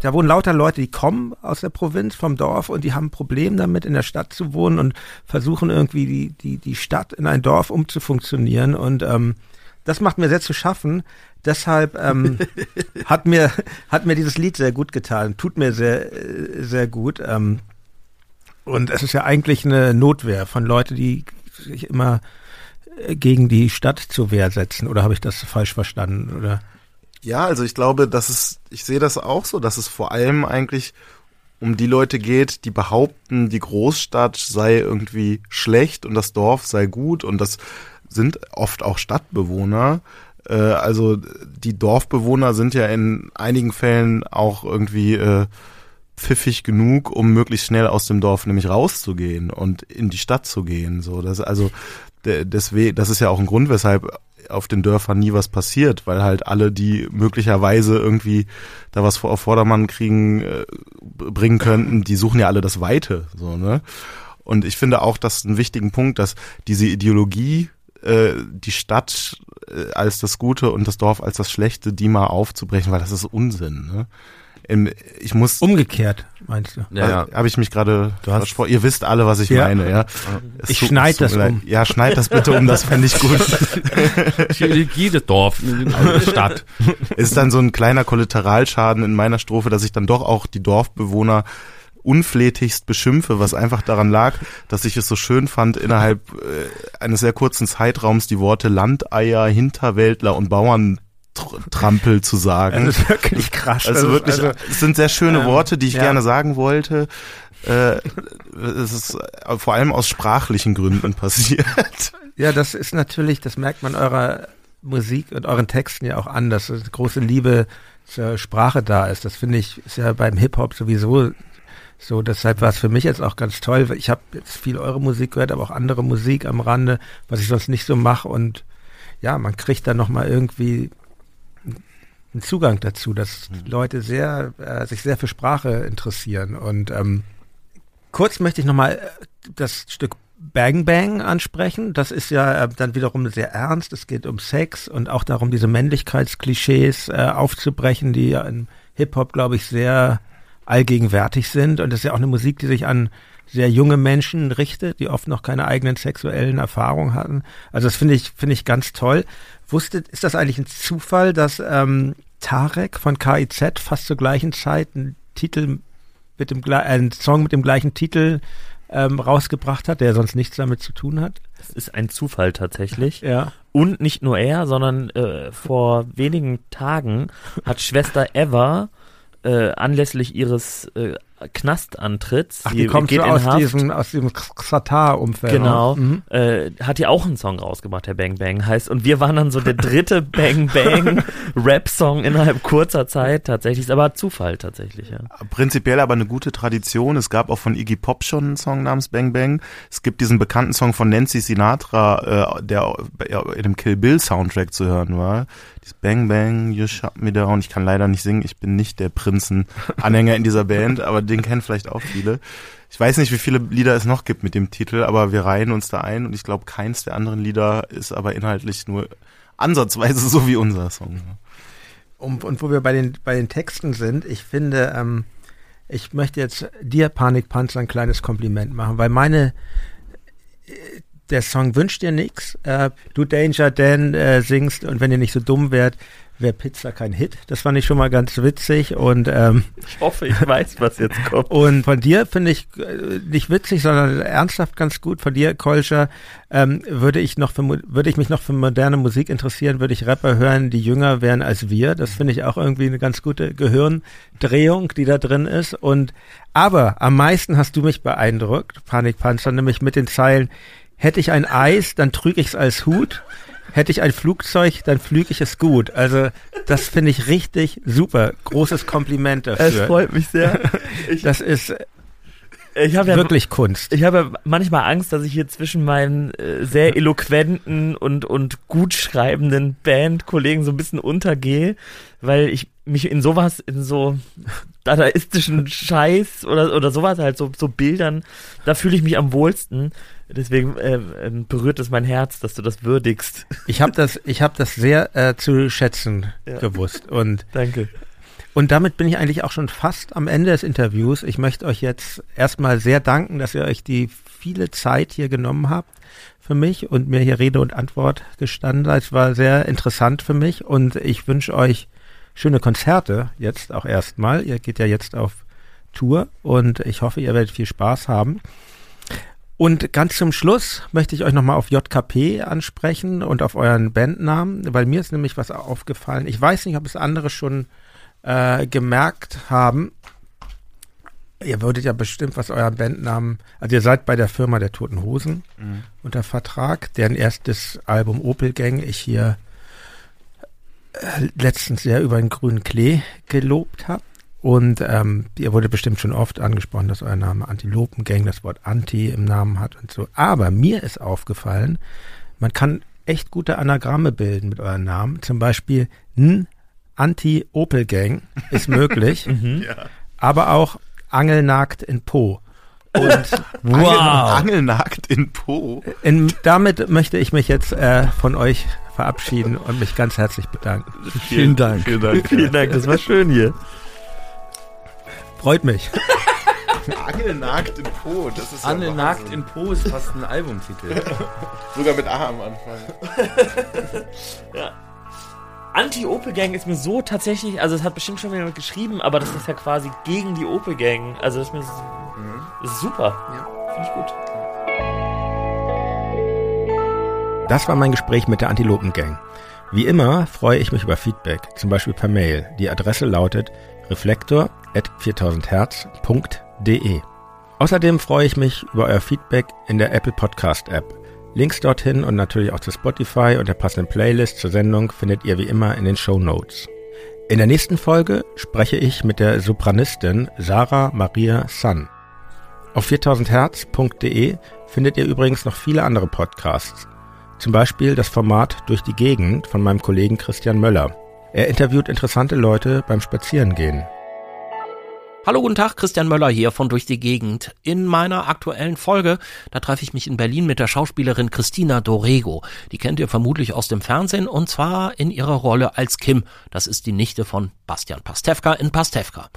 da wohnen lauter Leute, die kommen aus der Provinz, vom Dorf und die haben ein Problem damit, in der Stadt zu wohnen und versuchen irgendwie die, die, die Stadt in ein Dorf umzufunktionieren. Und ähm, das macht mir sehr zu schaffen. Deshalb ähm, hat mir hat mir dieses Lied sehr gut getan, tut mir sehr sehr gut. Ähm, und es ist ja eigentlich eine Notwehr von Leuten, die sich immer gegen die Stadt zur Wehr setzen. Oder habe ich das falsch verstanden? Oder? Ja, also ich glaube, dass es, ich sehe das auch so, dass es vor allem eigentlich um die Leute geht, die behaupten, die Großstadt sei irgendwie schlecht und das Dorf sei gut und das sind oft auch Stadtbewohner. Äh, also die Dorfbewohner sind ja in einigen Fällen auch irgendwie äh, pfiffig genug, um möglichst schnell aus dem Dorf nämlich rauszugehen und in die Stadt zu gehen. So, das also deswegen, das ist ja auch ein Grund, weshalb auf den Dörfern nie was passiert, weil halt alle, die möglicherweise irgendwie da was vor Vordermann kriegen, äh, bringen könnten, die suchen ja alle das Weite, so, ne? Und ich finde auch, dass ein wichtigen Punkt, dass diese Ideologie, äh, die Stadt äh, als das Gute und das Dorf als das Schlechte, die mal aufzubrechen, weil das ist Unsinn, ne? Ich muss umgekehrt meinst du? Ja, ja. habe ich mich gerade versprochen. Ihr wisst alle, was ich ja. meine, ja. Es ich schneide das um. Ja, schneid das bitte um, das fände ich gut. Jedes Dorf, Stadt. Ist dann so ein kleiner Kollateralschaden in meiner Strophe, dass ich dann doch auch die Dorfbewohner unflätigst beschimpfe, was einfach daran lag, dass ich es so schön fand, innerhalb äh, eines sehr kurzen Zeitraums die Worte Landeier, Hinterwäldler und Bauern Trampel zu sagen. Das ist wirklich krass. Also, also wirklich, also, es sind sehr schöne ähm, Worte, die ich ja. gerne sagen wollte. Äh, es ist vor allem aus sprachlichen Gründen passiert. Ja, das ist natürlich, das merkt man eurer Musik und euren Texten ja auch an, dass eine große Liebe zur Sprache da ist. Das finde ich, ist ja beim Hip-Hop sowieso so. Deshalb war es für mich jetzt auch ganz toll. Ich habe jetzt viel eure Musik gehört, aber auch andere Musik am Rande, was ich sonst nicht so mache und ja, man kriegt dann nochmal irgendwie einen Zugang dazu, dass mhm. Leute sehr, äh, sich sehr für Sprache interessieren. Und ähm, kurz möchte ich nochmal äh, das Stück Bang Bang ansprechen. Das ist ja äh, dann wiederum sehr ernst. Es geht um Sex und auch darum, diese Männlichkeitsklischees äh, aufzubrechen, die ja im Hip-Hop, glaube ich, sehr allgegenwärtig sind. Und das ist ja auch eine Musik, die sich an sehr junge Menschen richtet, die oft noch keine eigenen sexuellen Erfahrungen hatten. Also das finde ich, finde ich ganz toll. Wusstet, ist das eigentlich ein Zufall, dass ähm, Tarek von KIZ fast zur gleichen Zeit einen Titel mit dem äh, einen Song mit dem gleichen Titel ähm, rausgebracht hat, der sonst nichts damit zu tun hat? Das ist ein Zufall tatsächlich. Ja. Und nicht nur er, sondern äh, vor wenigen Tagen hat Schwester Eva äh, anlässlich ihres äh, Knastantritts. Ach, die, die kommt so aus, diesem, aus diesem Xatar-Umfeld. Genau. Mhm. Äh, hat ja auch einen Song rausgebracht, der Bang Bang heißt. Und wir waren dann so der dritte Bang Bang Rap-Song innerhalb kurzer Zeit tatsächlich. Ist aber Zufall tatsächlich, ja. Prinzipiell aber eine gute Tradition. Es gab auch von Iggy Pop schon einen Song namens Bang Bang. Es gibt diesen bekannten Song von Nancy Sinatra, äh, der in dem Kill Bill Soundtrack zu hören war. Dieses Bang Bang, You Shut Me Down. Ich kann leider nicht singen. Ich bin nicht der Prinzen-Anhänger in dieser Band, aber den kennen vielleicht auch viele. Ich weiß nicht, wie viele Lieder es noch gibt mit dem Titel, aber wir reihen uns da ein und ich glaube, keins der anderen Lieder ist aber inhaltlich nur ansatzweise so wie unser Song. Und, und wo wir bei den, bei den Texten sind, ich finde, ähm, ich möchte jetzt dir, Panikpanzer, ein kleines Kompliment machen, weil meine, äh, der Song wünscht dir nichts. Äh, du Danger Dan äh, singst und wenn ihr nicht so dumm wärt, wäre Pizza kein Hit. Das fand ich schon mal ganz witzig und ähm, ich hoffe, ich weiß, was jetzt kommt. Und von dir finde ich äh, nicht witzig, sondern ernsthaft ganz gut. Von dir, Kolscher, ähm, würde ich noch für, würde ich mich noch für moderne Musik interessieren, würde ich Rapper hören, die jünger wären als wir. Das finde ich auch irgendwie eine ganz gute Gehirndrehung, die da drin ist. Und aber am meisten hast du mich beeindruckt, Panikpanzer, nämlich mit den Zeilen. Hätte ich ein Eis, dann trüge ich es als Hut hätte ich ein Flugzeug, dann flüge ich es gut. Also das finde ich richtig super. Großes Kompliment dafür. Es freut mich sehr. Ich, das ist ich ja, wirklich Kunst. Ich habe manchmal Angst, dass ich hier zwischen meinen äh, sehr eloquenten und, und gut schreibenden Bandkollegen so ein bisschen untergehe, weil ich mich in sowas, in so dadaistischen Scheiß oder, oder sowas halt, so, so Bildern, da fühle ich mich am wohlsten. Deswegen äh, äh, berührt es mein Herz, dass du das würdigst. Ich habe das, ich habe das sehr äh, zu schätzen ja. gewusst und danke. Und damit bin ich eigentlich auch schon fast am Ende des Interviews. Ich möchte euch jetzt erstmal sehr danken, dass ihr euch die viele Zeit hier genommen habt für mich und mir hier Rede und Antwort gestanden seid. Es war sehr interessant für mich und ich wünsche euch schöne Konzerte jetzt auch erstmal. Ihr geht ja jetzt auf Tour und ich hoffe, ihr werdet viel Spaß haben. Und ganz zum Schluss möchte ich euch nochmal auf JKP ansprechen und auf euren Bandnamen, weil mir ist nämlich was aufgefallen. Ich weiß nicht, ob es andere schon äh, gemerkt haben. Ihr würdet ja bestimmt, was euren Bandnamen, also ihr seid bei der Firma der Toten Hosen mhm. unter Vertrag, deren erstes Album Opel Gang ich hier äh, letztens sehr über den grünen Klee gelobt habe. Und ähm, ihr wurde bestimmt schon oft angesprochen, dass euer Name Antilopengang das Wort Anti im Namen hat und so. Aber mir ist aufgefallen, man kann echt gute Anagramme bilden mit eurem Namen. Zum Beispiel N Anti-Opel-Gang ist möglich. mhm. ja. Aber auch Angelnagt in Po. Und wow. Angelnagt in Po. In, damit möchte ich mich jetzt äh, von euch verabschieden und mich ganz herzlich bedanken. Vielen Dank. Vielen Dank. Vielen Dank. Das war schön hier. Freut mich. Angelnagt in Po, das ist Angelnagt ja in Po ist fast ein Albumtitel. Sogar mit A am Anfang. ja. Anti-Opel-Gang ist mir so tatsächlich, also es hat bestimmt schon jemand geschrieben, aber das ist ja quasi gegen die Opel-Gang. Also das ist mir mhm. das ist super. Ja, finde ich gut. Das war mein Gespräch mit der Antilopen-Gang. Wie immer freue ich mich über Feedback, zum Beispiel per Mail. Die Adresse lautet reflektor.4000herz.de. Außerdem freue ich mich über euer Feedback in der Apple Podcast App. Links dorthin und natürlich auch zu Spotify und der passenden Playlist zur Sendung findet ihr wie immer in den Show Notes. In der nächsten Folge spreche ich mit der Sopranistin Sarah Maria Sun. Auf 4000herz.de findet ihr übrigens noch viele andere Podcasts. Zum Beispiel das Format Durch die Gegend von meinem Kollegen Christian Möller. Er interviewt interessante Leute beim Spazierengehen. Hallo, guten Tag, Christian Möller hier von Durch die Gegend. In meiner aktuellen Folge, da treffe ich mich in Berlin mit der Schauspielerin Christina Dorego. Die kennt ihr vermutlich aus dem Fernsehen und zwar in ihrer Rolle als Kim. Das ist die Nichte von Bastian Pastewka in Pastewka.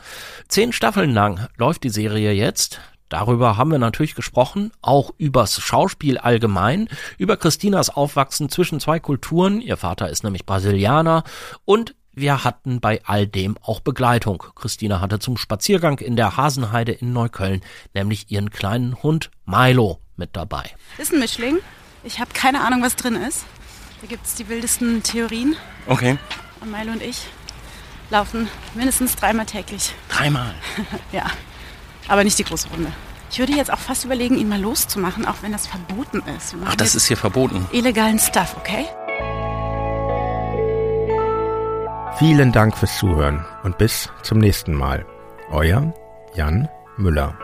Zehn Staffeln lang läuft die Serie jetzt. Darüber haben wir natürlich gesprochen, auch übers Schauspiel allgemein, über Christinas Aufwachsen zwischen zwei Kulturen, ihr Vater ist nämlich Brasilianer, und wir hatten bei all dem auch Begleitung. Christina hatte zum Spaziergang in der Hasenheide in Neukölln nämlich ihren kleinen Hund Milo mit dabei. Ist ein Mischling. Ich habe keine Ahnung, was drin ist. Da gibt es die wildesten Theorien. Okay. Und Milo und ich laufen mindestens dreimal täglich. Dreimal? ja. Aber nicht die große Runde. Ich würde jetzt auch fast überlegen, ihn mal loszumachen, auch wenn das verboten ist. Ach, das ist hier verboten. Illegalen Stuff, okay? Vielen Dank fürs Zuhören und bis zum nächsten Mal. Euer Jan Müller.